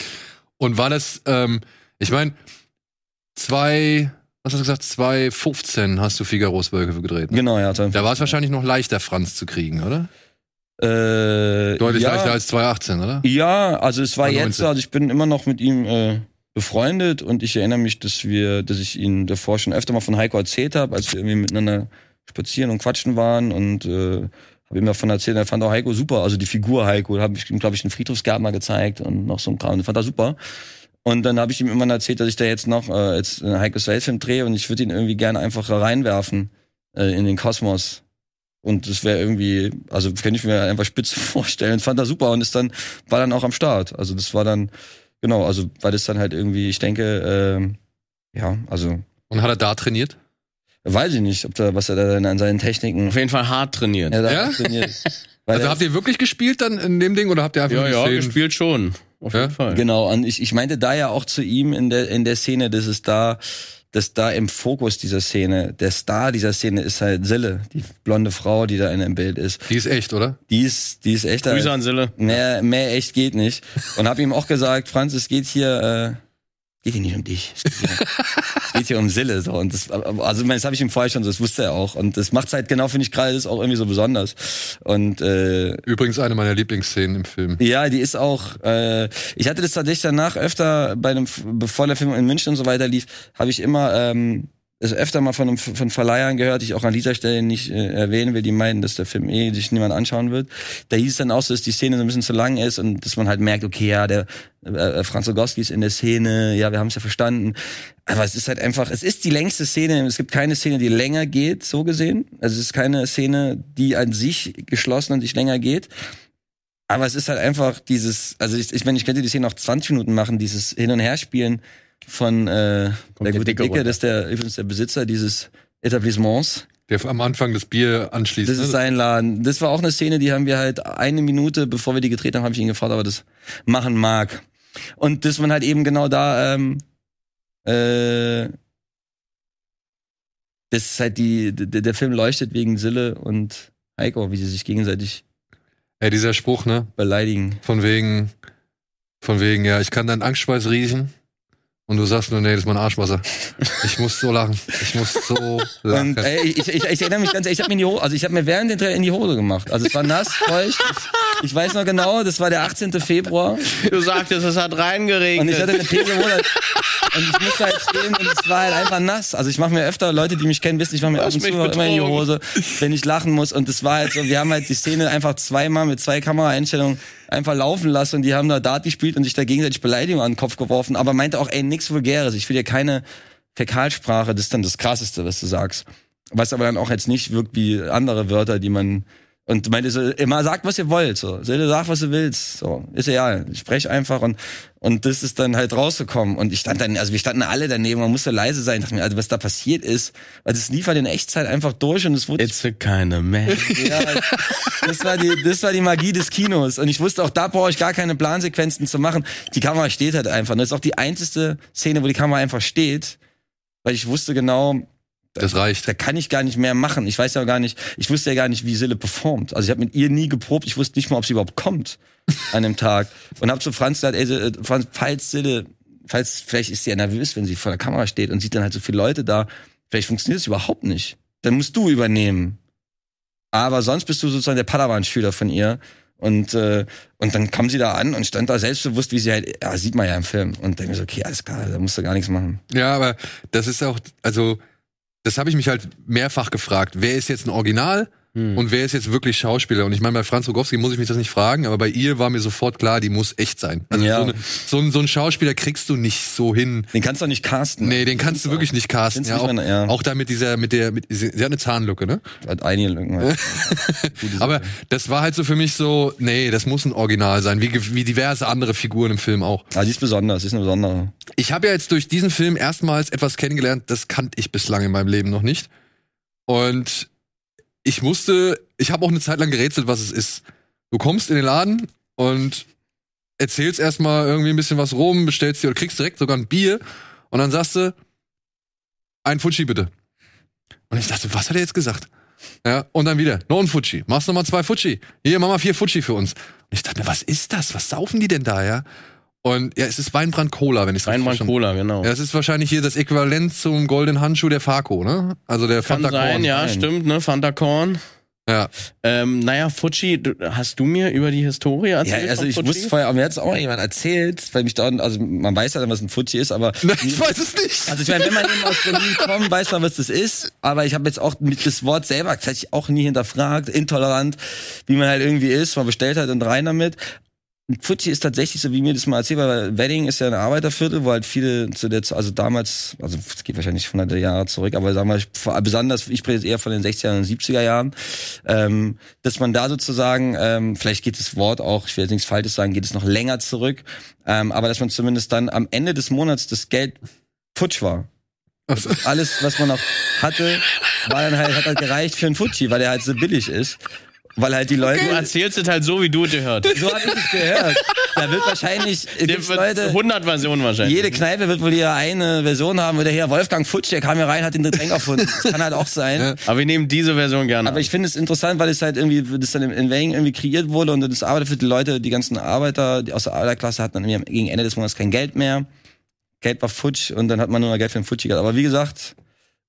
Und war das, ähm, ich meine, zwei, was hast du gesagt, 2,15 hast du Figaros Wölfe gedreht. Ne? genau, ja. Also, Da war es wahrscheinlich noch leichter, Franz zu kriegen, oder? äh, Deutlich ja, leichter als 2,18, oder? Ja, also es war jetzt, 19. so, also ich bin immer noch mit ihm äh, befreundet und ich erinnere mich, dass wir, dass ich ihn davor schon öfter mal von Heiko erzählt habe, als wir irgendwie miteinander spazieren und quatschen waren und äh, habe ihm davon erzählt, er fand auch Heiko super, also die Figur Heiko, da habe ich ihm, glaube ich, einen Friedhofsgarten mal gezeigt und noch so ein Kram, fand er super. Und dann habe ich ihm immer erzählt, dass ich da jetzt noch äh, jetzt einen Heiko Sales-Film drehe und ich würde ihn irgendwie gerne einfach reinwerfen äh, in den Kosmos. Und das wäre irgendwie, also könnte ich mir einfach spitze vorstellen. Fand er super und ist dann, war dann auch am Start. Also das war dann, genau, also weil das dann halt irgendwie, ich denke, ähm, ja, also Und hat er da trainiert? Weiß ich nicht, ob da, was er da dann an seinen Techniken Auf jeden Fall hart trainiert. ja, da Ja? trainiert. Also habt ihr wirklich gespielt dann in dem Ding oder habt ihr einfach Ja, ja, Szenen- gespielt schon. Auf Ja? jeden Fall. Genau, und ich, ich meinte da ja auch zu ihm in der, in der Szene, dass es da, dass da im Fokus dieser Szene, der Star dieser Szene ist halt Sille, die blonde Frau, die da in dem Bild ist. Die ist echt, oder? Die ist, die ist echt. Grüße an Sille. Mehr, mehr echt geht nicht. Und habe ihm auch gesagt, Franz, es geht hier, äh, geht hier nicht um dich. Es geht hier, es geht hier um Sille. So. Und das, also das habe ich ihm vorher schon so, das wusste er auch. Und das macht's halt genau, finde ich gerade, ist auch irgendwie so besonders. Und äh, Übrigens eine meiner Lieblingsszenen im Film. ja, die ist auch. Äh, ich hatte das tatsächlich danach öfter bei einem, bevor der Film in München und so weiter lief, habe ich immer ähm, es öfter mal von, von Verleihern gehört, die ich auch an dieser Stelle nicht äh, erwähnen will, die meinen, dass der Film eh sich niemand anschauen wird. Da hieß es dann auch so, dass die Szene so ein bisschen zu lang ist und dass man halt merkt, okay, ja, der äh, Franz Rogowski ist in der Szene, ja, wir haben es ja verstanden. Aber es ist halt einfach, es ist die längste Szene, es gibt keine Szene, die länger geht, so gesehen. Also es ist keine Szene, die an sich geschlossen und sich länger geht. Aber es ist halt einfach dieses, also ich, ich meine, ich könnte die Szene noch 20 Minuten machen, dieses Hin- und Herspielen von äh, der gute Dicke das ist der übrigens der Besitzer dieses Etablissements. Der am Anfang das Bier anschließt. Das ist ne? sein Laden. Das war auch eine Szene, die haben wir halt eine Minute, bevor wir die gedreht haben, habe ich ihn gefragt, ob er das machen mag. Und dass man halt eben genau da, ähm, äh, das ist halt die, der, der Film leuchtet wegen Sille und Heiko, wie sie sich gegenseitig Ey, dieser Spruch, ne? beleidigen. Von wegen, von wegen, ja, ich kann deinen Angstschweiß riechen. Und du sagst nur, nee, das ist mein Arschwasser. Ich muss so lachen. Ich muss so lachen. Und ey, ich, ich, ich erinnere mich ganz ehrlich, ich habe mir in die Hose, also ich habe mir während den Trailer in die Hose gemacht. Also es war nass, feucht. Ich, ich weiß noch genau, das war der 18. Februar. Du sagtest, es hat reingeregnet. Und ich hatte eine Monat. Und ich musste halt stehen und es war halt einfach nass. Also ich mache mir öfter, Leute, die mich kennen, wissen, ich mache mir ab und zu immer in die. Hose, wenn ich lachen muss. Und das war halt so, wir haben halt die Szene einfach zweimal mit zwei Kameraeinstellungen einfach laufen lassen und die haben da Dart gespielt und sich da gegenseitig Beleidigungen an den Kopf geworfen, aber meinte auch, ey, nix Vulgäres. Ich will dir keine Fäkalsprache, das ist dann das Krasseste, was du sagst. Was aber dann auch jetzt nicht wirkt wie andere Wörter, die man und meinte so, immer sagt, was ihr wollt, so. Sille, sag, was du willst, so. Ist egal. Ich sprech einfach und, und das ist dann halt rausgekommen. Und ich stand dann, also wir standen alle daneben, man musste leise sein. Ich dachte mir, also was da passiert ist, weil das lief halt in Echtzeit einfach durch und es wurde It's a kind of man. ja, das war die, das war die Magie des Kinos. Und ich wusste auch, da brauche ich gar keine Plansequenzen zu machen. Die Kamera steht halt einfach. Und das ist auch die einzige Szene, wo die Kamera einfach steht. Weil ich wusste genau, Das reicht. da kann ich gar nicht mehr machen. Ich weiß ja gar nicht, ich wusste ja gar nicht, wie Sille performt. Also ich habe mit ihr nie geprobt. Ich wusste nicht mal, ob sie überhaupt kommt an dem Tag. Und habe zu Franz gesagt, ey, äh, Franz, falls Sille, falls, vielleicht ist sie ja nervös, wenn sie vor der Kamera steht und sieht dann halt so viele Leute da. Vielleicht funktioniert es überhaupt nicht. Dann musst du übernehmen. Aber sonst bist du sozusagen der Padawan-Schüler von ihr. Und, äh, und dann kam sie da an und stand da selbstbewusst, wie sie halt, ja, sieht man ja im Film. Und denke mir so, okay, alles klar, da musst du gar nichts machen. Ja, aber das ist auch, also, das habe ich mich halt mehrfach gefragt. Wer ist jetzt ein Original und wer ist jetzt wirklich Schauspieler? Und ich meine, bei Franz Rogowski muss ich mich das nicht fragen, aber bei ihr war mir sofort klar, die muss echt sein. Also Ja. so, eine, so, ein, so ein Schauspieler kriegst du nicht so hin. Den kannst du nicht casten. Nee, den kannst du wirklich nicht casten. Ja, auch, wenn- ja. auch da mit dieser, mit der, mit, sie, hat eine Zahnlücke, ne? Hat einige Lücken. halt. Aber das war halt so für mich so, nee, das muss ein Original sein, wie, wie diverse andere Figuren im Film auch. Ah, die ist besonders, die ist eine besondere. Ich habe ja jetzt durch diesen Film erstmals etwas kennengelernt, das kannte ich bislang in meinem Leben noch nicht. Und ich musste, ich habe auch eine Zeit lang gerätselt, was es ist. Du kommst in den Laden und erzählst erstmal irgendwie ein bisschen was rum, bestellst dir oder kriegst direkt sogar ein Bier und dann sagst du, ein Fuji bitte. Und ich dachte, was hat er jetzt gesagt? Ja, und dann wieder, noch ein Fuji. Machst noch mal zwei Fuji. Hier, mach mal vier Fuji für uns. Und ich dachte mir, was ist das? Was saufen die denn da, ja? Und ja, es ist Weinbrand Cola, wenn ich es Rheinbrand Cola, genau. ja, es ist wahrscheinlich hier das Äquivalent zum goldenen Handschuh der Farco, ne? Also der Kann Fanta sein, Korn. ja, Nein. stimmt, ne? Fanta Korn. Ja. Ähm, naja, Fuji, du, hast du mir über die Historie Ja, erzählt? also von ich Fuji? wusste vorher, aber mir hat es auch jemand erzählt, weil mich da, also man weiß ja dann, was ein Fuji ist, aber Nein, ich weiß es nicht. also ich meine, wenn man eben aus Berlin kommt, weiß man, was das ist, aber ich habe jetzt auch mit das Wort selber tatsächlich auch nie hinterfragt, intolerant, wie man halt irgendwie ist, man bestellt halt und rein damit. Fuji ist tatsächlich so, wie mir das mal erzählt, weil Wedding ist ja ein Arbeiterviertel, wo halt viele zu der, also damals, also es geht wahrscheinlich hunderte Jahre zurück, aber sagen wir, besonders, ich spreche jetzt eher von den 60er und 70er Jahren, ähm, dass man da sozusagen, ähm, vielleicht geht das Wort auch, ich will jetzt nichts Falsches sagen, geht es noch länger zurück, ähm, aber dass man zumindest dann am Ende des Monats das Geld futsch war. Also, Alles, was man noch hatte, war dann halt, hat halt gereicht für einen Fuji, weil der halt so billig ist. Weil halt die Leute. Du erzählst es halt so, wie du es gehört. So habe ich es gehört. Da wird wahrscheinlich gibt's Leute. 100 Versionen wahrscheinlich. Jede Kneipe wird wohl hier eine Version haben, wo der hier Wolfgang Futsch, der kam hier rein, hat den Getränk erfunden. Das kann halt auch sein. Ja. Aber wir nehmen diese Version gerne. Aber ich finde es interessant, weil es halt irgendwie, das dann in Wayne irgendwie kreiert wurde und das arbeitet für die Leute, die ganzen Arbeiter, die aus der Arbeiterklasse hatten dann irgendwie gegen Ende des Monats kein Geld mehr. Geld war futsch und dann hat man nur noch Geld für den Futschi gehabt. Aber wie gesagt,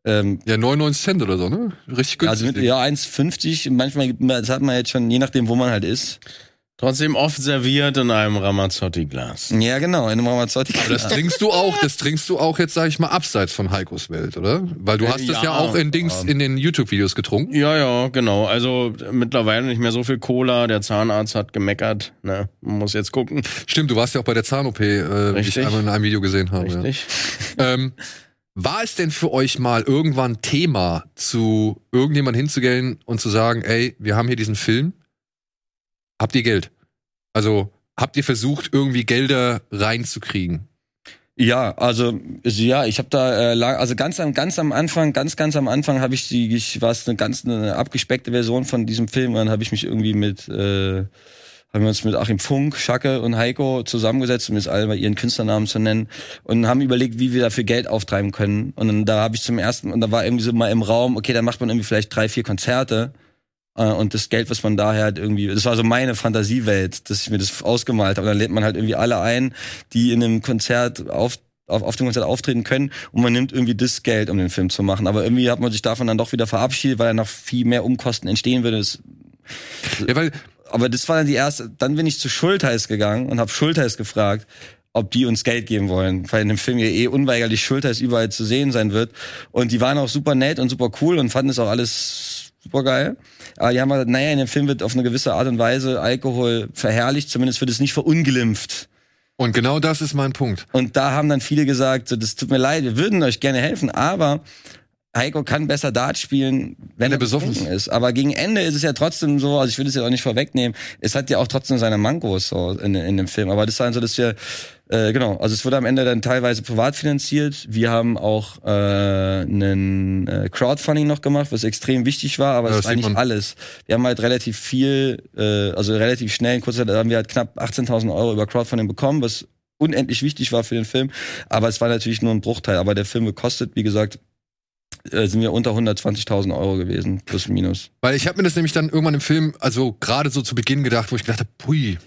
ähm, Ja, 99 Cent oder so, ne? Richtig also günstig. mit, ja, 1,50, manchmal, das hat man jetzt schon, je nachdem, wo man halt ist. Trotzdem oft serviert in einem Ramazzotti-Glas. Ja, genau, in einem Ramazzotti. Aber das trinkst du auch, das trinkst du auch jetzt, sag ich mal, abseits von Heikos Welt, oder? Weil du Äh, hast das ja ja, auch in Dings, in den YouTube-Videos getrunken. Ja, ja, genau. Also mittlerweile nicht mehr so viel Cola. Der Zahnarzt hat gemeckert. Ne? Man muss jetzt gucken. Stimmt, du warst ja auch bei der Zahn-OP, äh, wie ich Richtig. einmal in einem Video gesehen habe. Ja. Richtig. Ähm, war es denn für euch mal irgendwann Thema, zu irgendjemand hinzugehen und zu sagen, ey, wir haben hier diesen Film, habt ihr Geld? Also habt ihr versucht, irgendwie Gelder reinzukriegen? Ja, also also ja, ich habe da äh, also ganz am ganz am Anfang, ganz ganz am Anfang habe ich die, ich war es eine ganz eine abgespeckte Version von diesem Film, und dann habe ich mich irgendwie mit äh, haben wir uns mit Achim Funk, Schacke und Heiko zusammengesetzt, um jetzt alle mal ihren Künstlernamen zu nennen und haben überlegt, wie wir dafür Geld auftreiben können. Und dann da habe ich zum ersten und da war irgendwie so mal im Raum, okay, dann macht man irgendwie vielleicht drei, vier Konzerte äh, und das Geld, was man daher halt irgendwie, das war so meine Fantasiewelt, dass ich mir das ausgemalt habe. Und dann lädt man halt irgendwie alle ein, die in einem Konzert auf auf, auf dem Konzert auftreten können und man nimmt irgendwie das Geld, um den Film zu machen. Aber irgendwie hat man sich davon dann doch wieder verabschiedet, weil dann noch viel mehr Umkosten entstehen würde. Das, Ja, weil aber das war dann die erste, dann bin ich zu Schultheiß gegangen und habe Schultheiß gefragt, ob die uns Geld geben wollen, weil in dem Film ja eh unweigerlich Schultheiß überall zu sehen sein wird. Und die waren auch super nett und super cool und fanden es auch alles super geil. Aber die haben gesagt, naja, in dem Film wird auf eine gewisse Art und Weise Alkohol verherrlicht, zumindest wird es nicht verunglimpft. Und genau das ist mein Punkt. Und da haben dann viele gesagt, das tut mir leid, wir würden euch gerne helfen, aber Heiko kann besser Dart spielen, wenn er besoffen ist. Aber gegen Ende ist es ja trotzdem so, also ich will es ja auch nicht vorwegnehmen, es hat ja auch trotzdem seine Mankos so in, in dem Film. Aber das war dann so, dass wir, äh, genau, also es wurde am Ende dann teilweise privat finanziert. Wir haben auch äh, einen äh, Crowdfunding noch gemacht, was extrem wichtig war, aber Ja, es das war nicht alles. Wir haben halt relativ viel, äh, also relativ schnell, in kurzer Zeit haben wir halt knapp 18.000 Euro über Crowdfunding bekommen, was unendlich wichtig war für den Film. Aber es war natürlich nur ein Bruchteil. Aber der Film gekostet, wie gesagt, äh, sind wir unter 120.000 Euro gewesen, plus minus. Weil ich habe mir das nämlich dann irgendwann im Film, also gerade so zu Beginn gedacht, wo ich gedacht habe, pui,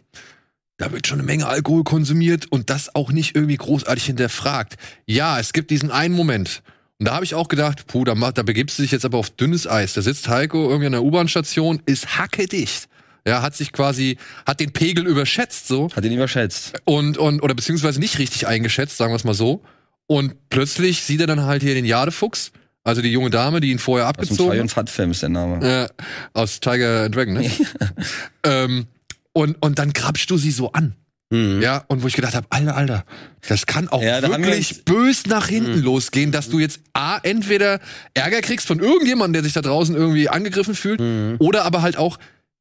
da wird schon eine Menge Alkohol konsumiert und das auch nicht irgendwie großartig hinterfragt. Ja, es gibt diesen einen Moment. Und da habe ich auch gedacht, puh, da, da begibst du dich jetzt aber auf dünnes Eis. Da sitzt Heiko irgendwie an der U-Bahn-Station, ist hackedicht. Ja, hat sich quasi, hat den Pegel überschätzt so Hat ihn überschätzt. und, und oder beziehungsweise nicht richtig eingeschätzt, sagen wir es mal so. Und plötzlich sieht er dann halt hier den Jadefuchs, also die junge Dame, die ihn vorher Aus dem abgezogen hat. und Fat Film ist der Name. Äh, aus Tiger and Dragon, ne? ähm, und, und dann grabst du sie so an. Mhm. Ja, und wo ich gedacht habe, Alter, Alter, das kann auch Ja, haben wir wirklich bös nach hinten losgehen, dass du jetzt A, entweder Ärger kriegst von irgendjemandem, der sich da draußen irgendwie angegriffen fühlt, Mhm. oder aber halt auch,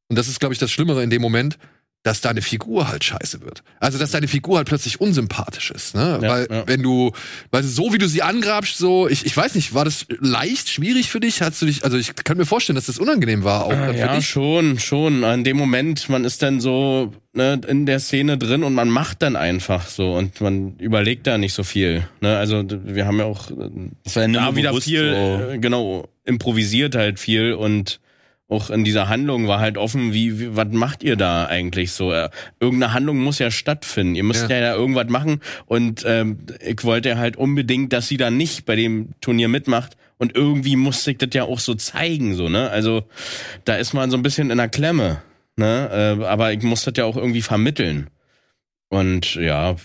und das ist, glaube ich, das Schlimmere in dem Moment, dass deine Figur halt scheiße wird. Also, dass deine Figur halt plötzlich unsympathisch ist, ne? Ja, Weil, ja. wenn du, weil so wie du sie angrabst, so, ich, ich weiß nicht, war das leicht, schwierig für dich? Hast du dich, also ich kann mir vorstellen, dass das unangenehm war, auch dann für Ja, dich. schon, schon. In dem Moment, man ist dann so ne, in der Szene drin und man macht dann einfach so und man überlegt da nicht so viel. Ne? Also wir haben ja auch äh, Das war ja da wieder viel, so. äh, genau, improvisiert halt viel und auch in dieser Handlung war halt offen, wie, wie was macht ihr da eigentlich so? Äh, irgendeine Handlung muss ja stattfinden. Ihr müsst Ja. ja, da irgendwas machen und ähm, ich wollte halt unbedingt, dass sie da nicht bei dem Turnier mitmacht und irgendwie musste ich das ja auch so zeigen, so, ne? Also da ist man so ein bisschen in der Klemme, ne? Äh, aber ich muss das ja auch irgendwie vermitteln. Und ja,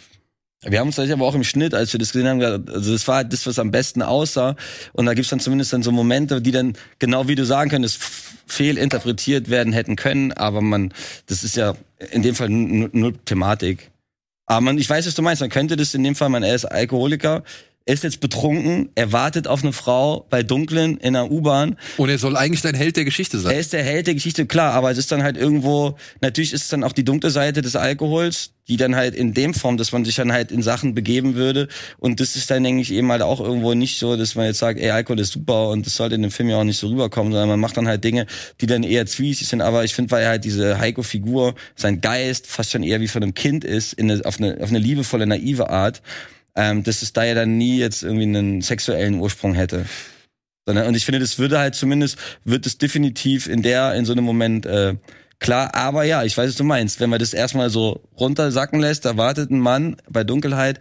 Wir haben uns das aber auch im Schnitt, als wir das gesehen haben, also das war halt das, was am besten aussah. Und da gibt's dann zumindest dann so Momente, die dann, genau wie du sagen könntest, fehlinterpretiert werden hätten können. Aber man, das ist ja in dem Fall n- null Thematik. Aber man, ich weiß, was du meinst. Man könnte das in dem Fall, man, er ist Alkoholiker. Er ist jetzt betrunken, er wartet auf eine Frau bei Dunklen in der U-Bahn. Und er soll eigentlich dein Held der Geschichte Er sein. ist der Held der Geschichte, klar, aber es ist dann halt irgendwo, natürlich ist es dann auch die dunkle Seite des Alkohols, die dann halt in dem Form, dass man sich dann halt in Sachen begeben würde. Und das ist dann, denke ich, eben halt auch irgendwo nicht so, dass man jetzt sagt, ey, Alkohol ist super und das sollte in dem Film ja auch nicht so rüberkommen, sondern man macht dann halt Dinge, die dann eher zwiesig sind. Aber ich finde, weil er halt diese Heiko-Figur, sein Geist fast schon eher wie von einem Kind ist, in eine, auf, eine, auf eine liebevolle, naive Art, ähm, dass es da ja dann nie jetzt irgendwie einen sexuellen Ursprung hätte. Sondern, und ich finde, das würde halt zumindest, wird es definitiv in der, in so einem Moment äh, klar. Aber ja, ich weiß, was du meinst. Wenn man das erstmal so runtersacken lässt, da wartet ein Mann bei Dunkelheit,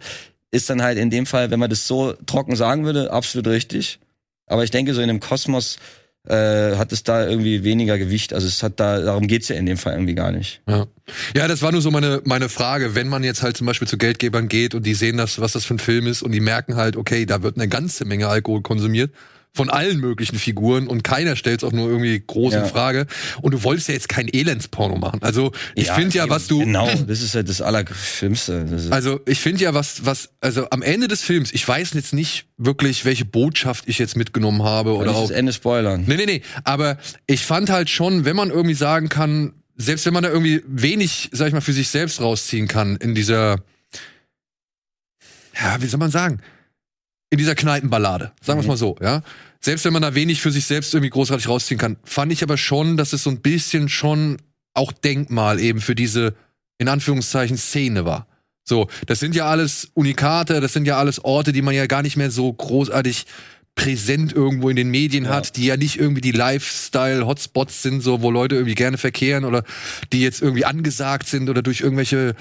ist dann halt in dem Fall, wenn man das so trocken sagen würde, absolut richtig. Aber ich denke, so in dem Kosmos äh, hat es da irgendwie weniger Gewicht. Also es hat da, darum geht's ja in dem Fall irgendwie gar nicht. Ja. ja, das war nur so meine, meine Frage. Wenn man jetzt halt zum Beispiel zu Geldgebern geht und die sehen das, was das für ein Film ist und die merken halt, okay, da wird eine ganze Menge Alkohol konsumiert von allen möglichen Figuren und keiner stellt es auch nur irgendwie groß Ja. in Frage. Und du wolltest ja jetzt kein Elendsporno machen. Also ich finde ja, was du Genau, das ist halt das Allerschlimmste. Das Also ich finde ja, was, was, also am Ende des Films, ich weiß jetzt nicht wirklich, welche Botschaft ich jetzt mitgenommen habe oder nicht auch. das Ende spoilern. Nee, nee, nee. Aber ich fand halt schon, wenn man irgendwie sagen kann, selbst wenn man da irgendwie wenig, sag ich mal, für sich selbst rausziehen kann in dieser, ja, wie soll man sagen, in dieser Kneipenballade, sagen wir es mal so, ja. Selbst wenn man da wenig für sich selbst irgendwie großartig rausziehen kann, fand ich aber schon, dass es so ein bisschen schon auch Denkmal eben für diese, in Anführungszeichen, Szene war. So, das sind ja alles Unikate, das sind ja alles Orte, die man ja gar nicht mehr so großartig präsent irgendwo in den Medien Ja. hat, die ja nicht irgendwie die Lifestyle-Hotspots sind, so wo Leute irgendwie gerne verkehren oder die jetzt irgendwie angesagt sind oder durch irgendwelche,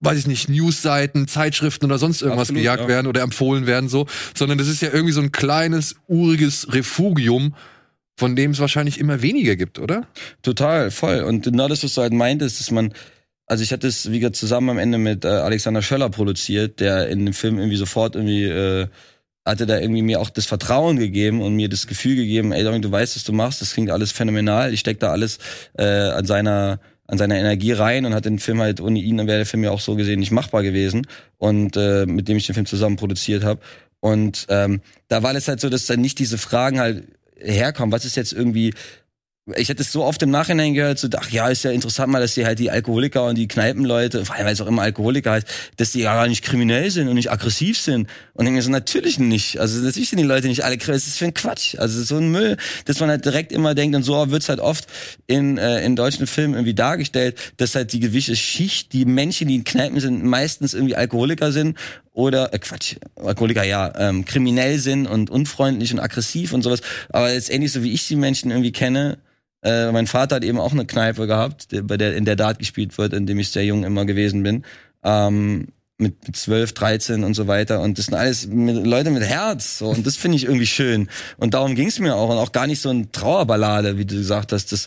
weiß ich nicht, Newsseiten, Zeitschriften oder sonst irgendwas Absolut, gejagt ja. werden oder empfohlen werden, so, sondern das ist ja irgendwie so ein kleines, uriges Refugium, von dem es wahrscheinlich immer weniger gibt, oder? Total, voll. Und genau das, was du halt meintest, dass man, also ich hatte es, wie gesagt, zusammen am Ende mit äh, Alexander Schöller produziert, der in dem Film irgendwie sofort irgendwie, äh, hatte da irgendwie mir auch das Vertrauen gegeben und mir das Gefühl gegeben, ey, Dominik, du weißt, was du machst, das klingt alles phänomenal, ich steck da alles äh, an seiner an seiner Energie rein und hat den Film halt ohne ihn, wäre der Film ja auch so gesehen nicht machbar gewesen und äh, mit dem ich den Film zusammen produziert habe. Und ähm, da war es halt so, dass dann nicht diese Fragen halt herkommen, was ist jetzt irgendwie ich hätte es so oft im Nachhinein gehört, so, ach ja, ist ja interessant mal, dass die halt die Alkoholiker und die Kneipenleute, vor allem weil es auch immer Alkoholiker heißt, dass die ja gar nicht kriminell sind und nicht aggressiv sind. Und ich so, natürlich nicht. Also natürlich sind die Leute nicht alle kriminell. Das ist für ein Quatsch. Also so ein Müll, dass man halt direkt immer denkt, und so wird's halt oft in, äh, in deutschen Filmen irgendwie dargestellt, dass halt die gewisse Schicht, die Menschen, die in Kneipen sind, meistens irgendwie Alkoholiker sind oder äh, Quatsch, Alkoholiker ja, ähm, kriminell sind und unfreundlich und aggressiv und sowas. Aber letztendlich, so wie ich die Menschen irgendwie kenne, äh, mein Vater hat eben auch eine Kneipe gehabt, bei der in der Dart gespielt wird, in dem ich sehr jung immer gewesen bin. Ähm, mit, mit 12, 13 und so weiter. Und das sind alles mit, Leute mit Herz. So. Und das finde ich irgendwie schön. Und darum ging es mir auch. Und auch gar nicht so eine Trauerballade, wie du gesagt hast, dass,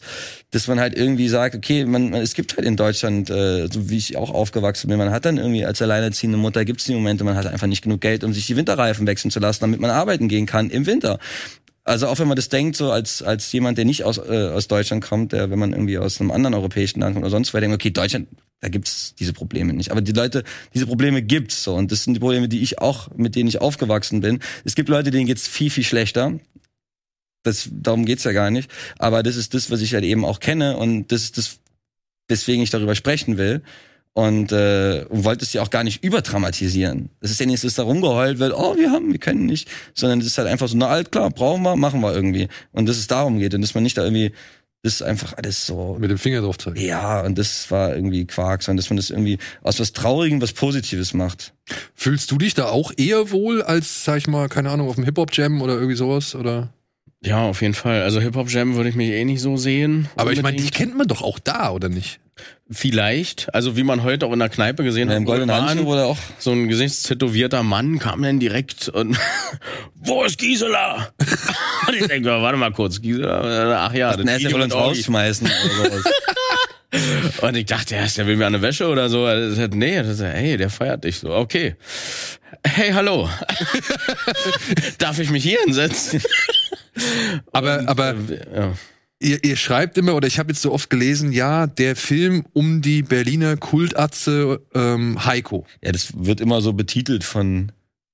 dass man halt irgendwie sagt, okay, man, es gibt halt in Deutschland, äh, so wie ich auch aufgewachsen bin, man hat dann irgendwie als alleinerziehende Mutter, gibt es die Momente, man hat einfach nicht genug Geld, um sich die Winterreifen wechseln zu lassen, damit man arbeiten gehen kann im Winter. Also auch wenn man das denkt, so als als jemand, der nicht aus äh, aus Deutschland kommt, der wenn man irgendwie aus einem anderen europäischen Land kommt oder sonst wo, denkt, okay, Deutschland, da gibt's diese Probleme nicht. Aber die Leute, diese Probleme gibt's so und das sind die Probleme, die ich auch mit denen ich aufgewachsen bin. Es gibt Leute, denen geht's viel viel schlechter. Das darum geht's ja gar nicht. Aber das ist das, was ich halt eben auch kenne und das ist das, weswegen ich darüber sprechen will und, äh, und wollte es ja auch gar nicht überdramatisieren. Das ist ja nicht, dass da rumgeheult wird, oh, wir haben, wir können nicht, sondern es ist halt einfach so, na alt, klar, brauchen wir, machen wir irgendwie. Und dass es darum geht und dass man nicht da irgendwie, das ist einfach alles so, Mit dem Finger drauf zeigen. ja, und das war irgendwie Quark, sondern dass man das irgendwie aus was Traurigem was Positives macht. Fühlst du dich da auch eher wohl als, sag ich mal, keine Ahnung, auf dem Hip-Hop-Jam oder irgendwie sowas? Oder? Ja, auf jeden Fall. Also Hip-Hop-Jam würde ich mich eh nicht so sehen. Aber ich meine, die Unbedingt. kennt man doch auch da, oder nicht? Vielleicht. Also wie man heute auch in der Kneipe gesehen Ja, hat. Im goldenen Handschuh wurde auch, so ein gesichtstätowierter Mann kam dann direkt und wo ist Gisela? und ich denke, warte mal kurz, Gisela, ach ja, das na, er Video will uns rausschmeißen. Und ich dachte, ja, der will mir eine Wäsche oder so. Er sagt, nee, das ist, hey, der feiert dich so. Okay. Hey, hallo. Darf ich mich hier hinsetzen? Aber, Und, aber äh, ja. Ihr, ihr schreibt immer, oder ich habe jetzt so oft gelesen, ja, der Film um die Berliner Kultatze ähm, Heiko. Ja, das wird immer so betitelt von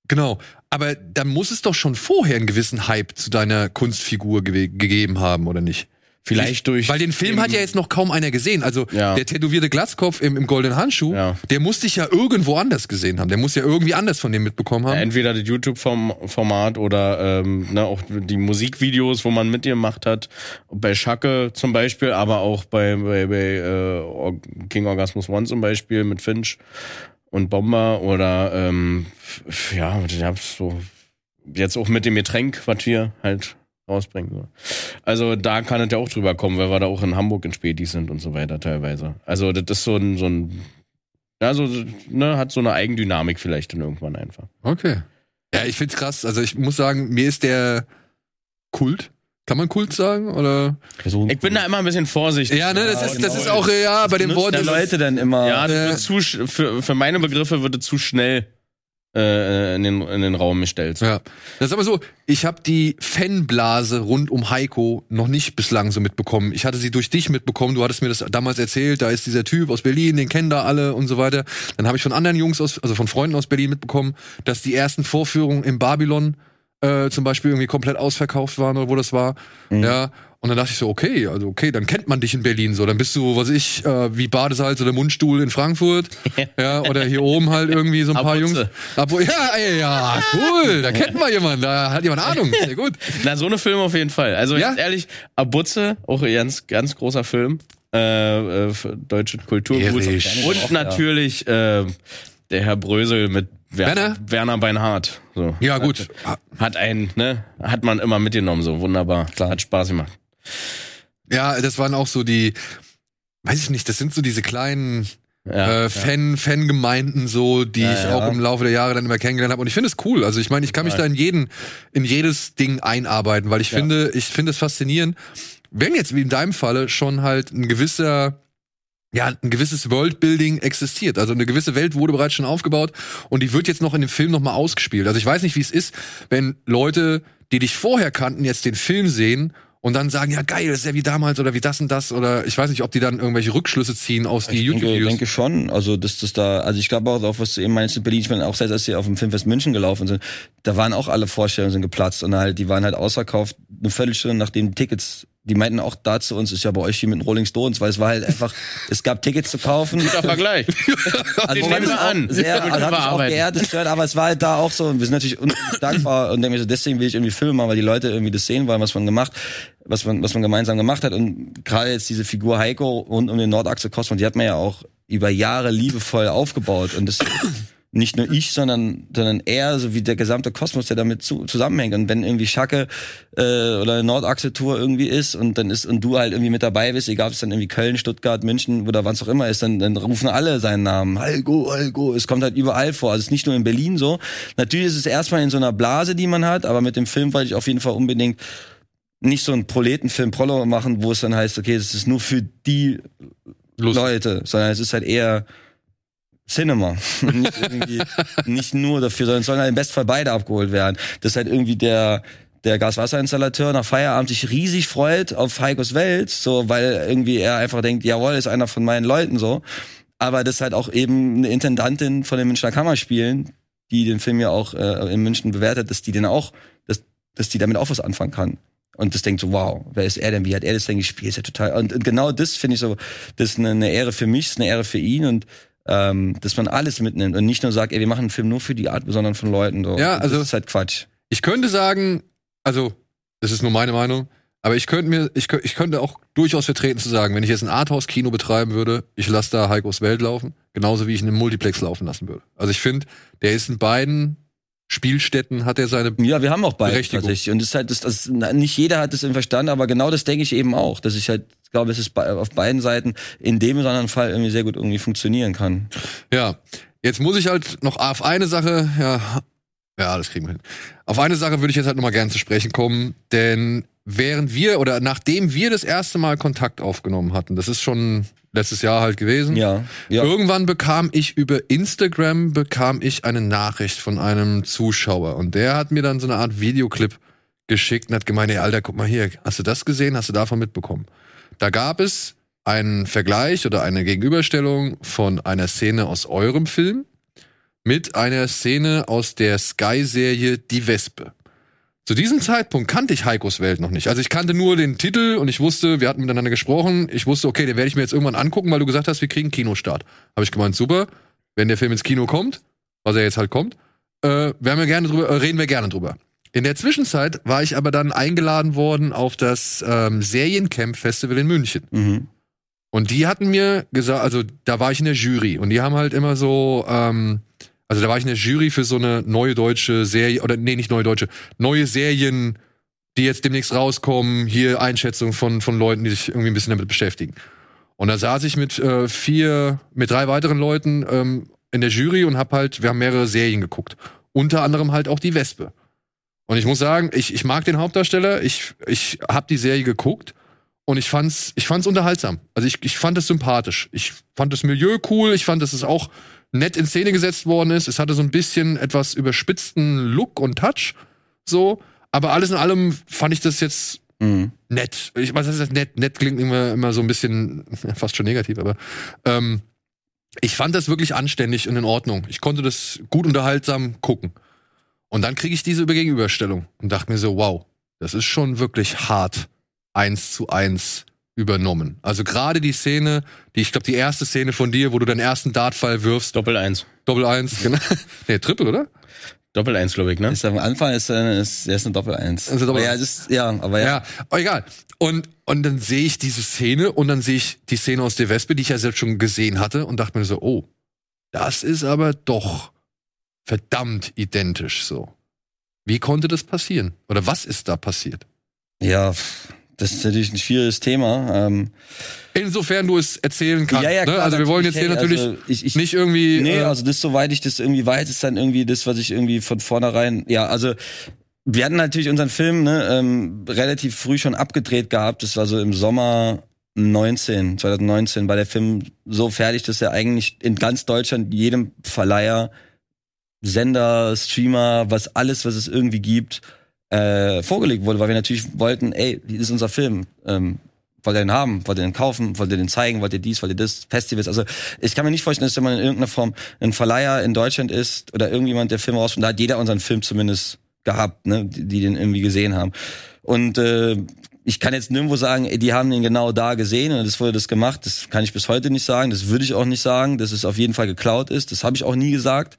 Genau. Aber dann muss es doch schon vorher einen gewissen Hype zu deiner Kunstfigur gewe- gegeben haben, oder nicht? Vielleicht durch. Weil den Film hat ja jetzt noch kaum einer gesehen. Also Ja. der tätowierte Glatzkopf im, im goldenen Handschuh, Ja. der muss dich ja irgendwo anders gesehen haben. Der muss ja irgendwie anders von dem mitbekommen haben. Entweder das YouTube-Format oder ähm, ne, auch die Musikvideos, wo man mit dir gemacht hat. Bei Schacke zum Beispiel, aber auch bei, bei, bei äh, King Orgasmus One zum Beispiel mit Finch und Bomber oder ähm, ja, ich hab's so jetzt auch mit dem Getränk, was wir halt rausbringen. So. Also da kann es ja auch drüber kommen, weil wir da auch in Hamburg in Spätis sind und so weiter teilweise. Also das ist so ein, so ein ja, so, ne, hat so eine Eigendynamik vielleicht dann irgendwann einfach. Okay. Ja, ich find's krass. Also ich muss sagen, mir ist der Kult. Kann man Kult sagen? Oder? Ich bin da immer ein bisschen vorsichtig. Ja, ne, das, ist, das genau. ist auch, ja, bei dem Wort. der Leute dann immer. Ja, das Äh, wird zu, für, für meine Begriffe wird es zu schnell äh, in, den, in den Raum gestellt. Ja. Das ist aber so, ich habe die Fanblase rund um Heiko noch nicht bislang so mitbekommen. Ich hatte sie durch dich mitbekommen, du hattest mir das damals erzählt, da ist dieser Typ aus Berlin, den kennen da alle und so weiter. Dann habe ich von anderen Jungs aus, also von Freunden aus Berlin mitbekommen, dass die ersten Vorführungen im Babylon äh, zum Beispiel irgendwie komplett ausverkauft waren oder wo das war. Ja. Und dann dachte ich so, okay, also okay, dann kennt man dich in Berlin so. Dann bist du, was ich, äh, wie Badesalz oder Mundstuhl in Frankfurt. ja, oder hier oben halt irgendwie so ein paar. Jungs. Abo, ja, ey, ja, cool. Da kennt man jemanden, da hat jemand Ahnung. Sehr gut. Na, so eine Film auf jeden Fall. Also Ja? ehrlich, Abutze, auch ein ganz, ganz großer Film. Äh, äh, deutsche Kulturgut. Ehrlich. Und natürlich äh, der Herr Brösel mit Werner, Werner? Beinhardt. So. Ja, gut. Hat einen, ne? Hat man immer mitgenommen, so wunderbar. Klar. Hat Spaß gemacht. Ja, das waren auch so die, weiß ich nicht, das sind so diese kleinen Ja, äh, Fan, Fangemeinden so, die Ja, ich ja. auch im Laufe der Jahre dann immer kennengelernt habe. Und ich finde es cool. Also ich meine, ich kann mich da in jeden, in jedes Ding einarbeiten, weil ich finde, ich finde es faszinierend, wenn jetzt wie in deinem Falle schon halt ein gewisser ja, ein gewisses Worldbuilding existiert. Also eine gewisse Welt wurde bereits schon aufgebaut und die wird jetzt noch in dem Film nochmal ausgespielt. Also ich weiß nicht, wie es ist, wenn Leute, die dich vorher kannten, jetzt den Film sehen und dann sagen, ja geil, das ist ja wie damals oder wie das und das oder ich weiß nicht, ob die dann irgendwelche Rückschlüsse ziehen aus die Ich denke, YouTube-Videos. denke schon. Also, dass das da, also ich glaube auch, auch, was du eben meinst in Berlin, ich meine, auch selbst als sie auf dem Filmfest München gelaufen sind, da waren auch alle Vorstellungen sind geplatzt und halt, die waren halt ausverkauft, eine Viertelstunde nachdem die Tickets, die meinten auch da zu uns, ist ja bei euch wie mit den Rolling Stones, weil es war halt einfach, es gab Tickets zu kaufen. Guter Vergleich. Also Den nehmen wir an. Sehr, Gut also hab ich auch geehrt, das gehört, aber es war halt da auch so, und wir sind natürlich dankbar und denke mir so, deswegen will ich irgendwie Filme machen, weil die Leute irgendwie das sehen wollen, was man gemacht, was man, was man gemeinsam gemacht hat. Und gerade jetzt diese Figur Heiko rund um den Nordachse Kosmos, die hat man ja auch über Jahre liebevoll aufgebaut. Und das nicht nur ich, sondern, sondern er, so wie der gesamte Kosmos, der damit zu, zusammenhängt. Und wenn irgendwie Schacke äh, oder eine Nordachse-Tour irgendwie ist und dann ist und du halt irgendwie mit dabei bist, egal ob es dann irgendwie Köln, Stuttgart, München oder was auch immer ist, dann, dann rufen alle seinen Namen. Heiko, Heiko. Es kommt halt überall vor. Also es ist nicht nur in Berlin so. Natürlich ist es erstmal in so einer Blase, die man hat, aber mit dem Film wollte ich auf jeden Fall unbedingt nicht so einen Proletenfilm Prollo machen, wo es dann heißt, okay, das ist nur für die Lust. Leute, sondern es ist halt eher Cinema. nicht, irgendwie, nicht nur dafür, sondern sollen halt im Bestfall beide abgeholt werden. Das ist halt irgendwie der, der Gaswasserinstallateur nach Feierabend sich riesig freut auf Heikos Welt, so, weil irgendwie er einfach denkt, jawohl, ist einer von meinen Leuten, so. Aber das halt auch eben eine Intendantin von den Münchner Kammerspielen, die den Film ja auch äh, in München bewertet, dass die den auch, dass, dass die damit auch was anfangen kann. Und das denkt so, wow, wer ist er denn? Wie hat er das denn gespielt? Ist ja total. Und, und genau das finde ich so, das ist eine, eine Ehre für mich, ist eine Ehre für ihn und ähm, dass man alles mitnimmt und nicht nur sagt, ey, wir machen einen Film nur für die Art, sondern von Leuten. So. Ja, Und also- das ist halt Quatsch. Ich könnte sagen, also, das ist nur meine Meinung, aber ich könnte mir, ich, ich könnte auch durchaus vertreten zu sagen, wenn ich jetzt ein Arthouse-Kino betreiben würde, ich lasse da Heikos Welt laufen, genauso wie ich im Multiplex laufen lassen würde. Also ich finde, der ist in beiden Spielstätten, hat er seine Ja, wir haben auch beide tatsächlich. Und das ist halt, das, das, nicht jeder hat das im Verstand, aber genau das denke ich eben auch, dass ich halt glaube, es ist bei, auf beiden Seiten in dem oder anderen Fall irgendwie sehr gut irgendwie funktionieren kann. Ja, jetzt muss ich halt noch auf eine Sache, ja, ja, das kriegen wir hin. Auf eine Sache würde ich jetzt halt nochmal gern zu sprechen kommen, denn während wir oder nachdem wir das erste Mal Kontakt aufgenommen hatten, das ist schon letztes Jahr halt gewesen, Ja, ja. Irgendwann bekam ich über Instagram bekam ich eine Nachricht von einem Zuschauer und der hat mir dann so eine Art Videoclip geschickt und hat gemeint, ey Alter, guck mal hier, hast du das gesehen? Hast du davon mitbekommen? Da gab es einen Vergleich oder eine Gegenüberstellung von einer Szene aus eurem Film mit einer Szene aus der Sky-Serie Die Wespe. Zu diesem Zeitpunkt kannte ich Heikos Welt noch nicht. Also ich kannte nur den Titel und ich wusste, wir hatten miteinander gesprochen. Ich wusste, okay, den werde ich mir jetzt irgendwann angucken, weil du gesagt hast, wir kriegen Kinostart. Habe ich gemeint, super. Wenn der Film ins Kino kommt, was er jetzt halt kommt, äh, werden wir gerne drüber, äh, reden wir gerne drüber. In der Zwischenzeit war ich aber dann eingeladen worden auf das ähm, Seriencamp Festival in München. Mhm. Und die hatten mir gesagt, also da war ich in der Jury und die haben halt immer so, ähm, also da war ich in der Jury für so eine neue deutsche Serie, oder nee, nicht neue deutsche, neue Serien, die jetzt demnächst rauskommen, hier Einschätzung von, von Leuten, die sich irgendwie ein bisschen damit beschäftigen. Und da saß ich mit äh, vier, mit drei weiteren Leuten ähm, in der Jury und hab halt, wir haben mehrere Serien geguckt. Unter anderem halt auch die Wespe. Und ich muss sagen, ich, ich mag den Hauptdarsteller, ich, ich hab die Serie geguckt und ich fand's, ich fand's unterhaltsam. Also ich, ich fand es sympathisch. Ich fand das Milieu cool, ich fand, dass es auch nett in Szene gesetzt worden ist. Es hatte so ein bisschen etwas überspitzten Look und Touch, so. Aber alles in allem fand ich das jetzt Mhm. nett. Ich weiß, das ist nett. Nett klingt immer, immer so ein bisschen fast schon negativ, aber ähm, ich fand das wirklich anständig und in Ordnung. Ich konnte das gut unterhaltsam gucken. Und dann kriege ich diese Gegenüberstellung und dachte mir so, wow, das ist schon wirklich hart eins zu eins übernommen. Also gerade die Szene, die ich glaube die erste Szene von dir, wo du deinen ersten Dartfall wirfst, Doppel eins. Doppel eins, genau. Nee, Triple, oder? Doppel eins, glaube ich, ne? Ist am Anfang ist, äh, ist, ist eine Doppel Eins. Also Doppel- Aber ja, ist, ja, aber ja. Ja, aber egal. Und, und dann sehe ich diese Szene und dann sehe ich die Szene aus der Wespe, die ich ja selbst schon gesehen hatte und dachte mir so, oh, das ist aber doch verdammt identisch so. Wie konnte das passieren? Oder was ist da passiert? Ja, das ist natürlich ein schwieriges Thema. Ähm, Insofern du es erzählen kannst. ja, ja, ne? klar, Also wir wollen jetzt hier natürlich also ich, ich, nicht irgendwie. Nee, äh, also das, soweit ich das irgendwie weiß, ist dann irgendwie das, was ich irgendwie von vornherein, ja, also wir hatten natürlich unseren Film ne, ähm, relativ früh schon abgedreht gehabt. Das war so im Sommer 19, 2019 war der Film so fertig, dass er eigentlich in ganz Deutschland jedem Verleiher, Sender, Streamer, was alles, was es irgendwie gibt, äh, vorgelegt wurde, weil wir natürlich wollten, ey, das ist unser Film. Ähm, wollt ihr den haben? Wollt ihr den kaufen? Wollt ihr den zeigen? Wollt ihr dies? Wollt ihr das? Festivals? Also ich kann mir nicht vorstellen, dass wenn man in irgendeiner Form ein Verleiher in Deutschland ist oder irgendjemand, der Filme rausbringt, da hat jeder unseren Film zumindest gehabt, ne, die, die den irgendwie gesehen haben. Und äh, ich kann jetzt nirgendwo sagen, die haben den genau da gesehen und es wurde das gemacht. Das kann ich bis heute nicht sagen. Das würde ich auch nicht sagen, dass es auf jeden Fall geklaut ist. Das habe ich auch nie gesagt.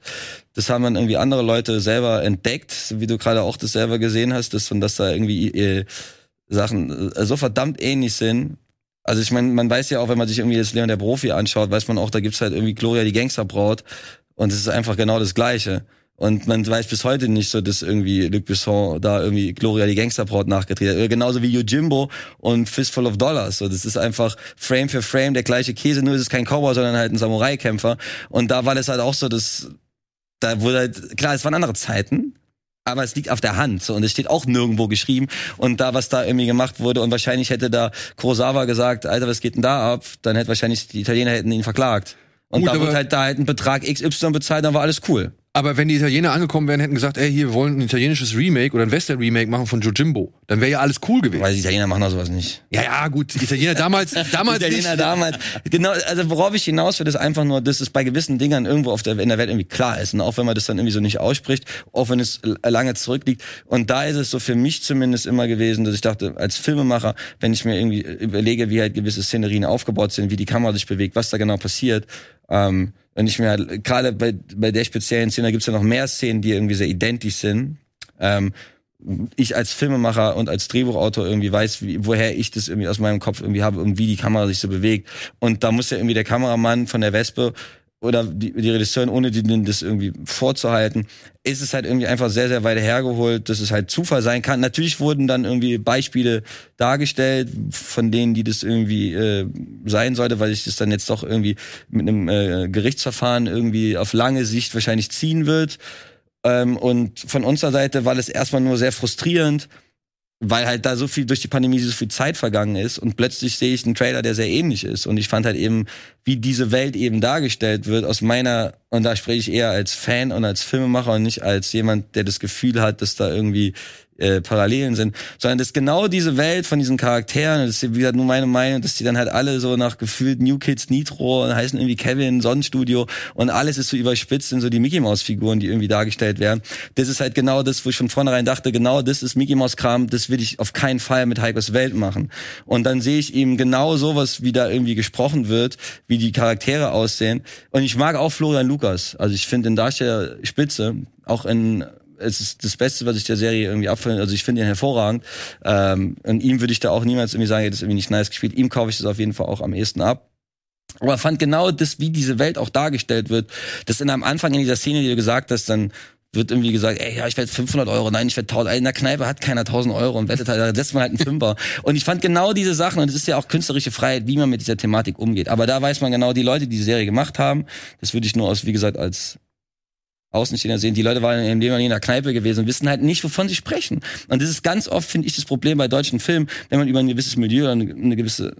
Das haben dann irgendwie andere Leute selber entdeckt, wie du gerade auch das selber gesehen hast, dass, und dass da irgendwie äh, Sachen äh, so verdammt ähnlich sind. Also ich meine, man weiß ja auch, wenn man sich irgendwie das Leon der Profi anschaut, weiß man auch, da gibt's halt irgendwie Gloria die Gangsterbraut und es ist einfach genau das Gleiche. Und man weiß bis heute nicht so, dass irgendwie Luc Besson da irgendwie Gloria die Gangsterbraut nachgedreht hat. Genauso wie Yojimbo und Fistful of Dollars. So, das ist einfach Frame für Frame der gleiche Käse, nur ist es kein Cowboy, sondern halt ein Samurai-Kämpfer. Und da war das halt auch so, dass da wurde halt, klar, es waren andere Zeiten, aber es liegt auf der Hand so, und es steht auch nirgendwo geschrieben und da was da irgendwie gemacht wurde und wahrscheinlich hätte da Kurosawa gesagt, Alter, was geht denn da ab? Dann hätte wahrscheinlich die Italiener hätten ihn verklagt. Und Gut, da wurde halt da halt ein Betrag XY bezahlt, dann war alles cool. Aber wenn die Italiener angekommen wären, hätten gesagt, ey, hier, wir wollen ein italienisches Remake oder ein Western-Remake machen von Jojimbo, dann wäre ja alles cool gewesen. Weil die Italiener machen doch sowas nicht. Ja, ja, gut, die Italiener damals, damals Italiener nicht. damals. Genau, also worauf ich hinaus will, ist einfach nur, dass es bei gewissen Dingern irgendwo auf der, in der Welt irgendwie klar ist. Und auch wenn man das dann irgendwie so nicht ausspricht, auch wenn es lange zurückliegt. Und da ist es so für mich zumindest immer gewesen, dass ich dachte, als Filmemacher, wenn ich mir irgendwie überlege, wie halt gewisse Szenerien aufgebaut sind, wie die Kamera sich bewegt, was da genau passiert, ähm, wenn ich mir halt, gerade bei, bei der speziellen Szene, da gibt's ja noch mehr Szenen, die irgendwie sehr identisch sind. Ähm, ich als Filmemacher und als Drehbuchautor irgendwie weiß, wie, woher ich das irgendwie aus meinem Kopf irgendwie habe und wie die Kamera sich so bewegt. Und da muss ja irgendwie der Kameramann von der Wespe oder die, die Regisseurin, ohne denen das irgendwie vorzuhalten, ist es halt irgendwie einfach sehr, sehr weit hergeholt, dass es halt Zufall sein kann. Natürlich wurden dann irgendwie Beispiele dargestellt, von denen, die das irgendwie äh, sein sollte, weil sich das dann jetzt doch irgendwie mit einem äh, Gerichtsverfahren irgendwie auf lange Sicht wahrscheinlich ziehen wird. Ähm, und von unserer Seite war das erstmal nur sehr frustrierend, weil halt da so viel durch die Pandemie so viel Zeit vergangen ist und plötzlich sehe ich einen Trailer, der sehr ähnlich ist. Und ich fand halt eben, wie diese Welt eben dargestellt wird, aus meiner Und da spreche ich eher als Fan und als Filmemacher und nicht als jemand, der das Gefühl hat, dass da irgendwie äh, Parallelen sind, sondern dass genau diese Welt von diesen Charakteren, das ist wie gesagt nur meine Meinung, dass die dann halt alle so nach gefühlt New Kids Nitro und heißen irgendwie Kevin, Sonnenstudio und alles ist so überspitzt in so die Mickey Mouse Figuren, die irgendwie dargestellt werden. Das ist halt genau das, wo ich von vornherein dachte, genau das ist Mickey Mouse Kram, das will ich auf keinen Fall mit Heikos Welt machen. Und dann sehe ich eben genau sowas, wie da irgendwie gesprochen wird, wie die Charaktere aussehen. Und ich mag auch Florian Lukas. Also ich finde den Darsteller spitze, auch in es ist das Beste, was ich der Serie irgendwie abfällt. Also ich finde ihn hervorragend. Ähm, und ihm würde ich da auch niemals irgendwie sagen, er ist irgendwie nicht nice gespielt. Ihm kaufe ich das auf jeden Fall auch am ehesten ab. Aber fand genau das, wie diese Welt auch dargestellt wird, dass in am Anfang in dieser Szene, die du gesagt hast, dann wird irgendwie gesagt, ey, ja, ich werde 500 Euro, nein, ich werde 1000, in der Kneipe hat keiner 1000 Euro und wettet halt, da setzt man halt einen Fünfer. und ich fand genau diese Sachen, und es ist ja auch künstlerische Freiheit, wie man mit dieser Thematik umgeht. Aber da weiß man genau, die Leute, die die Serie gemacht haben, das würde ich nur aus, wie gesagt, als Außenstehender sehen. Die Leute waren in dem in der Kneipe gewesen und wissen halt nicht, wovon sie sprechen. Und das ist ganz oft, finde ich, das Problem bei deutschen Filmen, wenn man über ein gewisses Milieu oder eine, gewisse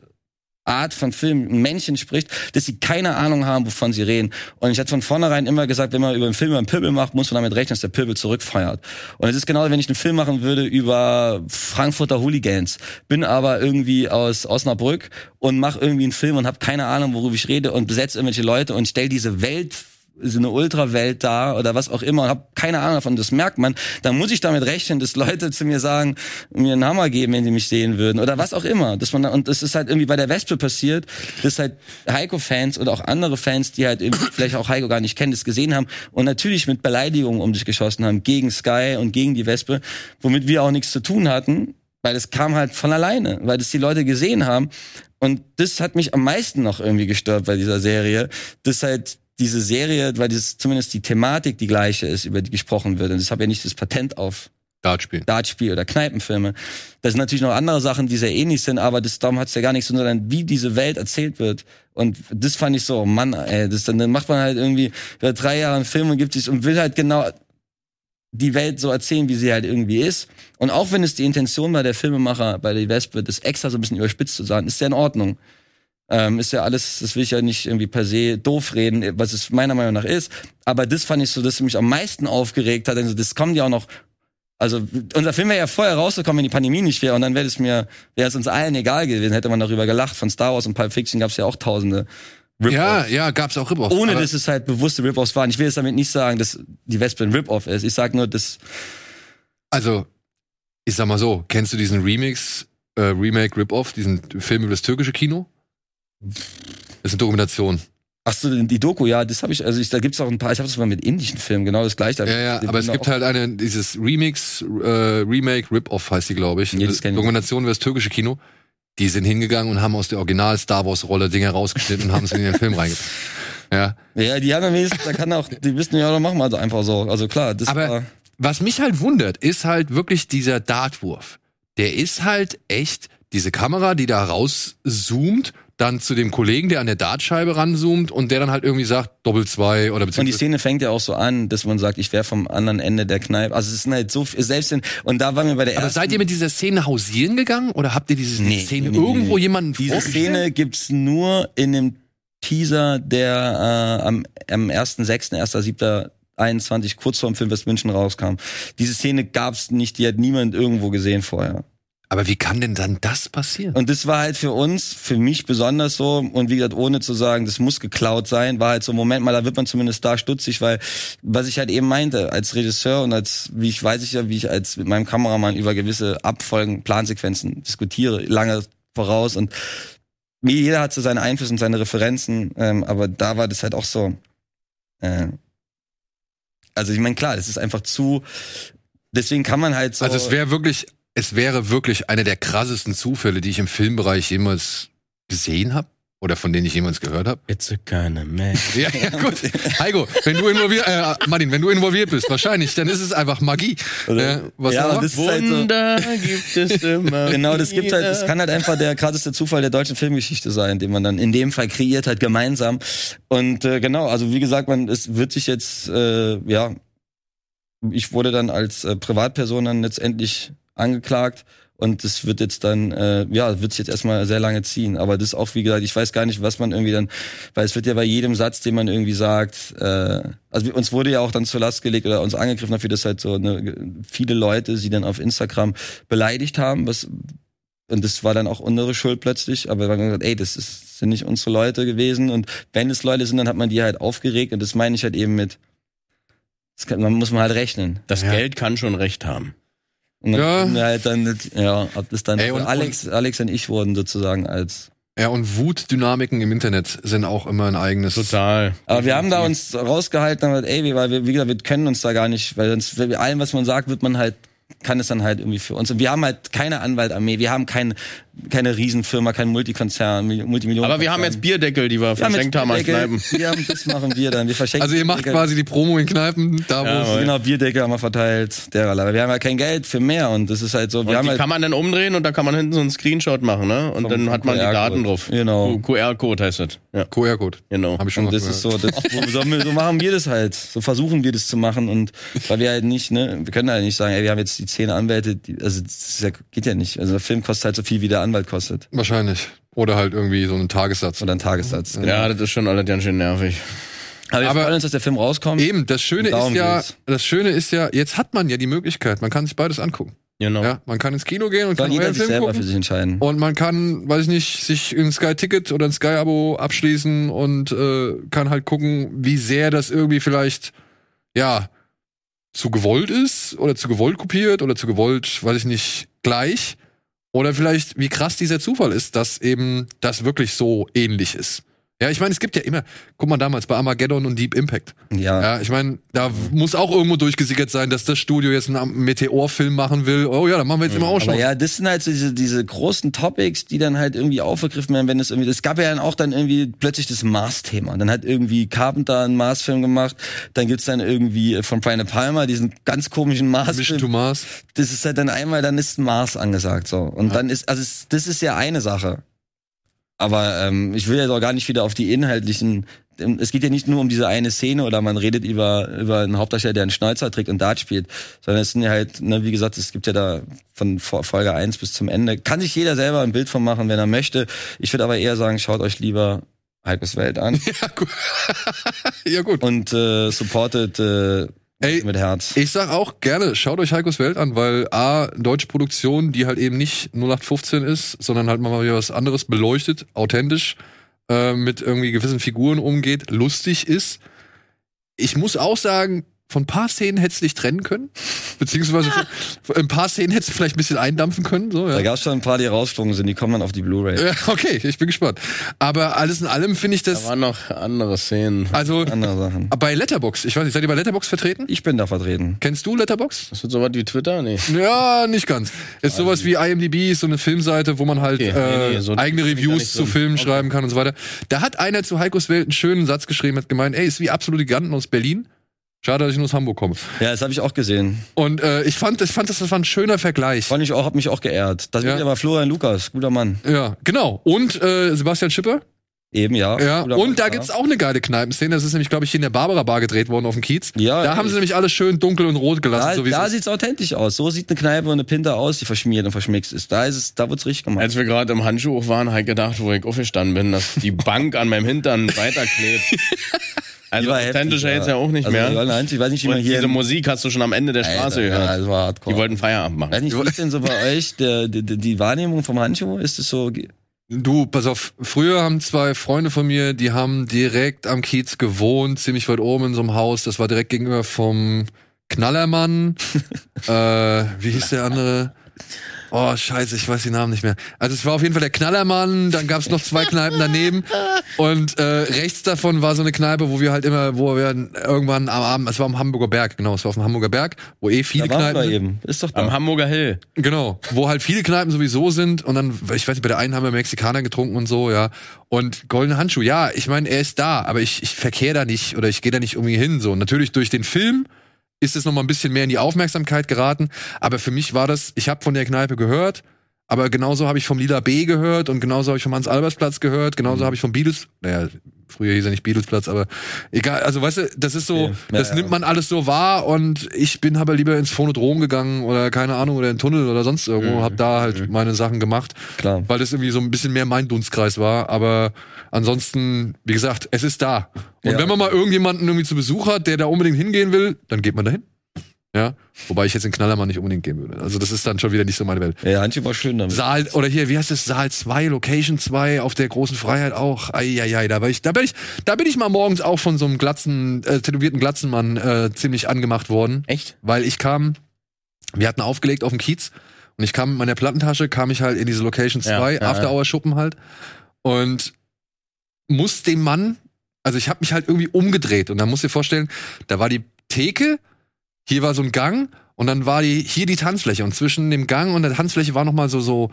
Art von Film, Männchen spricht, dass sie keine Ahnung haben, wovon sie reden. Und ich hatte von vornherein immer gesagt, wenn man über einen Film über einen Pöbel macht, muss man damit rechnen, dass der Pöbel zurückfeiert. Und es ist genau, wenn ich einen Film machen würde über Frankfurter Hooligans, bin aber irgendwie aus Osnabrück und mache irgendwie einen Film und habe keine Ahnung, worüber ich rede und besetze irgendwelche Leute und stell diese Welt so eine Ultrawelt da oder was auch immer und habe keine Ahnung davon, das merkt man, dann muss ich damit rechnen, dass Leute zu mir sagen, mir einen Hammer geben, wenn die mich sehen würden oder was auch immer. Dass man und das ist halt irgendwie bei der Wespe passiert, dass halt Heiko-Fans oder auch andere Fans, die halt vielleicht auch Heiko gar nicht kennen, das gesehen haben und natürlich mit Beleidigungen um sich geschossen haben gegen Sky und gegen die Wespe, womit wir auch nichts zu tun hatten, weil das kam halt von alleine, weil das die Leute gesehen haben. Und das hat mich am meisten noch irgendwie gestört bei dieser Serie, dass halt diese Serie, weil das zumindest die Thematik die gleiche ist, über die gesprochen wird. Und ich habe ja nicht das Patent auf Dartspiel. Dartspiel oder Kneipenfilme. Das sind natürlich noch andere Sachen, die sehr ähnlich sind, aber das, darum hat's ja gar nichts, sondern wie diese Welt erzählt wird. Und das fand ich so, oh Mann, ey, das, dann macht man halt irgendwie über drei Jahre einen Film und gibt sich und will halt genau die Welt so erzählen, wie sie halt irgendwie ist. Und auch wenn es die Intention war der Filmemacher bei der Wespe, das extra so ein bisschen überspitzt zu sagen, ist ja in Ordnung. Ähm, ist ja alles, das will ich ja nicht irgendwie per se doof reden, was es meiner Meinung nach ist. Aber das fand ich so, dass mich am meisten aufgeregt hat. Also das kommt ja auch noch. Also unser Film wäre ja vorher rausgekommen, wenn die Pandemie nicht wäre, und dann wäre es mir, wäre es uns allen egal gewesen, hätte man darüber gelacht. Von Star Wars und Pulp Fiction gab es ja auch Tausende. Ja, ja, gab's auch Rip-Offs. Ohne dass es halt bewusste Rip-Offs waren. Ich will jetzt damit nicht sagen, dass die Wespe ein Rip-Off ist. Ich sag nur, dass Also, ich sag mal so, kennst du diesen Remix, äh, Remake, Rip-Off, diesen Film über das türkische Kino? Das ist eine Dokumentation. Ach so, die Doku, ja, das habe ich, also ich, da gibt's auch ein paar, ich habe das mal mit indischen Filmen, genau das gleiche. Ja, ja, aber es bin gibt halt eine, dieses Remix, äh, Remake, Rip-Off heißt die, glaube ich. Nee, das kenn ich Dokumentation über das türkische Kino. Die sind hingegangen und haben aus der Original-Star Wars-Rolle Dinge rausgeschnitten und haben es in den Film reingepackt. Ja. Ja, die haben ja da kann auch, die wissen ja, dann machen wir also einfach so. Also klar, das Aber war, was mich halt wundert, ist halt wirklich dieser Dartwurf. Der ist halt echt diese Kamera, die da rauszoomt, dann zu dem Kollegen, der an der Dartscheibe ranzoomt und der dann halt irgendwie sagt, Doppel zwei oder und die beziehungsweise. Szene fängt ja auch so an, dass man sagt, ich wäre vom anderen Ende der Kneipe. Also es ist halt so viel, selbst in, und da waren wir bei der Aber ersten. seid ihr mit dieser Szene hausieren gegangen oder habt ihr diese Nee, Szene nee, irgendwo nee. jemanden Diese? Szene gibt's nur in dem Teaser, der äh, am, am 1.6., 1.7., 21 kurz vor dem Film West München rauskam. Diese Szene gab's nicht, die hat niemand irgendwo gesehen vorher. Aber wie kann denn dann das passieren? Und das war halt für uns, für mich besonders so, und wie gesagt, ohne zu sagen, das muss geklaut sein, war halt so, Moment mal, da wird man zumindest da stutzig, weil, was ich halt eben meinte, als Regisseur und als, wie ich weiß ich ja, wie ich als mit meinem Kameramann über gewisse Abfolgen, Plansequenzen diskutiere, lange voraus und wie jeder hat so seine Einflüsse und seine Referenzen, ähm, aber da war das halt auch so, äh, also ich meine, klar, das ist einfach zu, deswegen kann man halt so. Also es wäre wirklich, es wäre wirklich einer der krassesten Zufälle, die ich im Filmbereich jemals gesehen habe oder von denen ich jemals gehört habe. It's a kind of man. Ja, ja, gut. Heiko, wenn du involviert, äh, Martin, wenn du involviert bist, wahrscheinlich, dann ist es einfach Magie. Äh, was ja, und das ist halt so, Wunder gibt es immer. Genau, das gibt halt, das kann halt einfach der krasseste Zufall der deutschen Filmgeschichte sein, den man dann in dem Fall kreiert hat, gemeinsam. Und äh, genau, also wie gesagt, man, es wird sich jetzt, äh, ja, ich wurde dann als äh, Privatperson dann letztendlich angeklagt Und das wird jetzt dann, äh, ja, wird sich jetzt erstmal sehr lange ziehen. Aber das ist auch, wie gesagt, ich weiß gar nicht, was man irgendwie dann, weil es wird ja bei jedem Satz, den man irgendwie sagt, äh, also uns wurde ja auch dann zur Last gelegt oder uns angegriffen dafür, dass halt so eine, viele Leute sie dann auf Instagram beleidigt haben, was und das war dann auch unsere Schuld plötzlich, aber wir haben gesagt, ey, das ist, sind nicht unsere Leute gewesen und wenn es Leute sind, dann hat man die halt aufgeregt und das meine ich halt eben mit, das kann, man muss man halt rechnen. Das Ja. Geld kann schon recht haben. Und dann Ja. wurden wir halt dann, ja, ob das dann, Ey, und- Alex, Alex und ich wurden sozusagen als, Ja, und Wutdynamiken im Internet sind auch immer ein eigenes. Total. aber wir haben da uns rausgehalten, und gesagt, ey, wir- weil wir, wie gesagt, wir können uns da gar nicht, weil sonst, bei allem, was man sagt, wird man halt, kann es dann halt irgendwie für uns. Und wir haben halt keine Anwaltarmee, wir haben kein, keine Riesenfirma, kein Multikonzern, Multimillionen. Aber wir haben jetzt Bierdeckel, die wir verschenkt haben an Kneipen. Wir haben, das machen wir dann. Wir verschenken Also ihr macht Bierdeckel. quasi die Promo in Kneipen, da wo Ja, es- aber- Genau, Bierdeckel haben wir verteilt. Der, aber wir haben ja kein Geld für mehr und das ist halt so. Wir Und haben die halt, kann man dann umdrehen und da kann man hinten so einen Screenshot machen, ne? Und Vom- dann hat man die. Daten drauf. Genau. QR-Code heißt das. Ja, QR-Code. genau. Habe ich schon und das ist so, das, so, so machen wir das halt. So versuchen wir das zu machen und weil wir halt nicht, ne, wir können halt nicht sagen, ey, wir haben jetzt die zehn Anwälte, die, also das ja, geht ja nicht. Also der Film kostet halt so viel, wie der Anwalt kostet. Wahrscheinlich. Oder halt irgendwie so einen Tagessatz. Oder ein Tagessatz. Genau. Ja, das ist schon alles ganz schön nervig. Aber wir freuen uns, dass der Film rauskommt. Eben, das Schöne ist ja, geht's. das Schöne ist ja, jetzt hat man ja die Möglichkeit, man kann sich beides angucken. Genau. Ja, man kann ins Kino gehen und Soll kann jeder sich Film selber für gucken. sich entscheiden. Und man kann, weiß ich nicht, sich ein Sky-Ticket oder ein Sky-Abo abschließen und äh, kann halt gucken, wie sehr das irgendwie vielleicht, ja, zu gewollt ist oder zu gewollt kopiert oder zu gewollt, weiß ich nicht, gleich. Oder vielleicht, wie krass dieser Zufall ist, dass eben das wirklich so ähnlich ist. Ja, ich meine, es gibt ja immer, guck mal damals bei Armageddon und Deep Impact. Ja. Ja, ich meine, da muss auch irgendwo durchgesickert sein, dass das Studio jetzt einen Meteorfilm machen will. Oh ja, dann machen wir jetzt immer auch schon. Aber ja, das sind halt so diese, diese großen Topics, die dann halt irgendwie aufgegriffen werden, wenn es irgendwie, es gab ja dann auch dann irgendwie plötzlich das Mars-Thema. Dann hat irgendwie Carpenter einen Mars-Film gemacht, dann gibt's dann irgendwie von Brian Palma diesen ganz komischen Mission to. Mars. Das ist halt dann einmal, dann ist Mars angesagt, so. Und dann ist, also das ist ja eine Sache. Aber ähm, ich will jetzt auch gar nicht wieder auf die inhaltlichen. Es geht ja nicht nur um diese eine Szene oder man redet über über einen Hauptdarsteller, der einen Schnäuzer trägt und Dart spielt, sondern es sind ja halt, ne, wie gesagt, es gibt ja da von Fo- Folge 1 bis zum Ende. Kann sich jeder selber ein Bild von machen, wenn er möchte. Ich würde aber eher sagen, schaut euch lieber Heikos Welt an Ja, gut. ja, gut. und äh, supportet äh, Ey, mit Herz. Ich sag auch gerne, schaut euch Heikos Welt an, weil A, deutsche Produktion, die halt eben nicht 0815 ist, sondern halt mal wieder was anderes beleuchtet, authentisch, äh, mit irgendwie gewissen Figuren umgeht, lustig ist. Ich muss auch sagen, von ein paar Szenen hättest du dich trennen können. Beziehungsweise von, von ein paar Szenen hättest du vielleicht ein bisschen eindampfen können. So, Da ja. gab's schon ein paar, die rausgeflogen sind, die kommen dann auf die Blu-ray. Ja, okay, ich bin gespannt. Aber alles in allem finde ich Da das. waren noch andere Szenen. Also Andere Sachen. bei Letterbox, ich weiß nicht, seid ihr bei Letterbox vertreten? Ich bin da vertreten. Kennst du Letterbox? Ist das sowas wie Twitter? Nee. Ja, nicht ganz. Ist sowas wie IMDb, ist so eine Filmseite, wo man halt Okay, äh, nee, nee, so eigene da Reviews zu. Filmen Okay. schreiben kann und so weiter. Da hat einer zu Heikos Welt einen schönen Satz geschrieben, hat gemeint, ey, ist wie absolute Giganten aus Berlin. Schade, dass ich nur aus Hamburg komme. Ja, das habe ich auch gesehen. Und äh, ich fand, ich fand das, das war ein schöner Vergleich. Fand ich auch, hab mich auch geehrt. Das Ja. ja. aber Florian Lukas, guter Mann. Ja, genau. Und äh, Sebastian Schipper. Eben, ja. Ja. Guter Mann, Und da ja. gibt's auch eine geile Kneipenszene. Das ist nämlich, glaube ich, hier in der Barbara Bar gedreht worden auf dem Kiez. Ja, da ey. haben sie nämlich alles schön dunkel und rot gelassen, Da, so wie da es sieht's authentisch aus. So sieht eine Kneipe und eine Pinter aus, die verschmiert und verschmixt ist. Da ist es, da wird's richtig gemacht. Als wir gerade im Handschuh waren, habe ich gedacht, wo ich aufgestanden bin, dass die Bank an meinem Hintern weiterklebt. Also heftig, authentischer jetzt ja auch nicht also, mehr. ja, nein, Ich weiß nicht, wie man hier. diese Musik hast du schon am Ende der Alter, Straße Ja, gehört. das war hardcore. Die wollten Feierabend weiß machen. nicht, wie ist denn so bei euch der, die, die die Wahrnehmung vom Handschuh? Ist es so? Du, pass auf, früher haben zwei Freunde von mir, die haben direkt am Kiez gewohnt, ziemlich weit oben in so einem Haus. Das war direkt gegenüber vom Knallermann. äh, wie hieß der andere? Oh, scheiße, ich weiß die Namen nicht mehr. Also es war auf jeden Fall der Knallermann, dann gab's noch zwei Kneipen daneben. Und äh, rechts davon war so eine Kneipe, wo wir halt immer, wo wir irgendwann am Abend, es war am Hamburger Berg, genau, es war auf dem Hamburger Berg, wo eh viele Da waren Kneipen wir eben. Ist doch da. Am Hamburger Hill. Genau, wo halt viele Kneipen sowieso sind und dann, ich weiß nicht, bei der einen haben wir Mexikaner getrunken und so, ja. Und goldene Handschuh, ja, ich meine, er ist da, aber ich, ich verkehre da nicht oder ich gehe da nicht irgendwie hin. So, natürlich durch den Film ist es noch mal ein bisschen mehr in die Aufmerksamkeit geraten, aber für mich war das, ich habe von der Kneipe gehört, aber genauso habe ich vom Lila B gehört und genauso habe ich vom Hans-Albers-Platz gehört, genauso habe ich vom Beatles, naja, früher hieß er nicht Beatles-Platz, aber egal, also weißt du, das ist so. Ja, das ja. nimmt man alles so wahr und ich bin aber lieber ins Phonodrom gegangen oder keine Ahnung, oder in den Tunnel oder sonst irgendwo, hab da halt meine Sachen gemacht, Klar. weil das irgendwie so ein bisschen mehr mein Dunstkreis war, aber ansonsten, wie gesagt, es ist da. Und Ja. wenn man mal irgendjemanden irgendwie zu Besuch hat, der da unbedingt hingehen will, dann geht man dahin. Ja, wobei ich jetzt in Knallermann nicht unbedingt gehen würde. Also das ist dann schon wieder nicht so meine Welt. Ja, Hanchi war schön damit. Saal, oder hier, wie heißt es, Saal 2, Location 2 auf der großen Freiheit auch. Eieiei, da bin ich, da bin ich, da bin ich mal morgens auch von so einem glatzen, äh, tätowierten Glatzenmann äh, ziemlich angemacht worden. Echt? Weil ich kam, wir hatten aufgelegt auf dem Kiez und ich kam mit meiner Plattentasche, kam ich halt in diese Location 2, Ja, ja, After-Hour-Schuppen halt und muss dem Mann, also ich habe mich halt irgendwie umgedreht und dann musst du dir vorstellen, da war die Theke, hier war so ein Gang und dann war die hier die Tanzfläche und zwischen dem Gang und der Tanzfläche war noch mal so so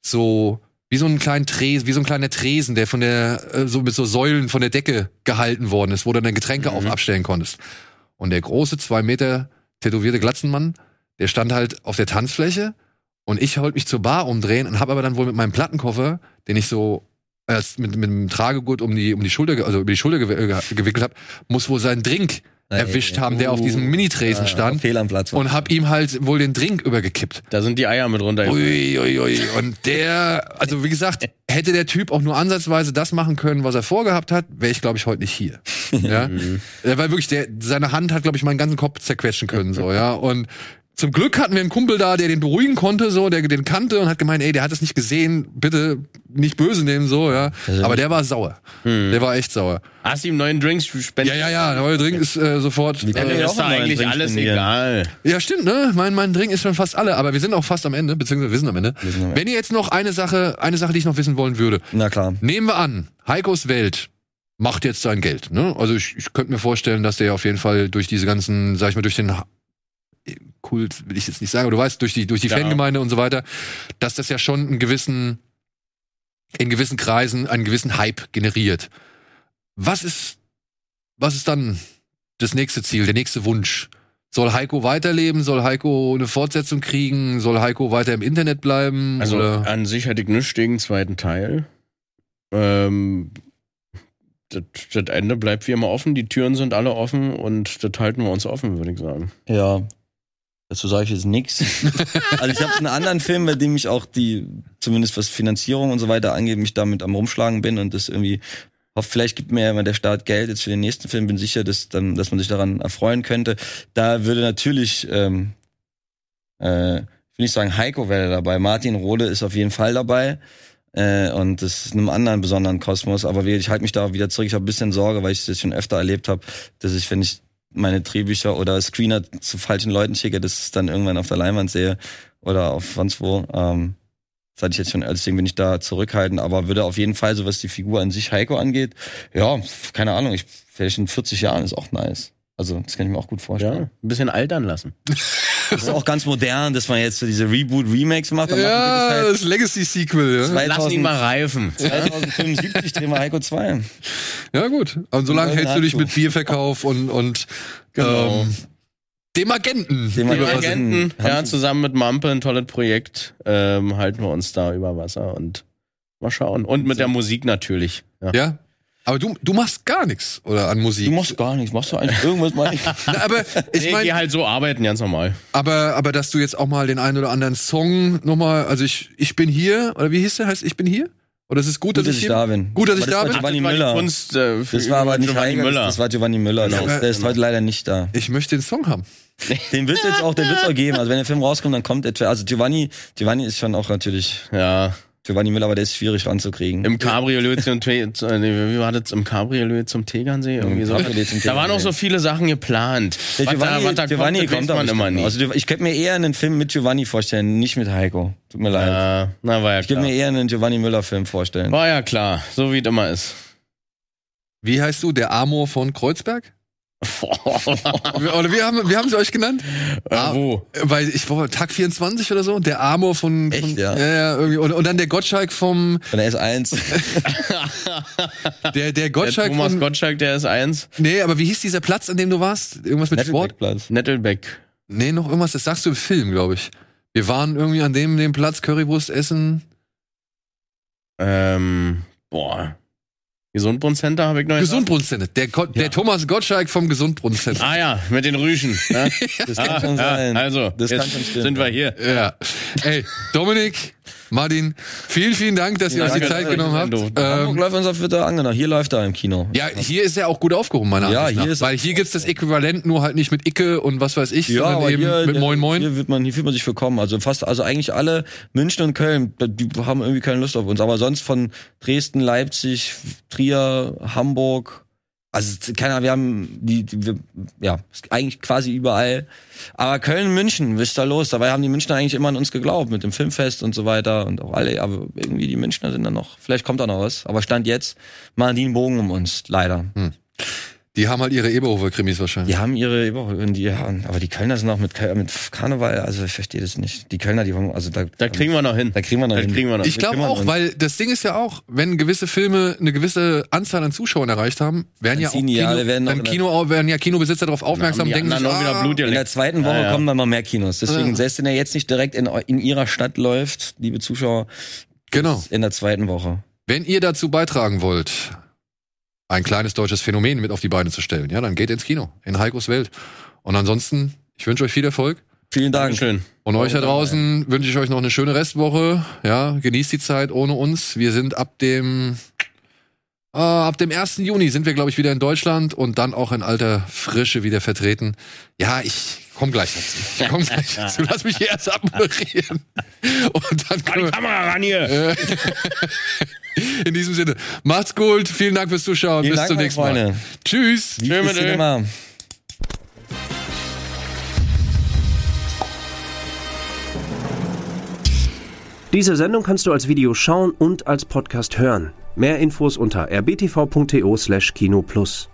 so wie so ein kleinen Tresen, wie so ein kleiner Tresen, der von der äh, so mit so Säulen von der Decke gehalten worden ist, wo du deine Getränke auf abstellen konntest. Und der große zwei Meter tätowierte Glatzenmann, der stand halt auf der Tanzfläche und ich wollte mich zur Bar umdrehen und habe aber dann wohl mit meinem Plattenkoffer, den ich so äh, mit, mit einem Tragegurt um die um die Schulter also über die Schulter gew ge gewickelt habe, muss wohl seinen Drink erwischt haben, der auf diesem Mini-Tresen stand Fehl am Platz. und hab ihm halt wohl den Drink übergekippt. Da sind die Eier mit runter. Ui, ui, ui. Und der, also wie gesagt, hätte der Typ auch nur ansatzweise das machen können, was er vorgehabt hat, wäre ich, glaube ich, heute nicht hier. ja? Weil wirklich, der, seine Hand hat, glaube ich, meinen ganzen Kopf zerquetschen können, so, ja. Und zum Glück hatten wir einen Kumpel da, der den beruhigen konnte, so, der den kannte und hat gemeint, ey, der hat es nicht gesehen, bitte nicht böse nehmen, so, ja. Aber der war sauer. Der war echt sauer. Hast du ihm neuen Drinks spendet? Ja, ja, ja, der neue Drink ist äh, sofort. Wie Ja, ist auch da eigentlich Drink alles spendieren. egal. Ja, stimmt, ne? Mein, mein Drink ist schon fast alle, aber wir sind auch fast am Ende, beziehungsweise wir sind am Ende. sind am Ende. Wenn ihr jetzt noch eine Sache, eine Sache, die ich noch wissen wollen würde. Na klar. Nehmen wir an, Heikos Welt macht jetzt sein Geld, ne? Also ich, ich könnte mir vorstellen, dass der auf jeden Fall durch diese ganzen, sag ich mal, durch den Kult will ich jetzt nicht sagen, aber du weißt, durch die, durch die Ja. Fangemeinde und so weiter, dass das ja schon einen gewissen, in gewissen Kreisen einen gewissen Hype generiert. Was ist, was ist dann das nächste Ziel, der nächste Wunsch? Soll Heiko weiterleben? Soll Heiko eine Fortsetzung kriegen? Soll Heiko weiter im Internet bleiben? Also Oder? an sich hätte ich nichts gegen den zweiten Teil. Ähm, das, das Ende bleibt wie immer offen, die Türen sind alle offen und das halten wir uns offen, würde ich sagen. Ja. Dazu sage ich jetzt nix. also ich habe einen anderen Film, bei dem ich auch die, zumindest was Finanzierung und so weiter angeht, mich damit am rumschlagen bin und das irgendwie hoffe, vielleicht gibt mir ja mal der Staat Geld jetzt für den nächsten Film, bin sicher, dass dann, dass man sich daran erfreuen könnte. Da würde natürlich, ähm, äh, will nicht sagen, Heiko wäre dabei. Martin Rohde ist auf jeden Fall dabei. Äh, und das ist in einem anderen besonderen Kosmos. Aber ich halte mich da wieder zurück. Ich habe ein bisschen Sorge, weil ich das schon öfter erlebt habe, dass ich, wenn ich meine Drehbücher oder Screener zu falschen Leuten schicke, dass ich es dann irgendwann auf der Leinwand sehe oder auf sonst wo. Ähm, das hatte ich jetzt schon, deswegen bin ich da zurückhaltend, aber würde auf jeden Fall, so was die Figur an sich Heiko angeht, ja, keine Ahnung, ich, vielleicht in 40 Jahren ist auch nice. Also, das kann ich mir auch gut Ja, vorstellen. ein bisschen altern lassen. Das ist auch ganz modern, dass man jetzt so diese Reboot-Remakes macht. Dann ja, das halt das Legacy-Sequel, ja. Lass ihn 2000 mal reifen. 2075 drehen wir Heiko 2. Ja, gut. Und solange hältst du dich mit Bierverkauf und, und Genau. ähm, dem Agenten. Dem Agenten. ja, zusammen mit Mampe ein tolles Projekt, ähm, halten wir uns da über Wasser und mal schauen. Und mit der Musik natürlich. Ja. Ja. Aber du, du machst gar nichts, oder an Musik. Du machst gar nichts, machst du eigentlich irgendwas mal? Na, aber ich Nee, geh meine, halt so arbeiten, ganz normal. aber, aber dass du jetzt auch mal den einen oder anderen Song nochmal, also ich, ich bin hier, oder wie hieß der? Heißt ich bin hier? Oder es ist gut, Gut, dass ich hier da bin. Gut, dass ich Aber das da war bin. Giovanni das war die Müller. Kunst, äh, für Das war aber nicht Giovanni Heiko, Müller. Das, das war Giovanni Müller. Der, Ja, ist, der ist heute leider nicht da. Ich möchte den Song haben. Den wird's jetzt auch, den wird's auch geben. Also wenn der Film rauskommt, dann kommt etwa. Also Giovanni, Giovanni ist schon auch natürlich ja, Giovanni Müller, aber der ist schwierig ranzukriegen. im Cabriolet zum Te äh, wie war das? Im Cabriolet zum Tegernsee? Irgendwie so. Cabriolet zum Da waren auch so viele Sachen geplant. Der Was da- Giovanni, was da Giovanni kommt, das kommt man immer nie. Also ich könnte mir eher einen Film mit Giovanni vorstellen, nicht mit Heiko. Tut mir leid. Ja, na, war ja Ich könnte klar. mir eher einen Giovanni Müller Film vorstellen. War ja klar, so wie es immer ist. Wie heißt du? Der Amor von Kreuzberg? Oder wie haben, wie haben sie euch genannt? Ah, äh, wo? Weil ich war Tag 24 oder so, der Amor von, Echt, von ja? ja, ja irgendwie. Und, und dann der Gottschalk vom Von der S1. der der Der Gottschalk Thomas von Gottschalk, der ist eins. Nee, aber wie hieß dieser Platz, an dem du warst? Irgendwas mit Sport? Nettelbeckplatz. Nettelbeck. Nee, noch irgendwas, das sagst du im Film, glaube ich. Wir waren irgendwie an dem, dem Platz Currywurst essen. Ähm, boah. Gesundbrunnen-Center habe ich noch nicht Gesundbrunnenzentrum. Der, Ko- der Thomas Gottschalk vom Gesundbrunnenzentrum. Ah ja, mit den Rüschen. Ne? Das kann ah, schon sein. Ja, also, Das kann jetzt schon stimmen. sind wir hier. Ja. Ey, Dominik, Martin, vielen, vielen Dank, dass ihr euch die Zeit genommen habt. Hamburg Ähm, läuft uns auf Twitter angenommen. Hier läuft er im Kino. ja, hier ist er auch gut aufgehoben, meiner Ja, Ansicht hier nach. ist- Weil hier gibt's das Äquivalent nur halt nicht mit Icke und was weiß ich, sondern eben mit der- Moin Moin. Hier wird man, hier fühlt man sich willkommen. Also fast, also eigentlich alle München und Köln, die haben irgendwie keine Lust auf uns. Aber sonst von Dresden, Leipzig, Trier, Hamburg. Also keine Ahnung, wir haben die, die wir, ja, eigentlich quasi überall. Aber Köln, München, ist da los? Dabei haben die Münchner eigentlich immer an uns geglaubt mit dem Filmfest und so weiter und auch alle. Aber irgendwie die Münchner sind da noch. Vielleicht kommt da noch was. Aber stand jetzt machen die einen Bogen um uns, leider. Die haben halt ihre Eberhofer-Krimis wahrscheinlich. Die haben ihre und die, ja, aber die Kölner sind auch mit, mit Karneval, also ich verstehe das nicht. Die Kölner, die wollen, also da, Da kriegen wir noch hin. da kriegen wir noch Da hin. kriegen wir noch Ich glaube auch, weil das Ding ist ja auch, wenn gewisse Filme eine gewisse Anzahl an Zuschauern erreicht haben, werden Dann ja auch Kino, ja, werden noch dann in der- Kino, werden ja Kinobesitzer darauf aufmerksam, denken sich, ah, Blut In der zweiten Woche Ja, ja. kommen dann mal mehr Kinos. Deswegen, Ja. selbst wenn er jetzt nicht direkt in, in ihrer Stadt läuft, liebe Zuschauer, Genau. in der zweiten Woche. Wenn ihr dazu beitragen wollt, ein kleines deutsches Phänomen mit auf die Beine zu stellen, ja, dann geht ins Kino, in Heikos Welt. Und ansonsten, ich wünsche euch viel Erfolg. Vielen Dank. Dankeschön. Und euch da draußen wünsche ich euch noch eine schöne Restwoche. Ja, genießt die Zeit ohne uns. Wir sind ab dem äh, ab dem 1. Juni sind wir, glaube ich, wieder in Deutschland und dann auch in alter Frische wieder vertreten. Ja, ich komm gleich dazu. Ich komm gleich dazu. Lass mich hier erst abmoderieren. Und dann können die Kamera ran hier. in diesem Sinne, macht's gut. Vielen Dank fürs Zuschauen. Vielen Bis Dank, zum nächsten Mal. Freunde. Tschüss. Dir. Cinema? Diese Sendung kannst du als Video schauen und als Podcast hören. Mehr Infos unter rbtv.to/kinoplus.